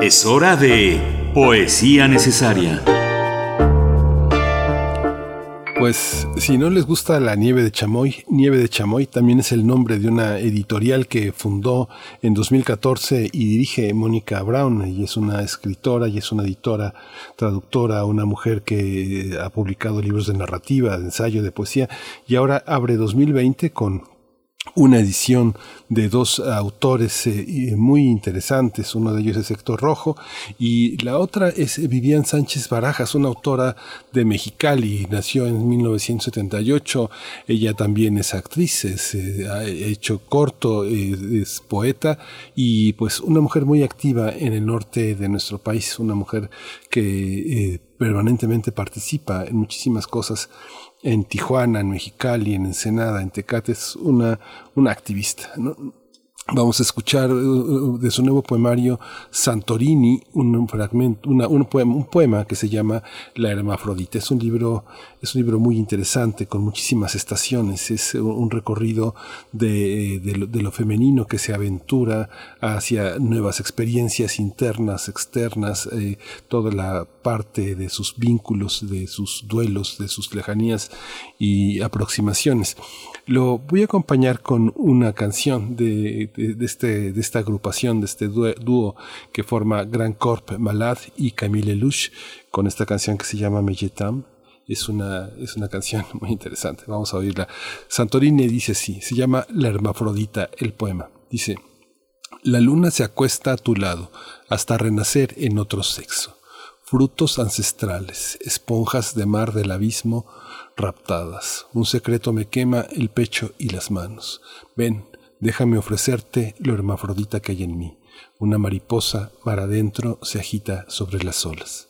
Es hora de Poesía Necesaria. Pues si no les gusta la nieve de chamoy, Nieve de chamoy también es el nombre de una editorial que fundó en 2014 y dirige Mónica Brown y es una escritora y es una editora, traductora, una mujer que ha publicado libros de narrativa, de ensayo, de poesía y ahora abre 2020 con una edición de dos autores eh, muy interesantes, uno de ellos es Héctor Rojo y la otra es Vivian Sánchez Barajas, una autora de Mexicali, nació en 1978, ella también es actriz, eh, ha hecho corto, es poeta y pues una mujer muy activa en el norte de nuestro país, una mujer que eh, permanentemente participa en muchísimas cosas en Tijuana, en Mexicali, en Ensenada, en Tecate, es una, una activista. ¿no? Vamos a escuchar uh, uh, de su nuevo poemario Santorini un, fragmento, un, poema, un poema que se llama La Hermafrodita. Es un libro, es un libro muy interesante con muchísimas estaciones. Es un recorrido de, de, lo, femenino que se aventura hacia nuevas experiencias internas, externas, eh, toda la parte de sus vínculos, de sus duelos, de sus lejanías y aproximaciones. Lo voy a acompañar con una canción de, este, esta agrupación, de este dúo que forma Grand Corp Malad y Camille Lelouch, con esta canción que se llama Mejetam. Es una, es una canción muy interesante. Vamos a oírla. Santorini dice así, se llama La Hermafrodita, el poema. Dice, la luna se acuesta a tu lado hasta renacer en otro sexo. Frutos ancestrales, esponjas de mar del abismo, raptadas. Un secreto me quema el pecho y las manos. Ven, déjame ofrecerte lo hermafrodita que hay en mí. Una mariposa mar adentro se agita sobre las olas.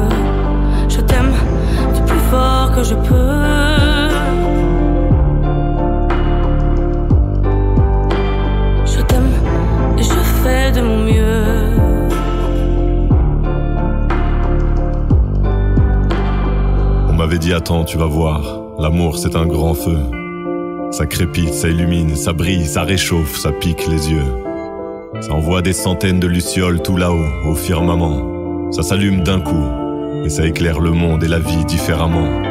que je peux. Je t'aime et je fais de mon mieux. On m'avait dit attends, tu vas voir, l'amour c'est un grand feu. Ça crépite, ça illumine, ça brille, ça réchauffe, ça pique les yeux. Ça envoie des centaines de lucioles tout là-haut, au firmament. Ça s'allume d'un coup, et ça éclaire le monde et la vie différemment.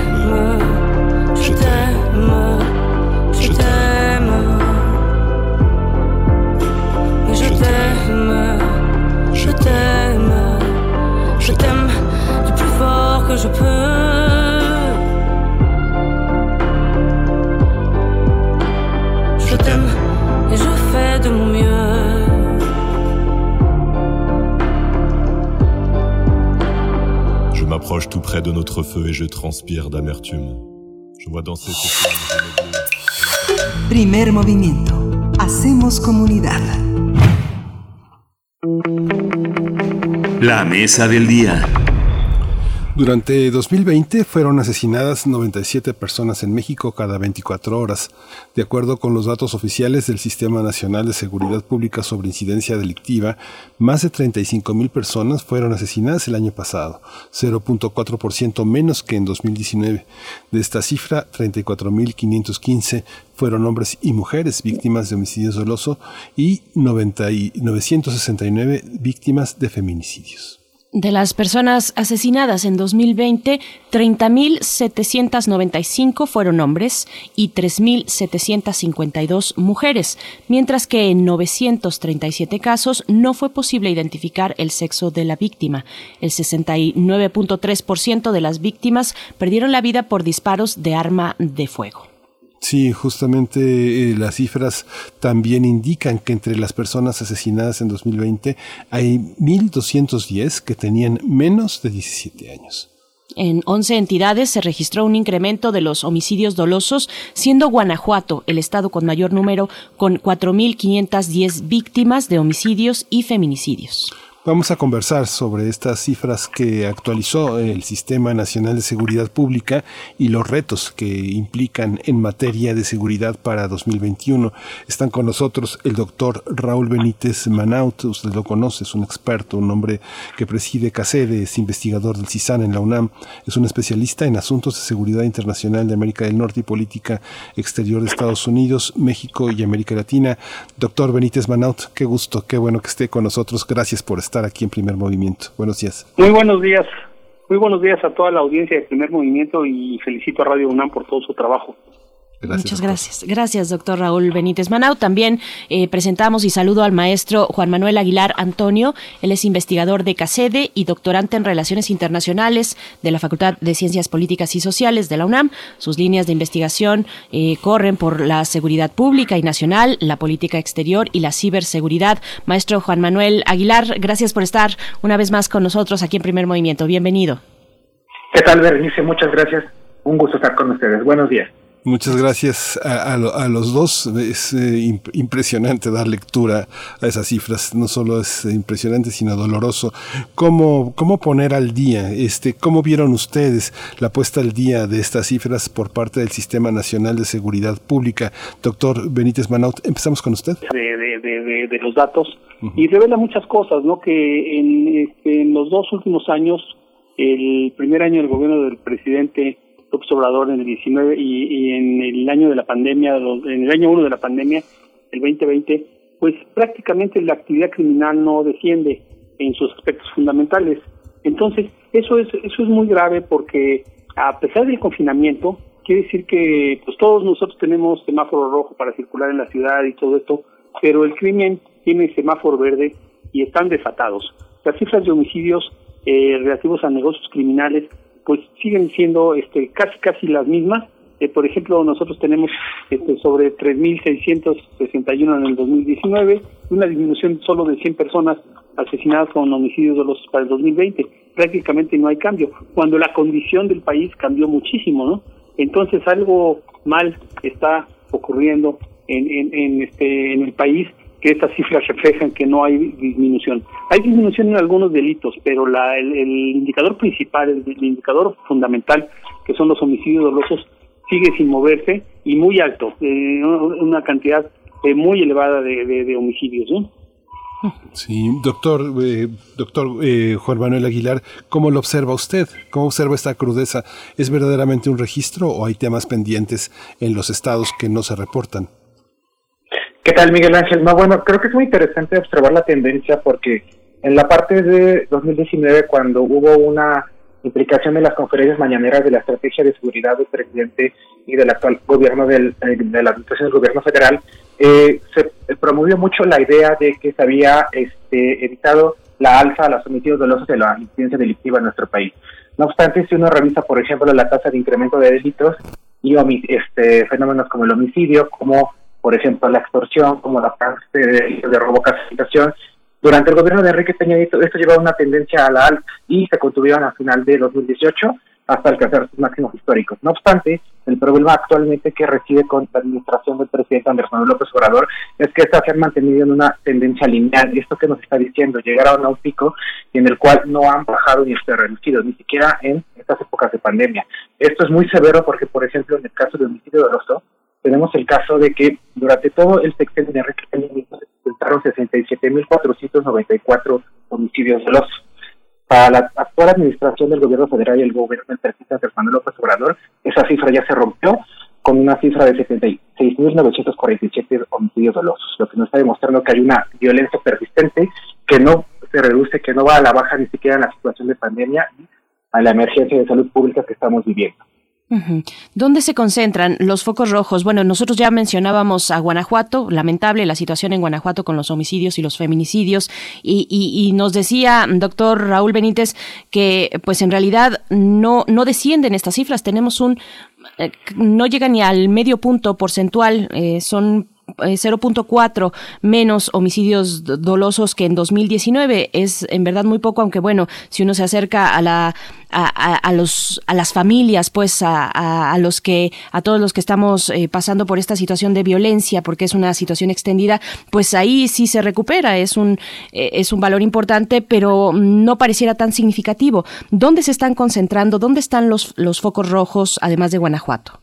Que je peux. Je t'aime et je fais de mon mieux. Je m'approche tout près de notre feu et je transpire d'amertume. Je vois danser ces flammes Primer movimiento. Hacemos comunidad. La mesa del día. Durante 2020 fueron asesinadas 97 personas en México cada 24 horas. De acuerdo con los datos oficiales del Sistema Nacional de Seguridad Pública sobre incidencia delictiva, más de 35 mil personas fueron asesinadas el año pasado, 0.4% menos que en 2019. De esta cifra, 34.515 fueron hombres y mujeres víctimas de homicidio doloso y 90 y 969 víctimas de feminicidios. De las personas asesinadas en 2020, 30.795 fueron hombres y 3.752 mujeres, mientras que en 937 casos no fue posible identificar el sexo de la víctima. El 69.3% de las víctimas perdieron la vida por disparos de arma de fuego. Sí, justamente eh, las cifras también indican que entre las personas asesinadas en 2020 hay 1.210 que tenían menos de 17 años. En 11 entidades se registró un incremento de los homicidios dolosos, siendo Guanajuato el estado con mayor número, con 4.510 víctimas de homicidios y feminicidios. Vamos a conversar sobre estas cifras que actualizó el Sistema Nacional de Seguridad Pública y los retos que implican en materia de seguridad para 2021. Están con nosotros el doctor Raúl Benítez Manaut, usted lo conoce, es un experto, un hombre que preside CACEDE, es investigador del CISAN en la UNAM, es un especialista en asuntos de seguridad internacional de América del Norte y política exterior de Estados Unidos, México y América Latina. Doctor Benítez Manaut, qué gusto, qué bueno que esté con nosotros. Gracias por estar estar aquí en Primer Movimiento. Buenos días. Muy buenos días. Muy buenos días a toda la audiencia de Primer Movimiento y felicito a Radio UNAM por todo su trabajo. Gracias, Muchas gracias. Gracias, doctor Raúl Benítez Manau. También eh, presentamos y saludo al maestro Juan Manuel Aguilar Antonio. Él es investigador de CACEDE y doctorante en Relaciones Internacionales de la Facultad de Ciencias Políticas y Sociales de la UNAM. Sus líneas de investigación eh, corren por la seguridad pública y nacional, la política exterior y la ciberseguridad. Maestro Juan Manuel Aguilar, gracias por estar una vez más con nosotros aquí en Primer Movimiento. Bienvenido. ¿Qué tal, Bernice? Muchas gracias. Un gusto estar con ustedes. Buenos días. Muchas gracias a, a, a, los dos. Es eh, impresionante dar lectura a esas cifras. No solo es impresionante, sino doloroso. ¿Cómo, cómo poner al día? Este, ¿Cómo vieron ustedes la puesta al día de estas cifras por parte del Sistema Nacional de Seguridad Pública? Doctor Benítez Manaut, empezamos con usted. De, de, de, de los datos. Uh -huh. Y revela muchas cosas, ¿no? Que en, este, en los dos últimos años el primer año del gobierno del presidente López Obrador en el 19 y, en el año de la pandemia, en el año 1 de la pandemia, el 2020, pues prácticamente la actividad criminal no desciende en sus aspectos fundamentales. Entonces, eso es eso es muy grave porque a pesar del confinamiento, quiere decir que pues todos nosotros tenemos semáforo rojo para circular en la ciudad y todo esto, pero el crimen tiene semáforo verde y están desatados. Las cifras de homicidios eh, relativos a negocios criminales pues siguen siendo este casi casi las mismas. Eh, por ejemplo, nosotros tenemos este, sobre 3.661 en el 2019, una disminución solo de 100 personas asesinadas con homicidios dolosos para el 2020. Prácticamente no hay cambio, cuando la condición del país cambió muchísimo, ¿no? Entonces algo mal está ocurriendo en, en, en, este, en el país que estas cifras reflejan que no hay disminución. Hay disminución en algunos delitos, pero la, el, indicador principal, el, indicador fundamental, que son los homicidios dolosos, sigue sin moverse y muy alto, eh, una cantidad eh, muy elevada de, de, de homicidios. ¿no? Sí, doctor, eh, doctor eh, Juan Manuel Aguilar, ¿cómo lo observa usted? ¿Cómo observa esta crudeza? ¿Es verdaderamente un registro o hay temas pendientes en los estados que no se reportan? ¿Qué tal, Miguel Ángel? No, bueno, creo que es muy interesante observar la tendencia porque en la parte de 2019, cuando hubo una implicación de las conferencias mañaneras de la estrategia de seguridad del presidente y del actual gobierno del, eh, de la administración del gobierno federal, eh, se promovió mucho la idea de que se había este, evitado la alza a los homicidios dolosos de la incidencia delictiva en nuestro país. No obstante, si uno revisa, por ejemplo, la tasa de incremento de delitos y este, fenómenos como el homicidio, como por ejemplo la extorsión, como la parte de, de robo capacitación, durante el gobierno de Enrique Peña Nieto esto llevaba una tendencia a la alta y se contuvieron a final de 2018 hasta alcanzar sus máximos históricos. No obstante, el problema actualmente que reside con la administración del presidente Andrés Manuel López Obrador es que estas se han mantenido en una tendencia lineal. Esto que nos está diciendo, llegaron a un pico en el cual no han bajado ni se reducido, ni siquiera en estas épocas de pandemia. Esto es muy severo porque, por ejemplo, en el caso de homicidio doloso, tenemos el caso de que durante todo el sexenio de Enrique Peña Nieto se presentaron 67.494 homicidios dolosos. Para la actual administración del gobierno federal y el gobierno del presidente Andrés Manuel López Obrador, esa cifra ya se rompió con una cifra de 76.947 homicidios dolosos, lo que nos está demostrando que hay una violencia persistente que no se reduce, que no va a la baja ni siquiera en la situación de pandemia a la emergencia de salud pública que estamos viviendo. ¿Dónde se concentran los focos rojos? Bueno, nosotros ya mencionábamos a Guanajuato, lamentable la situación en Guanajuato con los homicidios y los feminicidios, y, y, y nos decía doctor Raúl Benítez que pues en realidad no, no descienden estas cifras, tenemos un, eh, no llega ni al medio punto porcentual, eh, son 0.4 menos homicidios dolosos que en 2019. Es en verdad muy poco, aunque bueno, si uno se acerca a la a, a, a los a las familias, pues a, a, los que a todos los que estamos eh, pasando por esta situación de violencia, porque es una situación extendida, pues ahí sí se recupera. Es un eh, es un valor importante, pero no pareciera tan significativo. ¿Dónde se están concentrando? ¿Dónde están los los focos rojos, además de Guanajuato?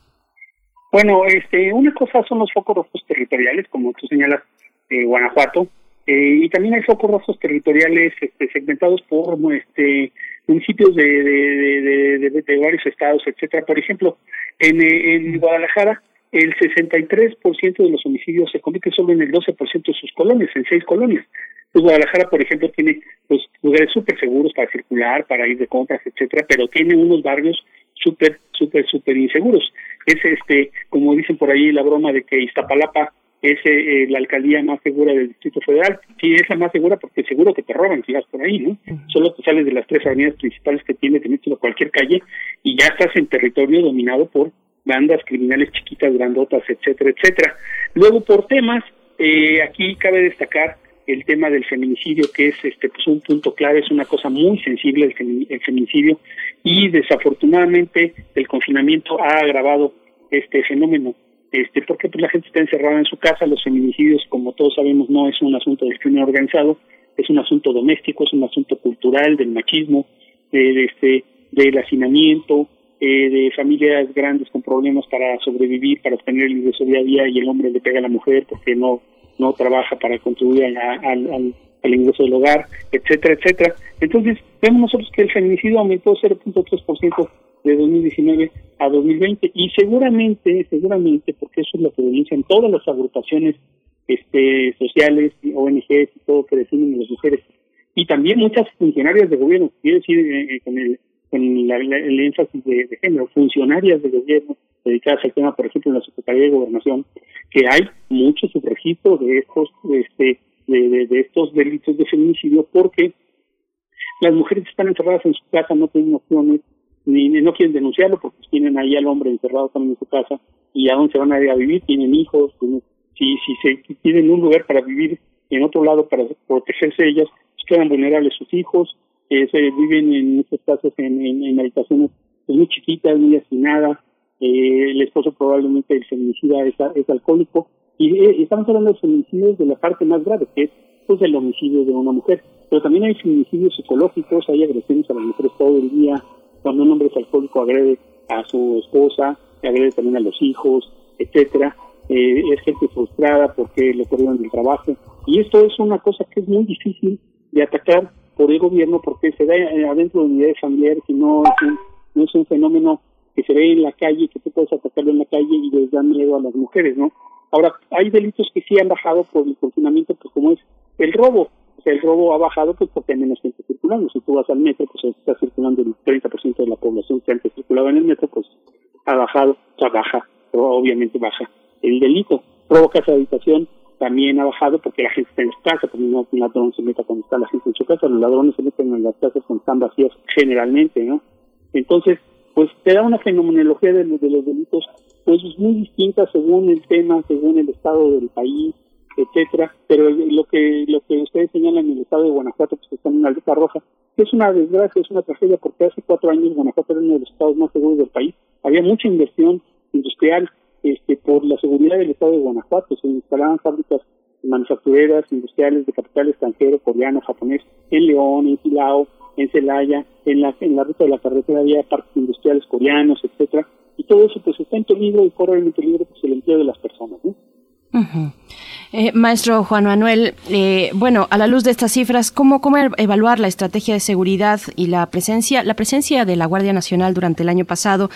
Bueno, este, una cosa son los focos rojos territoriales, como tú señalas, eh, Guanajuato, eh, y también hay focos rojos territoriales este, segmentados por este, municipios de, de, de, de, varios estados, etcétera. Por ejemplo, en, en Guadalajara, el 63% de los homicidios se cometen solo en el 12% de sus colonias, en seis colonias. Pues Guadalajara, por ejemplo, tiene pues, lugares súper seguros para circular, para ir de compras, etcétera, pero tiene unos barrios súper, súper, súper inseguros. Es, este, como dicen por ahí, la broma de que Iztapalapa es eh, la alcaldía más segura del Distrito Federal. Sí, es la más segura porque seguro que te roban si vas por ahí, ¿no? Solo te sales de las tres avenidas principales que tiene, te metes a cualquier calle y ya estás en territorio dominado por bandas criminales chiquitas, grandotas, etcétera, etcétera. Luego, por temas, eh, aquí cabe destacar el tema del feminicidio, que es este pues un punto clave, es una cosa muy sensible el, femi el feminicidio y desafortunadamente el confinamiento ha agravado este fenómeno. Este porque pues la gente está encerrada en su casa los feminicidios como todos sabemos no es un asunto del crimen organizado es un asunto doméstico es un asunto cultural del machismo de, de este del hacinamiento eh, de familias grandes con problemas para sobrevivir para obtener el ingreso día a día y el hombre le pega a la mujer porque no no trabaja para contribuir a, a, al, al ingreso del hogar, etcétera, etcétera. Entonces, vemos nosotros que el feminicidio aumentó 0.3% de 2019 a 2020 y seguramente, seguramente, porque eso es lo que denuncian todas las agrupaciones este, sociales, ONGs y todo que definen las mujeres, y también muchas funcionarias de gobierno, quiero decir, eh, eh, con el con el énfasis de, género, funcionarias de gobierno dedicadas al tema, por ejemplo, en la Secretaría de Gobernación, que hay mucho subregistro de estos, este, de, de, estos delitos de feminicidio, porque las mujeres están encerradas en su casa, no tienen opciones, ni, no quieren denunciarlo porque tienen ahí al hombre encerrado también en su casa y a dónde se van a ir a vivir, tienen hijos, si, si se tienen un lugar para vivir en otro lado para protegerse ellas, pues quedan vulnerables sus hijos, eh, se viven en muchos casos en, en, habitaciones pues, muy chiquitas, muy hacinadas, eh, el esposo probablemente el feminicida es, es alcohólico, y eh, estamos hablando de feminicidios de la parte más grave, que es pues el homicidio de una mujer, pero también hay feminicidios psicológicos, hay agresiones a las mujeres todo el día, cuando un hombre es alcohólico agrede a su esposa, agrede también a los hijos, etcétera, eh, es gente frustrada porque le corrieron del trabajo, y esto es una cosa que es muy difícil de atacar por el gobierno porque se da eh, adentro de unidades familiares y no es un, no es un fenómeno que se ve en la calle, que tú puedes atacarlo en la calle y les da miedo a las mujeres, ¿no? Ahora, hay delitos que sí han bajado por el confinamiento, pues como es el robo. O sea, el robo ha bajado pues porque hay menos gente circulando. Si tú vas al metro, pues está circulando el 30% de la población que antes circulaba en el metro, pues ha bajado, o sea, baja, pero obviamente baja el delito. Robo casa de habitación, también ha bajado porque la gente está en su casa, porque no un ladrón se meta cuando está la gente en su casa, los ladrones se meten en las casas cuando están vacías generalmente, ¿no? Entonces, pues te da una fenomenología de, los, de los delitos pues muy distinta según el tema, según el estado del país, etcétera, pero lo que lo que ustedes señalan en el estado de Guanajuato, pues está en una alerta roja, es una desgracia, es una tragedia, porque hace cuatro años Guanajuato era uno de los estados más seguros del país, había mucha inversión industrial, este, por la seguridad del estado de Guanajuato. Se instalaban fábricas manufactureras, industriales de capital extranjero, coreano, japonés, en León, en Silao, en Celaya, en la, en la ruta de la carretera había parques industriales coreanos, etcétera, y todo eso pues está en y corre en peligro pues el empleo de las personas. ¿no? Eh, maestro Juan Manuel, eh, bueno, a la luz de estas cifras, ¿cómo, ¿cómo evaluar la estrategia de seguridad y la presencia, la presencia de la Guardia Nacional durante el año pasado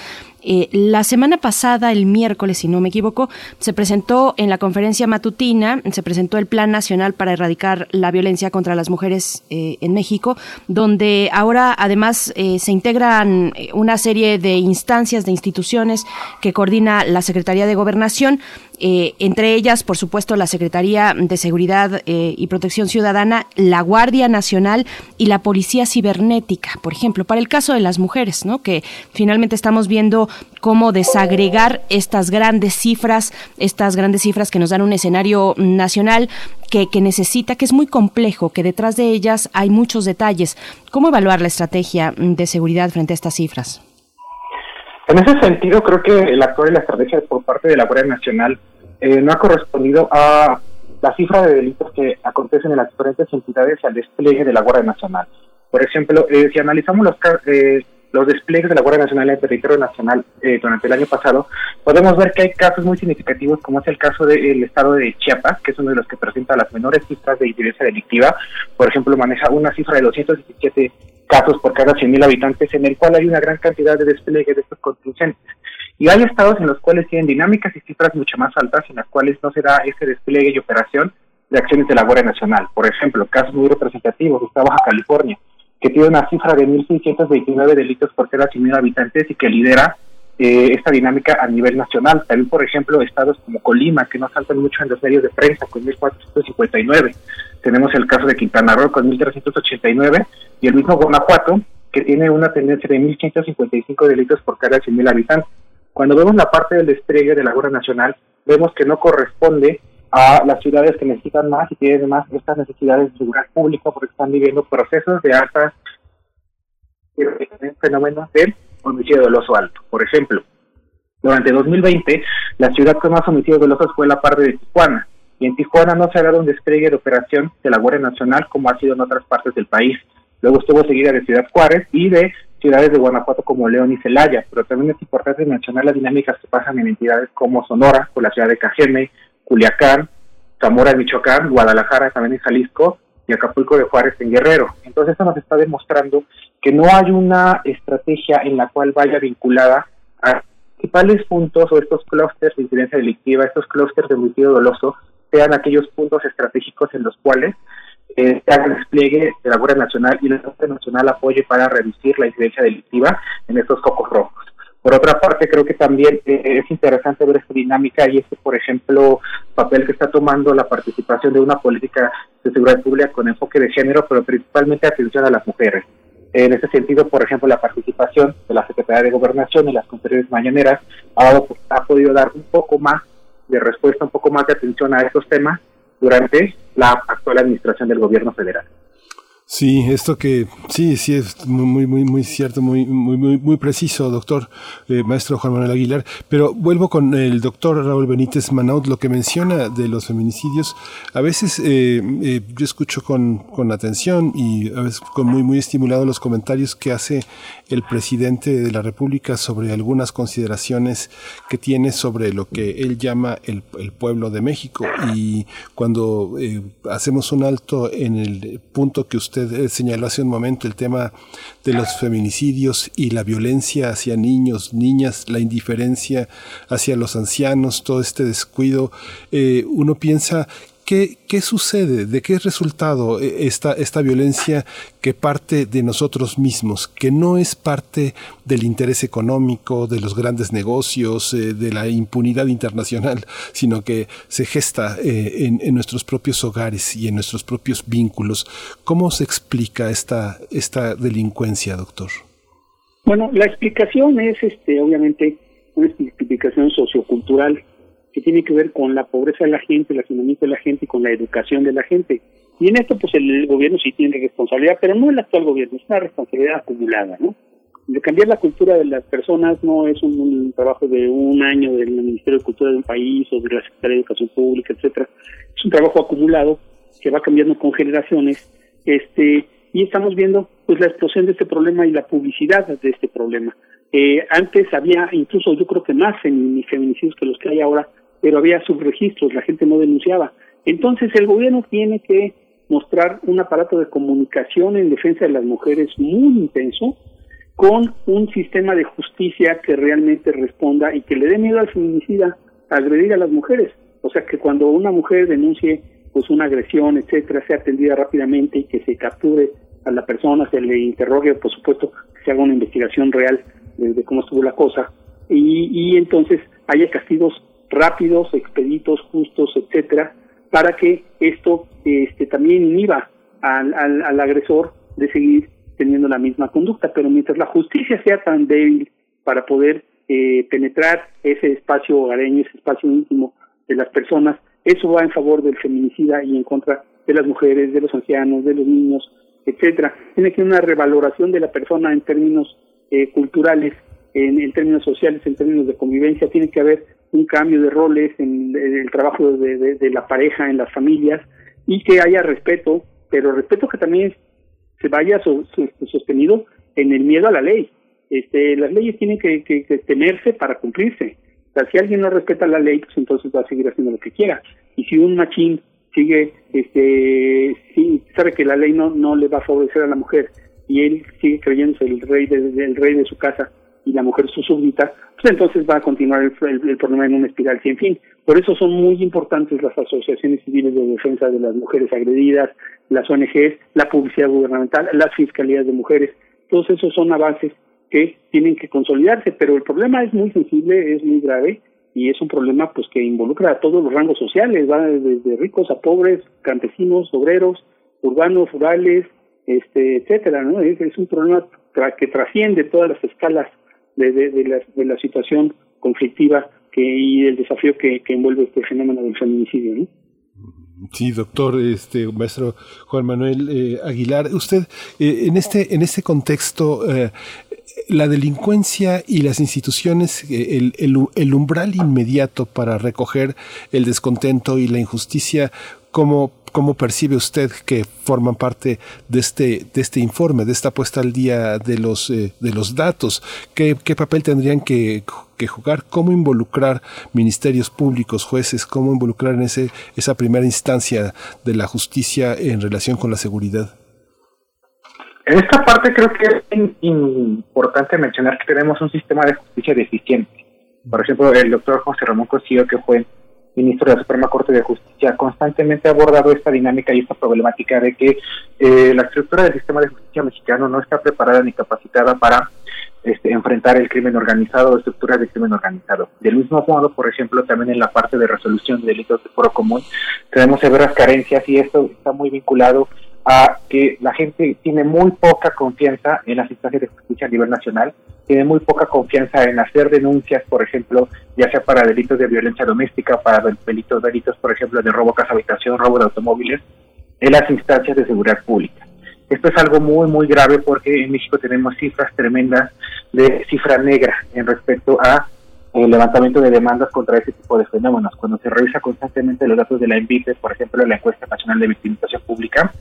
eh, la semana pasada, el miércoles, si no me equivoco, se presentó en la conferencia matutina, se presentó el Plan Nacional para Erradicar la Violencia contra las Mujeres en México, donde ahora además se integran una serie de instancias, de instituciones que coordina la Secretaría de Gobernación, entre ellas, por supuesto, la Secretaría de Seguridad y Protección Ciudadana, la Guardia Nacional y la Policía Cibernética, por ejemplo, para el caso de las mujeres, ¿no? Que finalmente estamos viendo cómo desagregar estas grandes cifras, estas grandes cifras que nos dan un escenario nacional que, que, necesita, que es muy complejo, que detrás de ellas hay muchos detalles. ¿Cómo evaluar la estrategia de seguridad frente a estas cifras? En ese sentido, creo que el actual y la estrategia por parte de la Guardia Nacional eh, no ha correspondido a la cifra de delitos que acontecen en las diferentes entidades y al despliegue de la Guardia Nacional. Por ejemplo, eh, si analizamos los, eh, los despliegues de la Guardia Nacional en el territorio nacional eh, durante el año pasado, podemos ver que hay casos muy significativos, como es el caso del estado de Chiapas, que es uno de los que presenta las menores cifras de incidencia delictiva. Por ejemplo, maneja una cifra de 217 casos por cada 100.000 habitantes, en el cual hay una gran cantidad de despliegues de estos contingentes. Y hay estados en los cuales tienen dinámicas y cifras mucho más altas, en las cuales no se da ese despliegue y operación de acciones de la Guardia Nacional. Por ejemplo, casos muy representativos, está Baja California, que tiene una cifra de 1.629 delitos por cada 100.000 habitantes y que lidera eh, esta dinámica a nivel nacional. También, por ejemplo, estados como Colima, que no saltan mucho en los medios de prensa, con 1.459. Tenemos el caso de Quintana Roo con 1.389 y el mismo Guanajuato, que tiene una tendencia de 1.155 delitos por cada 100.000 habitantes. Cuando vemos la parte del despliegue de la Guardia Nacional, vemos que no corresponde a las ciudades que necesitan más y tienen más estas necesidades de seguridad pública porque están viviendo procesos de altas fenómenos del homicidio doloso alto. Por ejemplo, durante 2020, la ciudad con más homicidios dolosos fue la parte de Tijuana, y en Tijuana no se ha dado un despliegue de operación de la Guardia Nacional como ha sido en otras partes del país. Luego estuvo seguida de Ciudad Juárez y de ciudades de Guanajuato como León y Celaya, pero también es importante mencionar las dinámicas que pasan en entidades como Sonora, con la ciudad de Cajeme, Culiacán, Zamora, Michoacán, Guadalajara, también en Jalisco, y Acapulco de Juárez en Guerrero. Entonces eso nos está demostrando que no hay una estrategia en la cual vaya vinculada a principales puntos o estos clústeres de incidencia delictiva, estos clústeres de homicidio doloso, sean aquellos puntos estratégicos en los cuales el despliegue de la Guardia Nacional y la Guardia Nacional apoye para reducir la incidencia delictiva en estos focos rojos. Por otra parte, creo que también eh, es interesante ver esta dinámica y este, por ejemplo, papel que está tomando la participación de una política de seguridad pública con enfoque de género, pero principalmente atención a las mujeres. En ese sentido, por ejemplo, la participación de la Secretaría de Gobernación en las conferencias mañaneras ha, ha podido dar un poco más de respuesta, un poco más de atención a estos temas durante la actual administración del gobierno federal. Sí, esto que sí, sí es muy, muy, muy cierto, muy, muy, muy, muy preciso, doctor, eh, maestro Juan Manuel Aguilar. Pero vuelvo con el doctor Raúl Benítez Manaut, lo que menciona de los feminicidios. A veces eh, eh, yo escucho con, con atención y a veces con muy, muy estimulado los comentarios que hace el presidente de la República sobre algunas consideraciones que tiene sobre lo que él llama el, el pueblo de México. Y cuando hacemos un alto en el punto que usted eh, señaló hace un momento, el tema de los feminicidios y la violencia hacia niños, niñas, la indiferencia hacia los ancianos, todo este descuido, eh, uno piensa ¿Qué, ¿Qué, sucede? ¿De qué es resultado eh, esta, esta violencia que parte de nosotros mismos, que no es parte del interés económico, de los grandes negocios, eh, de la impunidad internacional, sino que se gesta eh, en, en, nuestros propios hogares y en nuestros propios vínculos? ¿Cómo se explica esta, esta delincuencia, doctor? Bueno, la explicación es, este, obviamente, una explicación sociocultural que tiene que ver con la pobreza de la gente, el hacinamiento de la gente y con la educación de la gente. Y en esto, pues el gobierno sí tiene responsabilidad, pero no el actual gobierno, es una responsabilidad acumulada, ¿no? De cambiar la cultura de las personas no es un, trabajo de un año del Ministerio de Cultura de un país o de la Secretaría de Educación Pública, etcétera. Es un trabajo acumulado que va cambiando con generaciones, este, y estamos viendo pues la explosión de este problema y la publicidad de este problema. Eh, antes había incluso yo creo que más feminicidios que los que hay ahora, pero había subregistros, la gente no denunciaba. Entonces el gobierno tiene que mostrar un aparato de comunicación en defensa de las mujeres muy intenso, con un sistema de justicia que realmente responda y que le dé miedo al feminicida a agredir a las mujeres. O sea, que cuando una mujer denuncie pues una agresión, etcétera, sea atendida rápidamente y que se capture a la persona, se le interrogue, por supuesto, que se haga una investigación real de, cómo estuvo la cosa y, y entonces haya castigos rápidos, expeditos, justos, etcétera, para que esto este, también inhiba al, al, agresor de seguir teniendo la misma conducta. Pero mientras la justicia sea tan débil para poder eh, penetrar ese espacio hogareño, ese espacio íntimo de las personas, eso va en favor del feminicida y en contra de las mujeres, de los ancianos, de los niños, etcétera. Tiene que una revaloración de la persona en términos eh, culturales, en, términos sociales, en términos de convivencia. Tiene que haber un cambio de roles en, el trabajo de, de, la pareja, en las familias, y que haya respeto, pero respeto que también se vaya sostenido en el miedo a la ley. Este, las leyes tienen que, que, temerse para cumplirse. Si alguien no respeta la ley, pues entonces va a seguir haciendo lo que quiera. Y si un machín sigue, este, sabe que la ley no, no le va a favorecer a la mujer y él sigue creyéndose el rey de, el rey de su casa y la mujer su súbdita, pues entonces va a continuar el, problema en una espiral sin fin. Por eso son muy importantes las asociaciones civiles de defensa de las mujeres agredidas, las ONGs, la publicidad gubernamental, las fiscalías de mujeres. Todos esos son avances que tienen que consolidarse, pero el problema es muy sensible, es muy grave y es un problema pues que involucra a todos los rangos sociales, va desde ricos a pobres, campesinos, obreros, urbanos, rurales, este, etcétera, ¿no? Es, es un problema que trasciende todas las escalas de, de, la, de la situación conflictiva que, y el desafío que, que envuelve este fenómeno del feminicidio. Sí, doctor, este maestro Juan Manuel eh, Aguilar, usted eh, en este en este contexto eh, la delincuencia y las instituciones, el, el, umbral inmediato para recoger el descontento y la injusticia, ¿cómo, percibe usted que forman parte de este, de este informe, de esta puesta al día de los, eh, de los datos? ¿Qué, ¿Qué papel tendrían que, que jugar? ¿Cómo involucrar ministerios públicos, jueces? ¿Cómo involucrar en ese, esa primera instancia de la justicia en relación con la seguridad? En esta parte creo que es importante mencionar que tenemos un sistema de justicia deficiente. Por ejemplo, el doctor José Ramón Cosío, que fue ministro de la Suprema Corte de Justicia, constantemente ha abordado esta dinámica y esta problemática de que eh, la estructura del sistema de justicia mexicano no está preparada ni capacitada para este, enfrentar el crimen organizado o estructuras de crimen organizado. Del mismo modo, por ejemplo, también en la parte de resolución de delitos de foro común, tenemos severas carencias y esto está muy vinculado a que la gente tiene muy poca confianza en las instancias de justicia a nivel nacional, tiene muy poca confianza en hacer denuncias, por ejemplo, ya sea para delitos de violencia doméstica, para delitos, delitos por ejemplo, de robo casa habitación, robo de automóviles, en las instancias de seguridad pública. Esto es algo muy, muy grave porque en México tenemos cifras tremendas de cifra negra en respecto a el levantamiento de demandas contra ese tipo de fenómenos. Cuando se revisa constantemente los datos de la ENVITE, por ejemplo, la encuesta nacional de victimización pública,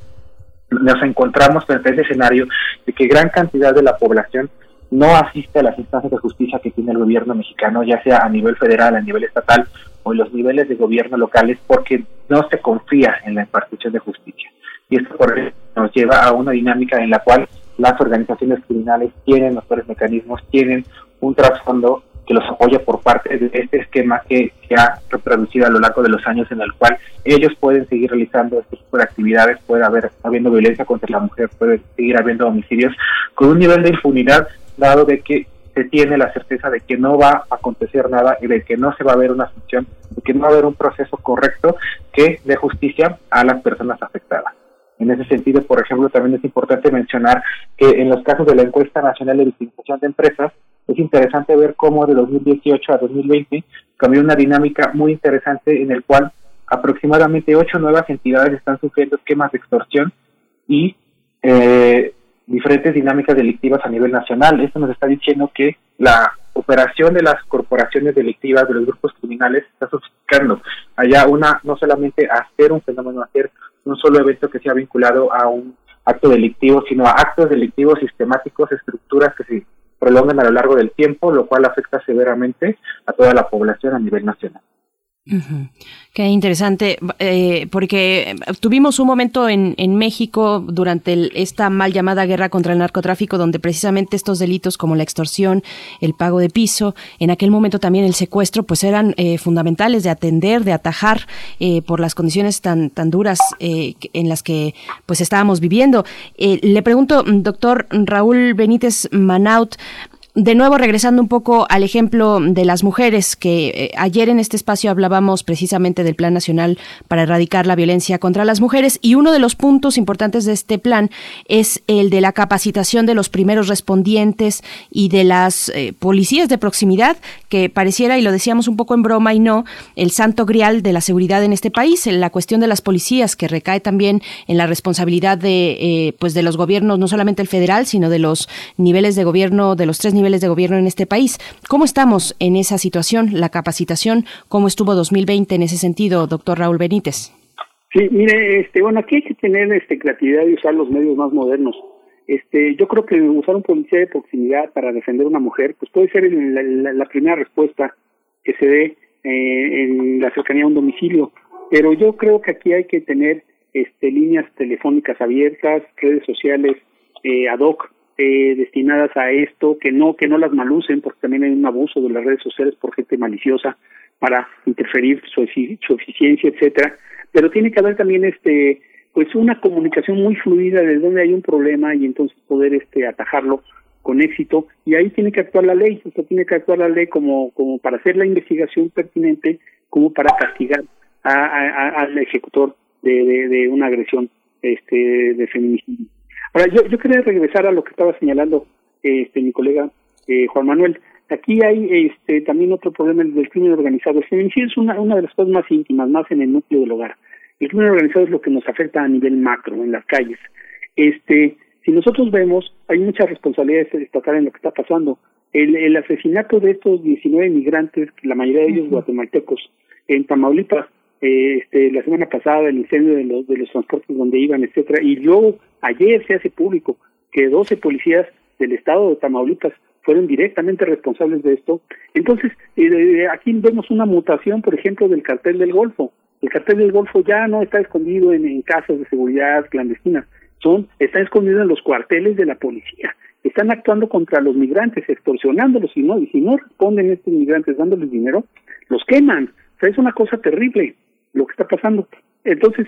nos encontramos frente a ese escenario de que gran cantidad de la población no asiste a las instancias de justicia que tiene el gobierno mexicano, ya sea a nivel federal, a nivel estatal o en los niveles de gobierno locales, porque no se confía en la impartición de justicia. Y esto por nos lleva a una dinámica en la cual las organizaciones criminales tienen mejores mecanismos, tienen un trasfondo que los apoya por parte de este esquema que se ha reproducido a lo largo de los años en el cual ellos pueden seguir realizando este tipo de actividades, puede haber habiendo violencia contra la mujer, puede seguir habiendo homicidios con un nivel de impunidad dado de que se tiene la certeza de que no va a acontecer nada y de que no se va a ver una sanción, de que no va a haber un proceso correcto que dé justicia a las personas afectadas. En ese sentido, por ejemplo, también es importante mencionar que en los casos de la encuesta nacional de victimización de empresas, es interesante ver cómo de 2018 a 2020 cambió una dinámica muy interesante en el cual aproximadamente ocho nuevas entidades están sufriendo esquemas de extorsión y eh, diferentes dinámicas delictivas a nivel nacional. Esto nos está diciendo que la operación de las corporaciones delictivas, de los grupos criminales, está sofisticando. Allá una, no solamente hacer un fenómeno, hacer un solo evento que sea vinculado a un acto delictivo, sino a actos delictivos sistemáticos, estructuras que se prolongan a lo largo del tiempo, lo cual afecta severamente a toda la población a nivel nacional. Qué interesante, eh, porque tuvimos un momento en, México durante esta mal llamada guerra contra el narcotráfico, donde precisamente estos delitos como la extorsión, el pago de piso, en aquel momento también el secuestro, pues eran eh, fundamentales de atender, de atajar eh, por las condiciones tan tan duras en las que pues estábamos viviendo. le pregunto, doctor Raúl Benítez Manaut, de nuevo, regresando un poco al ejemplo de las mujeres, que eh, ayer en este espacio hablábamos precisamente del Plan Nacional para erradicar la violencia contra las mujeres y uno de los puntos importantes de este plan es el de la capacitación de los primeros respondientes y de las eh, policías de proximidad, que pareciera, y lo decíamos un poco en broma y no, el santo grial de la seguridad en este país, en la cuestión de las policías, que recae también en la responsabilidad de, eh, pues de los gobiernos, no solamente el federal, sino de los niveles de gobierno, de los tres niveles niveles de gobierno en este país. ¿Cómo estamos en esa situación? La capacitación, ¿cómo estuvo 2020 en ese sentido, doctor Raúl Benítez? Sí, mire, este, bueno, aquí hay que tener este, creatividad y usar los medios más modernos. Este, yo creo que usar un policía de proximidad para defender a una mujer, pues puede ser la, primera respuesta que se dé eh, en la cercanía a un domicilio. Pero yo creo que aquí hay que tener este, líneas telefónicas abiertas, redes sociales eh, ad hoc eh, destinadas a esto, que no que no las malucen, porque también hay un abuso de las redes sociales por gente maliciosa para interferir su, su eficiencia, etcétera. Pero tiene que haber también este pues una comunicación muy fluida de donde hay un problema y entonces poder este atajarlo con éxito y ahí tiene que actuar la ley, o tiene que actuar la ley como como para hacer la investigación pertinente, como para castigar a, al ejecutor de, de, de una agresión este de feminicidio. Ahora, yo, yo quería regresar a lo que estaba señalando este mi colega eh, Juan Manuel. Aquí hay este también otro problema del crimen organizado. El feminicidio es una, una de las cosas más íntimas, más en el núcleo del hogar. El crimen organizado es lo que nos afecta a nivel macro, en las calles. Este, si nosotros vemos, hay muchas responsabilidades de destacar en lo que está pasando. El, el asesinato de estos 19 migrantes, la mayoría de ellos guatemaltecos, en Tamaulipas, este, la semana pasada el incendio de los, de los transportes donde iban, etcétera, y luego ayer se hace público que 12 policías del estado de Tamaulipas fueron directamente responsables de esto. Entonces, eh, aquí vemos una mutación, por ejemplo, del cartel del Golfo. El cartel del Golfo ya no está escondido en, en casas de seguridad clandestinas, son está escondido en los cuarteles de la policía. Están actuando contra los migrantes, extorsionándolos y no y si no responden estos migrantes dándoles dinero, los queman. O sea, es una cosa terrible lo que está pasando. Entonces,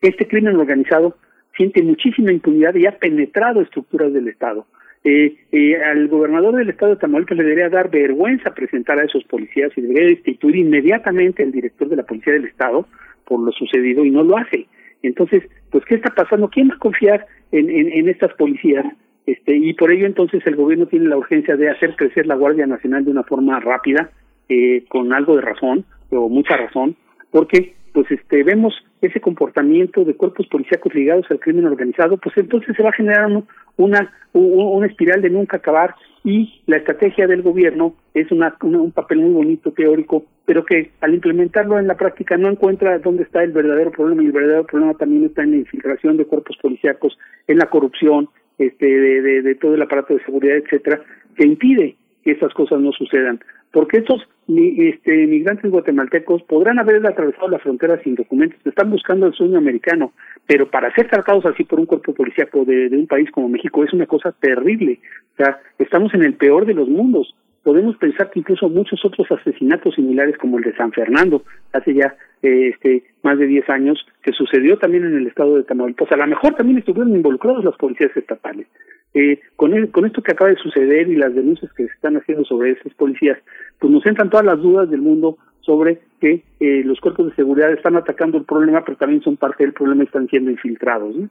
este crimen organizado siente muchísima impunidad y ha penetrado estructuras del Estado. Eh, eh, al gobernador del estado de Tamaulipas le debería dar vergüenza presentar a esos policías y debería destituir inmediatamente al director de la policía del estado por lo sucedido y no lo hace. Entonces, pues, ¿qué está pasando? ¿Quién va a confiar en, en, en estas policías? Este, y por ello entonces el gobierno tiene la urgencia de hacer crecer la Guardia Nacional de una forma rápida, eh, con algo de razón, o mucha razón, porque pues este vemos ese comportamiento de cuerpos policíacos ligados al crimen organizado, pues entonces se va a generar una, una espiral de nunca acabar y la estrategia del gobierno es una, un papel muy bonito teórico, pero que al implementarlo en la práctica no encuentra dónde está el verdadero problema y el verdadero problema también está en la infiltración de cuerpos policíacos, en la corrupción, este, de, de, de todo el aparato de seguridad, etcétera, que impide que esas cosas no sucedan porque estos este, migrantes guatemaltecos podrán haber atravesado la frontera sin documentos, están buscando el sueño americano, pero para ser tratados así por un cuerpo policíaco de, un país como México es una cosa terrible. O sea, estamos en el peor de los mundos. Podemos pensar que incluso muchos otros asesinatos similares como el de San Fernando, hace ya eh, este más de 10 años, que sucedió también en el estado de Tamaulipas, a lo mejor también estuvieron involucrados las policías estatales. Eh, con, el, con esto que acaba de suceder y las denuncias que se están haciendo sobre esas policías, pues nos entran todas las dudas del mundo sobre que eh, los cuerpos de seguridad están atacando el problema, pero también son parte del problema y están siendo infiltrados. ¿no?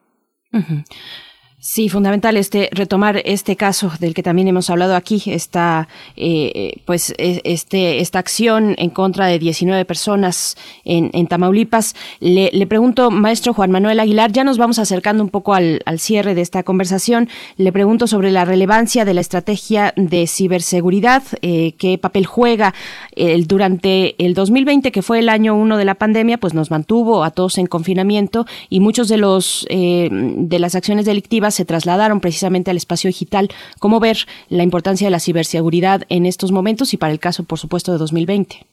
Sí, fundamental este retomar este caso del que también hemos hablado aquí, esta eh, pues e, este esta acción en contra de 19 personas en, en Tamaulipas. Le, le, pregunto, maestro Juan Manuel Aguilar, ya nos vamos acercando un poco al, al, cierre de esta conversación. Le pregunto sobre la relevancia de la estrategia de ciberseguridad, eh, qué papel juega el, durante el 2020, que fue el año uno de la pandemia, pues nos mantuvo a todos en confinamiento y muchos de los eh, de las acciones delictivas se trasladaron precisamente al espacio digital. ¿Cómo ver la importancia de la ciberseguridad en estos momentos y para el caso, por supuesto, de 2020?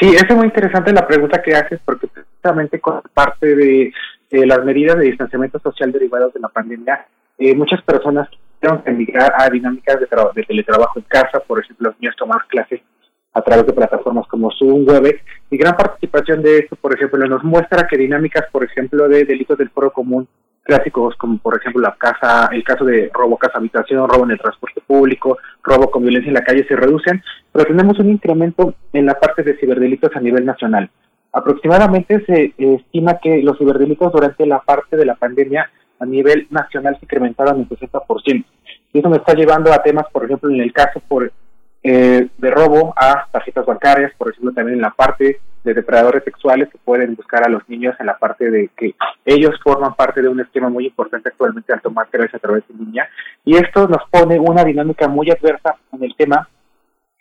Sí, es muy interesante la pregunta que haces porque precisamente con parte de, de las medidas de distanciamiento social derivadas de la pandemia, eh, muchas personas tuvieron que emigrar a dinámicas de, de, teletrabajo en casa, por ejemplo, los niños tomar clases a través de plataformas como Zoom, Webex, y gran participación de esto, por ejemplo, nos muestra que dinámicas, por ejemplo, de delitos del foro común clásicos como por ejemplo la casa, el caso de robo casa habitación, robo en el transporte público, robo con violencia en la calle se reducen, pero tenemos un incremento en la parte de ciberdelitos a nivel nacional. Aproximadamente se estima que los ciberdelitos durante la parte de la pandemia a nivel nacional se incrementaron en 60%. Y eso me está llevando a temas, por ejemplo, en el caso por eh, de robo a tarjetas bancarias, por ejemplo, también en la parte de depredadores sexuales que pueden buscar a los niños en la parte de que ellos forman parte de un esquema muy importante actualmente al tomar clases a través de línea. Y esto nos pone una dinámica muy adversa en el tema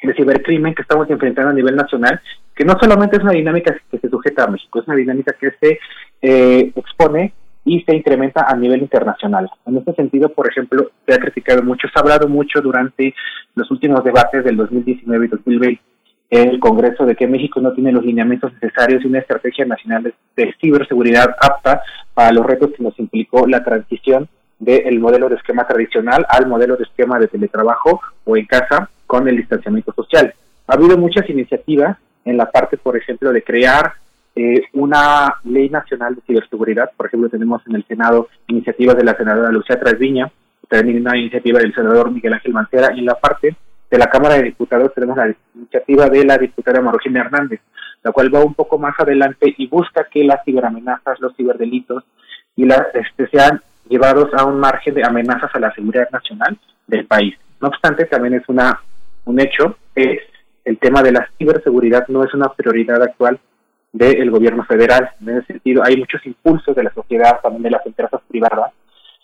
de cibercrimen que estamos enfrentando a nivel nacional, que no solamente es una dinámica que se sujeta a México, es una dinámica que se eh, expone y se incrementa a nivel internacional. En este sentido, por ejemplo, se ha criticado mucho, se ha hablado mucho durante los últimos debates del 2019 y 2020 el Congreso de que México no tiene los lineamientos necesarios y una estrategia nacional de, ciberseguridad apta para los retos que nos implicó la transición del modelo de esquema tradicional al modelo de esquema de teletrabajo o en casa con el distanciamiento social. Ha habido muchas iniciativas en la parte, por ejemplo, de crear eh, una ley nacional de ciberseguridad. Por ejemplo, tenemos en el Senado iniciativas de la senadora Lucía Trasviña, también una iniciativa del senador Miguel Ángel Mancera, y en la parte de la Cámara de Diputados tenemos la iniciativa de la diputada Marogina Hernández, la cual va un poco más adelante y busca que las ciberamenazas, los ciberdelitos y las este, sean llevados a un margen de amenazas a la seguridad nacional del país. No obstante, también es una un hecho es el tema de la ciberseguridad no es una prioridad actual del gobierno federal. En ese sentido, hay muchos impulsos de la sociedad, también de las empresas privadas,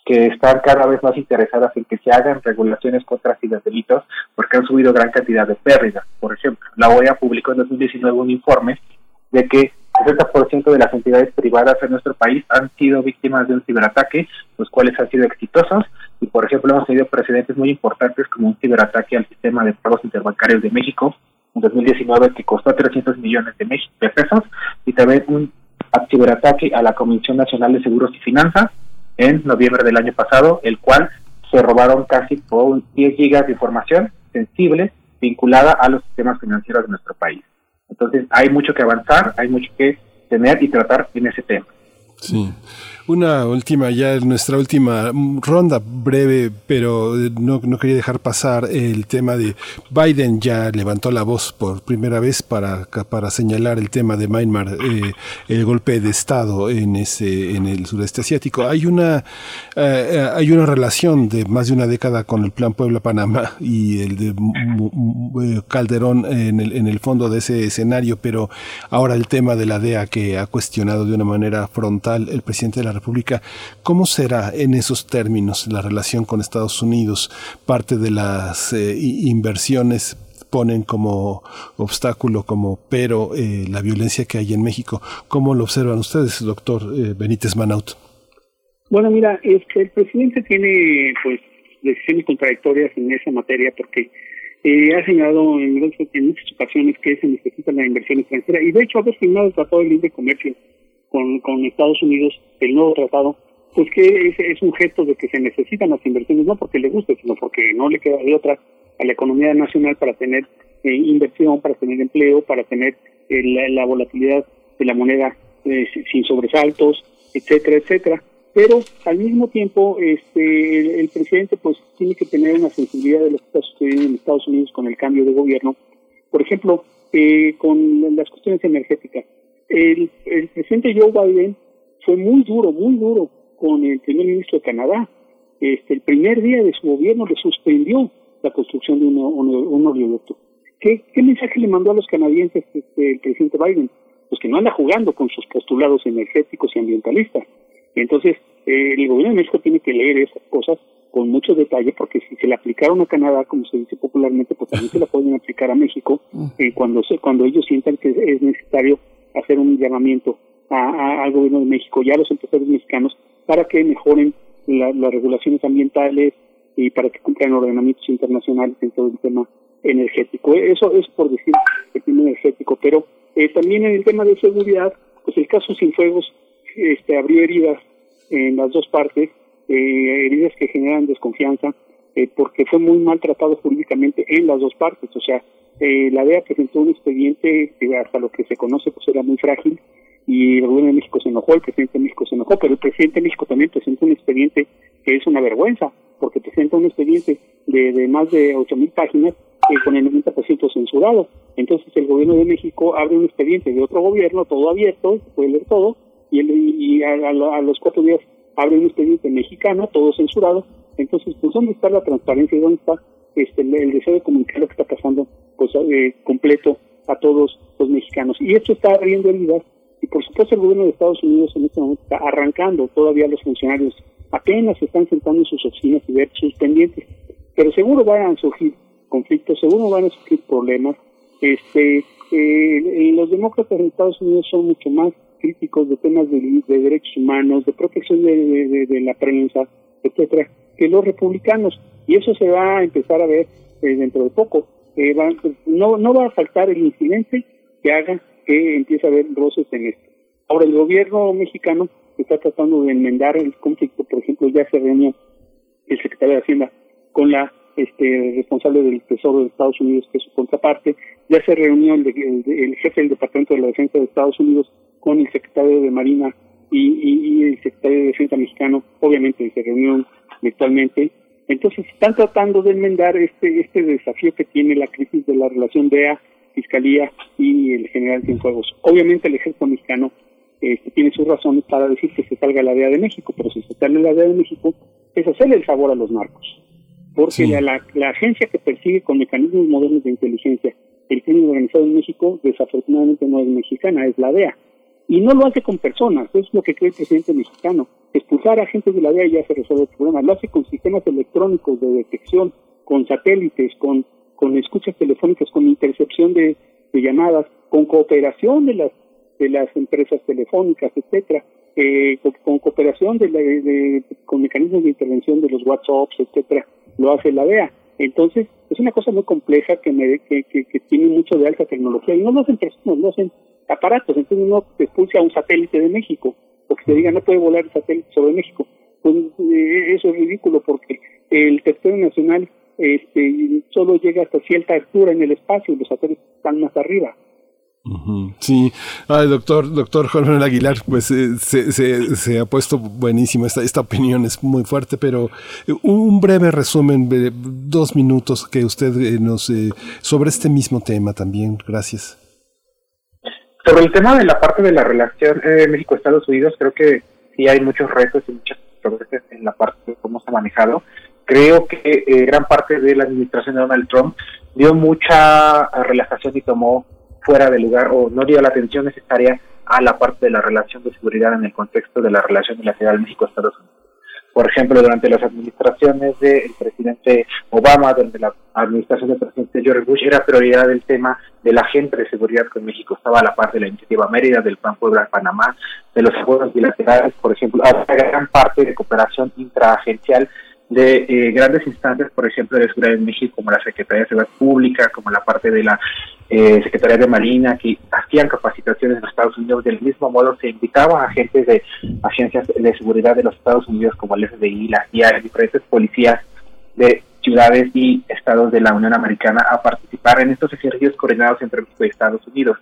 que están cada vez más interesadas en que se hagan regulaciones contra delitos porque han subido gran cantidad de pérdidas. Por ejemplo, la OEA publicó en 2019 un informe de que el 60% de las entidades privadas en nuestro país han sido víctimas de un ciberataque, los cuales han sido exitosos. Y, por ejemplo, hemos tenido precedentes muy importantes como un ciberataque al sistema de pagos interbancarios de México en 2019 que costó 300 millones de, pesos y también un ciberataque a la Comisión Nacional de Seguros y Finanzas en noviembre del año pasado, el cual se robaron casi por 10 gigas de información sensible vinculada a los sistemas financieros de nuestro país. Entonces hay mucho que avanzar, hay mucho que tener y tratar en ese tema. Sí. Una última, ya nuestra última ronda breve, pero no, no, quería dejar pasar el tema de Biden ya levantó la voz por primera vez para, para señalar el tema de Myanmar, eh, el golpe de Estado en, ese, en el sureste asiático. Hay una, eh, hay una relación de más de una década con el Plan Puebla-Panamá y el de Calderón en el, en el fondo de ese escenario, pero ahora el tema de la DEA que ha cuestionado de una manera frontal el presidente de la República. ¿Cómo será en esos términos la relación con Estados Unidos? Parte de las eh, inversiones ponen como obstáculo, como pero eh, la violencia que hay en México. ¿Cómo lo observan ustedes, doctor eh, Benítez Manaut? Bueno, mira, es que el presidente tiene pues decisiones contradictorias en esa materia porque eh, ha señalado en, en, muchas ocasiones que se necesita la inversión extranjera y de hecho ha firmado el Tratado de Libre Comercio con, con Estados Unidos, el nuevo tratado, pues que es, un gesto de que se necesitan las inversiones, no porque le guste, sino porque no le queda de otra a la economía nacional para tener eh, inversión, para tener empleo, para tener eh, la, volatilidad de la moneda eh, sin sobresaltos, etcétera, etcétera. Pero al mismo tiempo, este, el, presidente pues tiene que tener una sensibilidad de lo que está sucediendo en Estados Unidos con el cambio de gobierno. Por ejemplo, con las cuestiones energéticas el, el presidente Joe Biden fue muy duro, muy duro con el primer ministro de Canadá. Este, el primer día de su gobierno le suspendió la construcción de un, un, oleoducto. ¿Qué, ¿Qué, mensaje le mandó a los canadienses este, el presidente Biden? Pues que no anda jugando con sus postulados energéticos y ambientalistas. Entonces, eh, el gobierno de México tiene que leer esas cosas con mucho detalle, porque si se le aplicaron a Canadá, como se dice popularmente, pues también se la pueden aplicar a México eh, cuando, se, cuando ellos sientan que es necesario hacer un llamamiento a, al gobierno de México y a los empresarios mexicanos para que mejoren las regulaciones ambientales y para que cumplan ordenamientos internacionales en todo el tema energético. Eso es por decir el tema energético, pero eh, también en el tema de seguridad, pues el caso Cienfuegos este, abrió heridas en las dos partes, eh, heridas que generan desconfianza, eh, porque fue muy maltratado jurídicamente en las dos partes, o sea, eh, la DEA presentó un expediente que hasta lo que se conoce pues era muy frágil y el gobierno de México se enojó, el presidente de México se enojó, pero el presidente de México también presentó un expediente que es una vergüenza, porque presenta un expediente de, de más de ocho mil páginas eh, con el 90% censurado. Entonces el gobierno de México abre un expediente de otro gobierno, todo abierto, se puede leer todo, y, el, y a, a, los cuatro días abre un expediente mexicano, todo censurado. Entonces, pues, ¿dónde está la transparencia y dónde está este, el deseo de comunicar lo que está pasando pues eh, completo a todos los mexicanos. Y esto está abriendo heridas y por supuesto el gobierno de Estados Unidos en este momento está arrancando todavía los funcionarios apenas están sentando en sus oficinas y ver sus pendientes, pero seguro van a surgir conflictos, seguro van a surgir problemas. Este, eh, los demócratas en Estados Unidos son mucho más críticos de temas de, derechos humanos, de protección de, de la prensa, etcétera, que los republicanos. Y eso se va a empezar a ver eh, dentro de poco. Eh, no, no va a faltar el incidente que haga que empiece a haber roces en esto. Ahora, el gobierno mexicano está tratando de enmendar el conflicto. Por ejemplo, ya se reunió el secretario de Hacienda con la este, responsable del Tesoro de Estados Unidos, que es su contraparte. Ya se reunió el, el, jefe del Departamento de la Defensa de Estados Unidos con el secretario de Marina y, el secretario de Defensa mexicano. Obviamente se reunió virtualmente entonces están tratando de enmendar este este desafío que tiene la crisis de la relación DEA, Fiscalía y el general Cienfuegos. Obviamente el ejército mexicano este, tiene sus razones para decir que se salga la DEA de México, pero si se sale la DEA de México es hacerle el favor a los narcos. Porque la, la, agencia que persigue con mecanismos modernos de inteligencia el crimen organizado en México desafortunadamente no es mexicana, es la DEA. Y no lo hace con personas, es lo que cree el presidente mexicano. Expulsar a agentes de la DEA ya se resuelve el problema. Lo hace con sistemas electrónicos de detección, con satélites, con, con escuchas telefónicas, con intercepción de, llamadas, con cooperación de las de las empresas telefónicas, etcétera, eh, con, cooperación de, de, con mecanismos de intervención de los WhatsApps, etcétera, lo hace la DEA. Entonces, es una cosa muy compleja que, me, que, que, tiene mucho de alta tecnología y no lo hacen personas, lo hacen aparatos. Entonces, uno expulsa un satélite de México, porque se diga no puede volar el satélite sobre México. Pues eh, eso es ridículo porque el territorio nacional este, solo llega hasta cierta altura en el espacio y los satélites están más arriba. Sí, Ay, doctor, doctor Juan Manuel Aguilar, pues eh, se, se, ha puesto buenísimo, esta, esta opinión es muy fuerte, pero eh, un breve resumen, dos minutos que usted nos, sobre este mismo tema también, gracias. Sobre el tema de la parte de la relación México-Estados Unidos, creo que sí hay muchos retos y muchas progresos en la parte de cómo se ha manejado. Creo que gran parte de la administración de Donald Trump dio mucha relajación y tomó fuera de lugar o no dio la atención necesaria a la parte de la relación de seguridad en el contexto de la relación bilateral México-Estados Unidos. Por ejemplo, durante las administraciones del presidente Obama, durante la administración del presidente George Bush, era prioridad el tema de la agente de seguridad con México. Estaba a la parte de la iniciativa Mérida, del Plan Puebla-Panamá, de los acuerdos bilaterales, por ejemplo, había gran parte de cooperación intraagencial de eh, grandes instancias, por ejemplo, de seguridad en México, como la Secretaría de Seguridad Pública, como la parte de la eh, Secretaría de Marina, que hacían capacitaciones en Estados Unidos. Del mismo modo, se invitaba a agentes de agencias de seguridad de los Estados Unidos, como el FBI, la CIA, diferentes policías de ciudades y estados de la Unión Americana a participar en estos ejercicios coordinados entre México y Estados Unidos.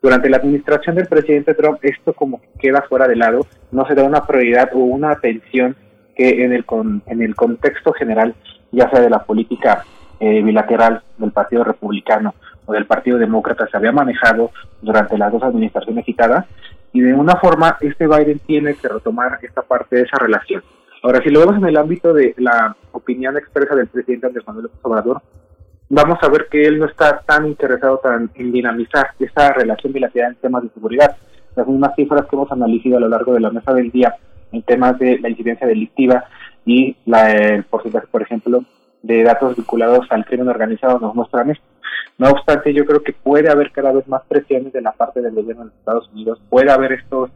Durante la administración del presidente Trump, esto como queda fuera de lado, no se da una prioridad o una atención que en el, en el contexto general, ya sea de la política eh, bilateral del Partido Republicano o del Partido Demócrata, se había manejado durante las dos administraciones citadas, y de una forma este Biden tiene que retomar esta parte de esa relación. Ahora, si lo vemos en el ámbito de la opinión expresa del presidente Andrés Manuel López Obrador, vamos a ver que él no está tan interesado tan en dinamizar esa relación bilateral en temas de seguridad. Las mismas cifras que hemos analizado a lo largo de la mesa del día en temas de la incidencia delictiva y la, el porcentaje, por ejemplo, de datos vinculados al crimen organizado nos muestran esto. No obstante, yo creo que puede haber cada vez más presiones de la parte del gobierno de los Estados Unidos, puede haber estos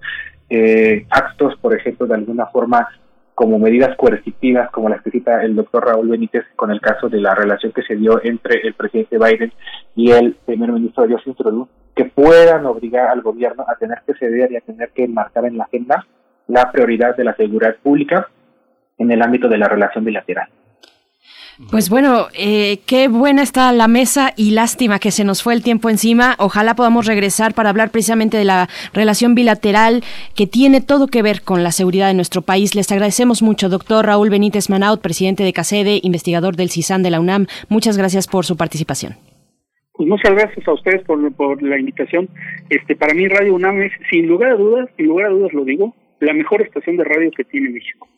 eh, actos, por ejemplo, de alguna forma como medidas coercitivas, como las que cita el doctor Raúl Benítez con el caso de la relación que se dio entre el presidente Biden y el primer ministro Justin Trudeau, que puedan obligar al gobierno a tener que ceder y a tener que marcar en la agenda la prioridad de la seguridad pública en el ámbito de la relación bilateral. Pues bueno, eh, qué buena está la mesa y lástima que se nos fue el tiempo encima. Ojalá podamos regresar para hablar precisamente de la relación bilateral que tiene todo que ver con la seguridad de nuestro país. Les agradecemos mucho, doctor Raúl Benítez Manaut, presidente de CACEDE, investigador del CISAN de la UNAM. Muchas gracias por su participación. Pues muchas gracias a ustedes por, por la invitación. Este, para mí Radio UNAM es, sin lugar a dudas, sin lugar a dudas lo digo, la mejor estación de radio que tiene México.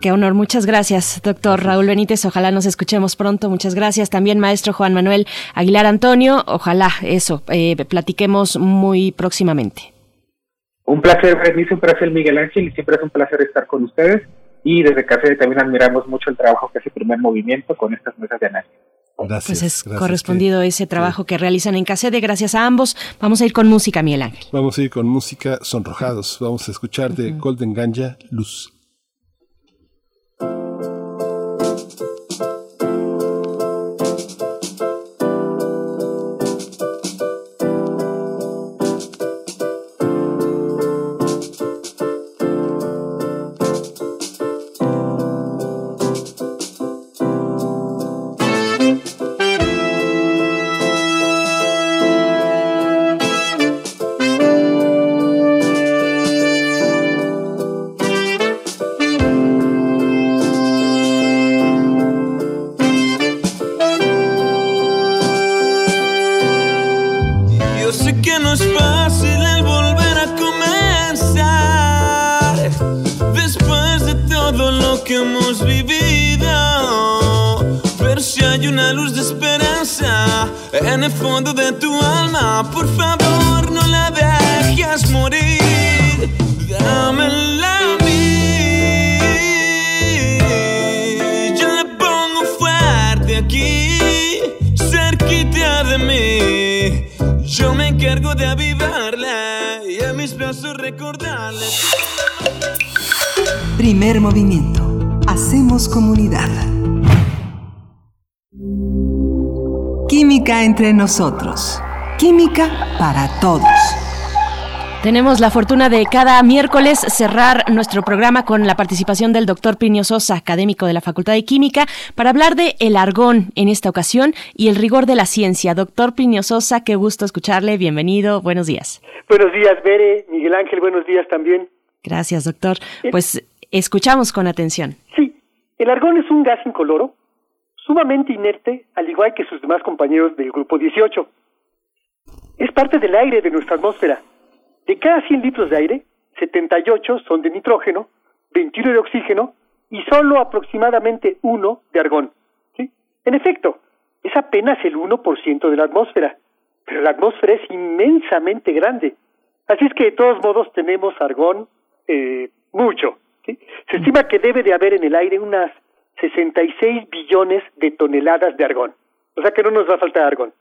Qué honor, muchas gracias, doctor Raúl Benítez. Ojalá nos escuchemos pronto. Muchas gracias. También, maestro Juan Manuel Aguilar Antonio. Ojalá eso, eh, platiquemos muy próximamente. Un placer, Bernice, un placer, Miguel Ángel, y siempre es un placer estar con ustedes. Y desde Café también admiramos mucho el trabajo que hace Primer Movimiento con estas mesas de análisis. Gracias, pues es correspondido ese trabajo que realizan en Casede. Gracias a ambos. Vamos a ir con música, Miguel Ángel. Vamos a ir con música sonrojados. Vamos a escuchar de Golden Ganja, Luz. Primer movimiento. Hacemos comunidad. Química entre nosotros. Química para todos. Tenemos la fortuna de cada miércoles cerrar nuestro programa con la participación del doctor Plinio Sosa, académico de la Facultad de Química, para hablar de el argón en esta ocasión y el rigor de la ciencia. Doctor Plinio Sosa, qué gusto escucharle. Bienvenido. Buenos días. Buenos días, Bere. Miguel Ángel, buenos días también. Gracias, doctor. Pues escuchamos con atención. Sí, el argón es un gas incoloro, sumamente inerte, al igual que sus demás compañeros del grupo 18. Es parte del aire de nuestra atmósfera de cada 100 litros de aire, 78 son de nitrógeno, 21 de oxígeno y solo aproximadamente 1 de argón. ¿sí? En efecto, es apenas el 1% de la atmósfera, pero la atmósfera es inmensamente grande. Así es que de todos modos tenemos argón eh, mucho. Se estima que debe de haber en el aire unas 66 billones de toneladas de argón. O sea que no nos va a faltar argón.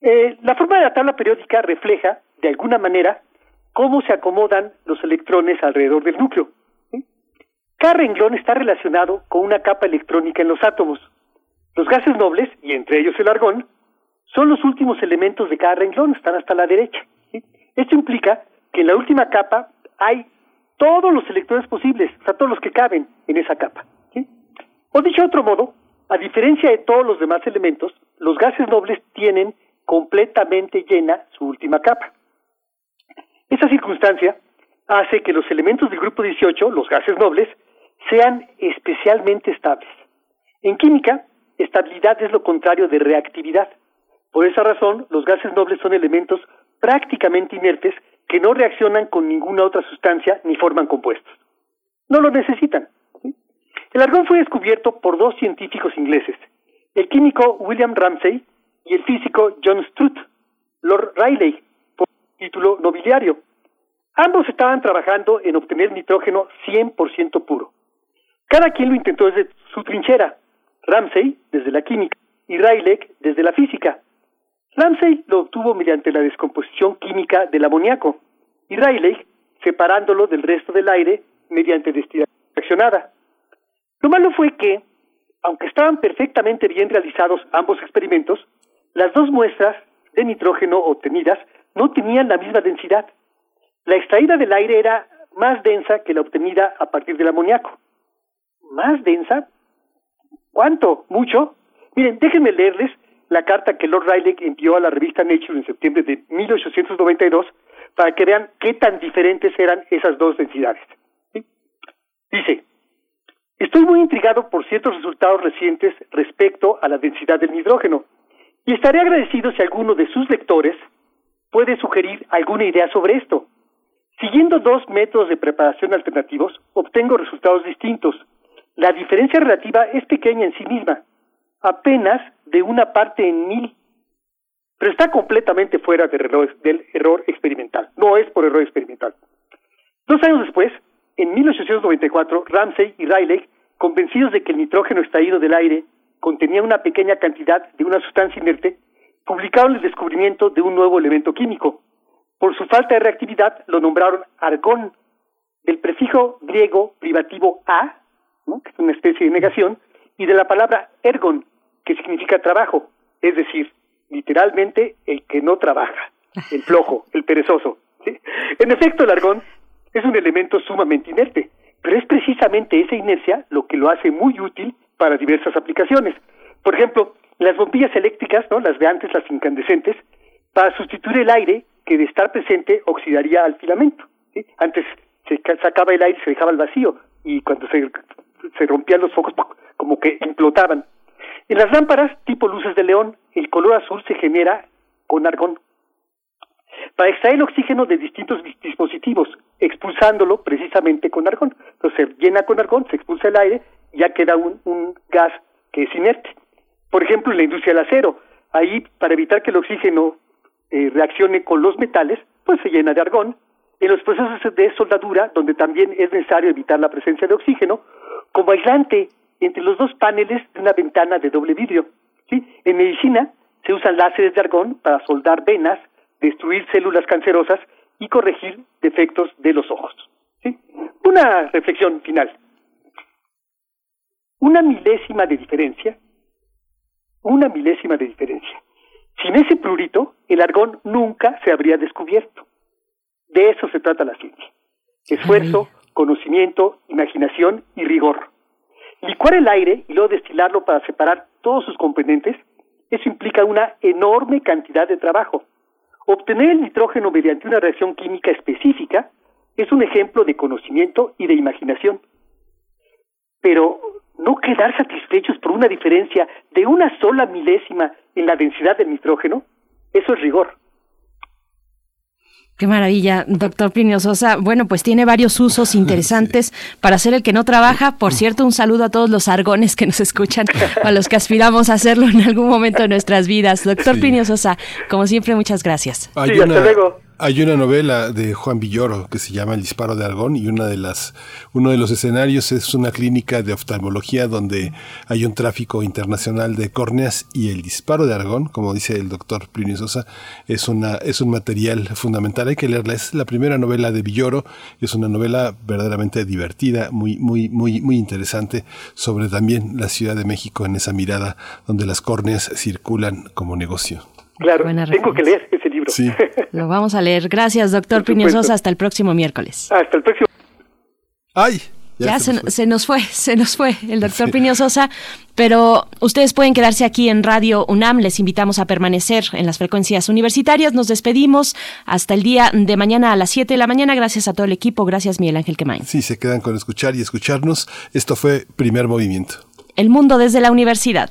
Eh, la forma de la tabla periódica refleja, de alguna manera, cómo se acomodan los electrones alrededor del núcleo. Cada renglón está relacionado con una capa electrónica en los átomos. Los gases nobles, y entre ellos el argón, son los últimos elementos de cada renglón, están hasta la derecha. Esto implica que en la última capa hay todos los electrones posibles, o sea, todos los que caben en esa capa. O dicho de otro modo, a diferencia de todos los demás elementos, los gases nobles tienen completamente llena su última capa. Esta circunstancia hace que los elementos del grupo 18, los gases nobles, sean especialmente estables. En química, estabilidad es lo contrario de reactividad. Por esa razón, los gases nobles son elementos prácticamente inertes que no reaccionan con ninguna otra sustancia ni forman compuestos. No lo necesitan. El argón fue descubierto por dos científicos ingleses, el químico William Ramsay y el físico John Strutt. Lord Rayleigh título nobiliario. Ambos estaban trabajando en obtener nitrógeno 100% puro. Cada quien lo intentó desde su trinchera. Ramsey desde la química y Rayleigh desde la física. Ramsey lo obtuvo mediante la descomposición química del amoníaco y Rayleigh separándolo del resto del aire mediante destilación reaccionada. Lo malo fue que, aunque estaban perfectamente bien realizados ambos experimentos, las dos muestras de nitrógeno obtenidas no tenían la misma densidad. La extraída del aire era más densa que la obtenida a partir del amoníaco. ¿Más densa? ¿Cuánto? ¿Mucho? Miren, déjenme leerles la carta que Lord Rayleigh envió a la revista Nature en septiembre de 1892 para que vean qué tan diferentes eran esas dos densidades. Dice, estoy muy intrigado por ciertos resultados recientes respecto a la densidad del nitrógeno y estaré agradecido si alguno de sus lectores puede sugerir alguna idea sobre esto. Siguiendo dos métodos de preparación alternativos, obtengo resultados distintos. La diferencia relativa es pequeña en sí misma, apenas de una parte en mil, pero está completamente fuera del error, del error experimental. No es por error experimental. Dos años después, en 1894, Ramsey y Rayleigh, convencidos de que el nitrógeno extraído del aire contenía una pequeña cantidad de una sustancia inerte, publicaron el descubrimiento de un nuevo elemento químico. Por su falta de reactividad lo nombraron argón, del prefijo griego privativo a, que es una especie de negación, y de la palabra ergon, que significa trabajo, es decir, literalmente el que no trabaja, el flojo, el perezoso. En efecto, el argón es un elemento sumamente inerte, pero es precisamente esa inercia lo que lo hace muy útil para diversas aplicaciones. Por ejemplo, las bombillas eléctricas, ¿no? las de antes, las incandescentes, para sustituir el aire que de estar presente oxidaría al filamento. Antes se sacaba el aire, se dejaba el vacío y cuando se, se rompían los focos como que implotaban. En las lámparas tipo luces de león, el color azul se genera con argón. Para extraer oxígeno de distintos dispositivos, expulsándolo precisamente con argón. Entonces se llena con argón, se expulsa el aire y ya queda un, un gas que es inerte. Por ejemplo, en la industria del acero, ahí para evitar que el oxígeno eh, reaccione con los metales, pues se llena de argón. En los procesos de soldadura, donde también es necesario evitar la presencia de oxígeno, como aislante entre los dos paneles de una ventana de doble vidrio. ¿sí? En medicina se usan láseres de argón para soldar venas, destruir células cancerosas y corregir defectos de los ojos. ¿sí? Una reflexión final. Una milésima de diferencia, una milésima de diferencia. Sin ese prurito, el argón nunca se habría descubierto. De eso se trata la ciencia. Esfuerzo, conocimiento, imaginación y rigor. Licuar el aire y luego destilarlo para separar todos sus componentes, eso implica una enorme cantidad de trabajo. Obtener el nitrógeno mediante una reacción química específica es un ejemplo de conocimiento y de imaginación. Pero no quedar satisfechos por una diferencia de una sola milésima en la densidad del nitrógeno, eso es rigor. Qué maravilla, doctor Plinio Sosa. Bueno, pues tiene varios usos interesantes para ser el que no trabaja. Por cierto, un saludo a todos los argones que nos escuchan, a los que aspiramos a hacerlo en algún momento de nuestras vidas. Doctor Plinio Sosa, como siempre, muchas gracias. Hay Sí, hasta luego. Hay una novela de Juan Villoro que se llama El disparo de Argón y una de las uno de los escenarios es una clínica de oftalmología donde hay un tráfico internacional de córneas y el disparo de Argón, como dice el doctor Plinio es una es un material fundamental. Hay que leerla. Es la primera novela de Villoro. Es una novela verdaderamente divertida, muy muy muy muy interesante sobre también la Ciudad de México en esa mirada donde las córneas circulan como negocio. Claro, Buena tengo que leer ese libro. Sí. Lo vamos a leer. Gracias, doctor Plinio Sosa. Hasta el próximo miércoles. Hasta el próximo. ¡Ay! Ya, se, se nos fue, se nos fue el doctor Plinio Sosa, pero ustedes pueden quedarse aquí en Radio UNAM, les invitamos a permanecer en las frecuencias universitarias, nos despedimos hasta el día de mañana a las 7 de la mañana, gracias a todo el equipo, gracias Miguel Ángel Quemain. Sí, se quedan con escuchar y escucharnos. Esto fue Primer Movimiento. El mundo desde la universidad.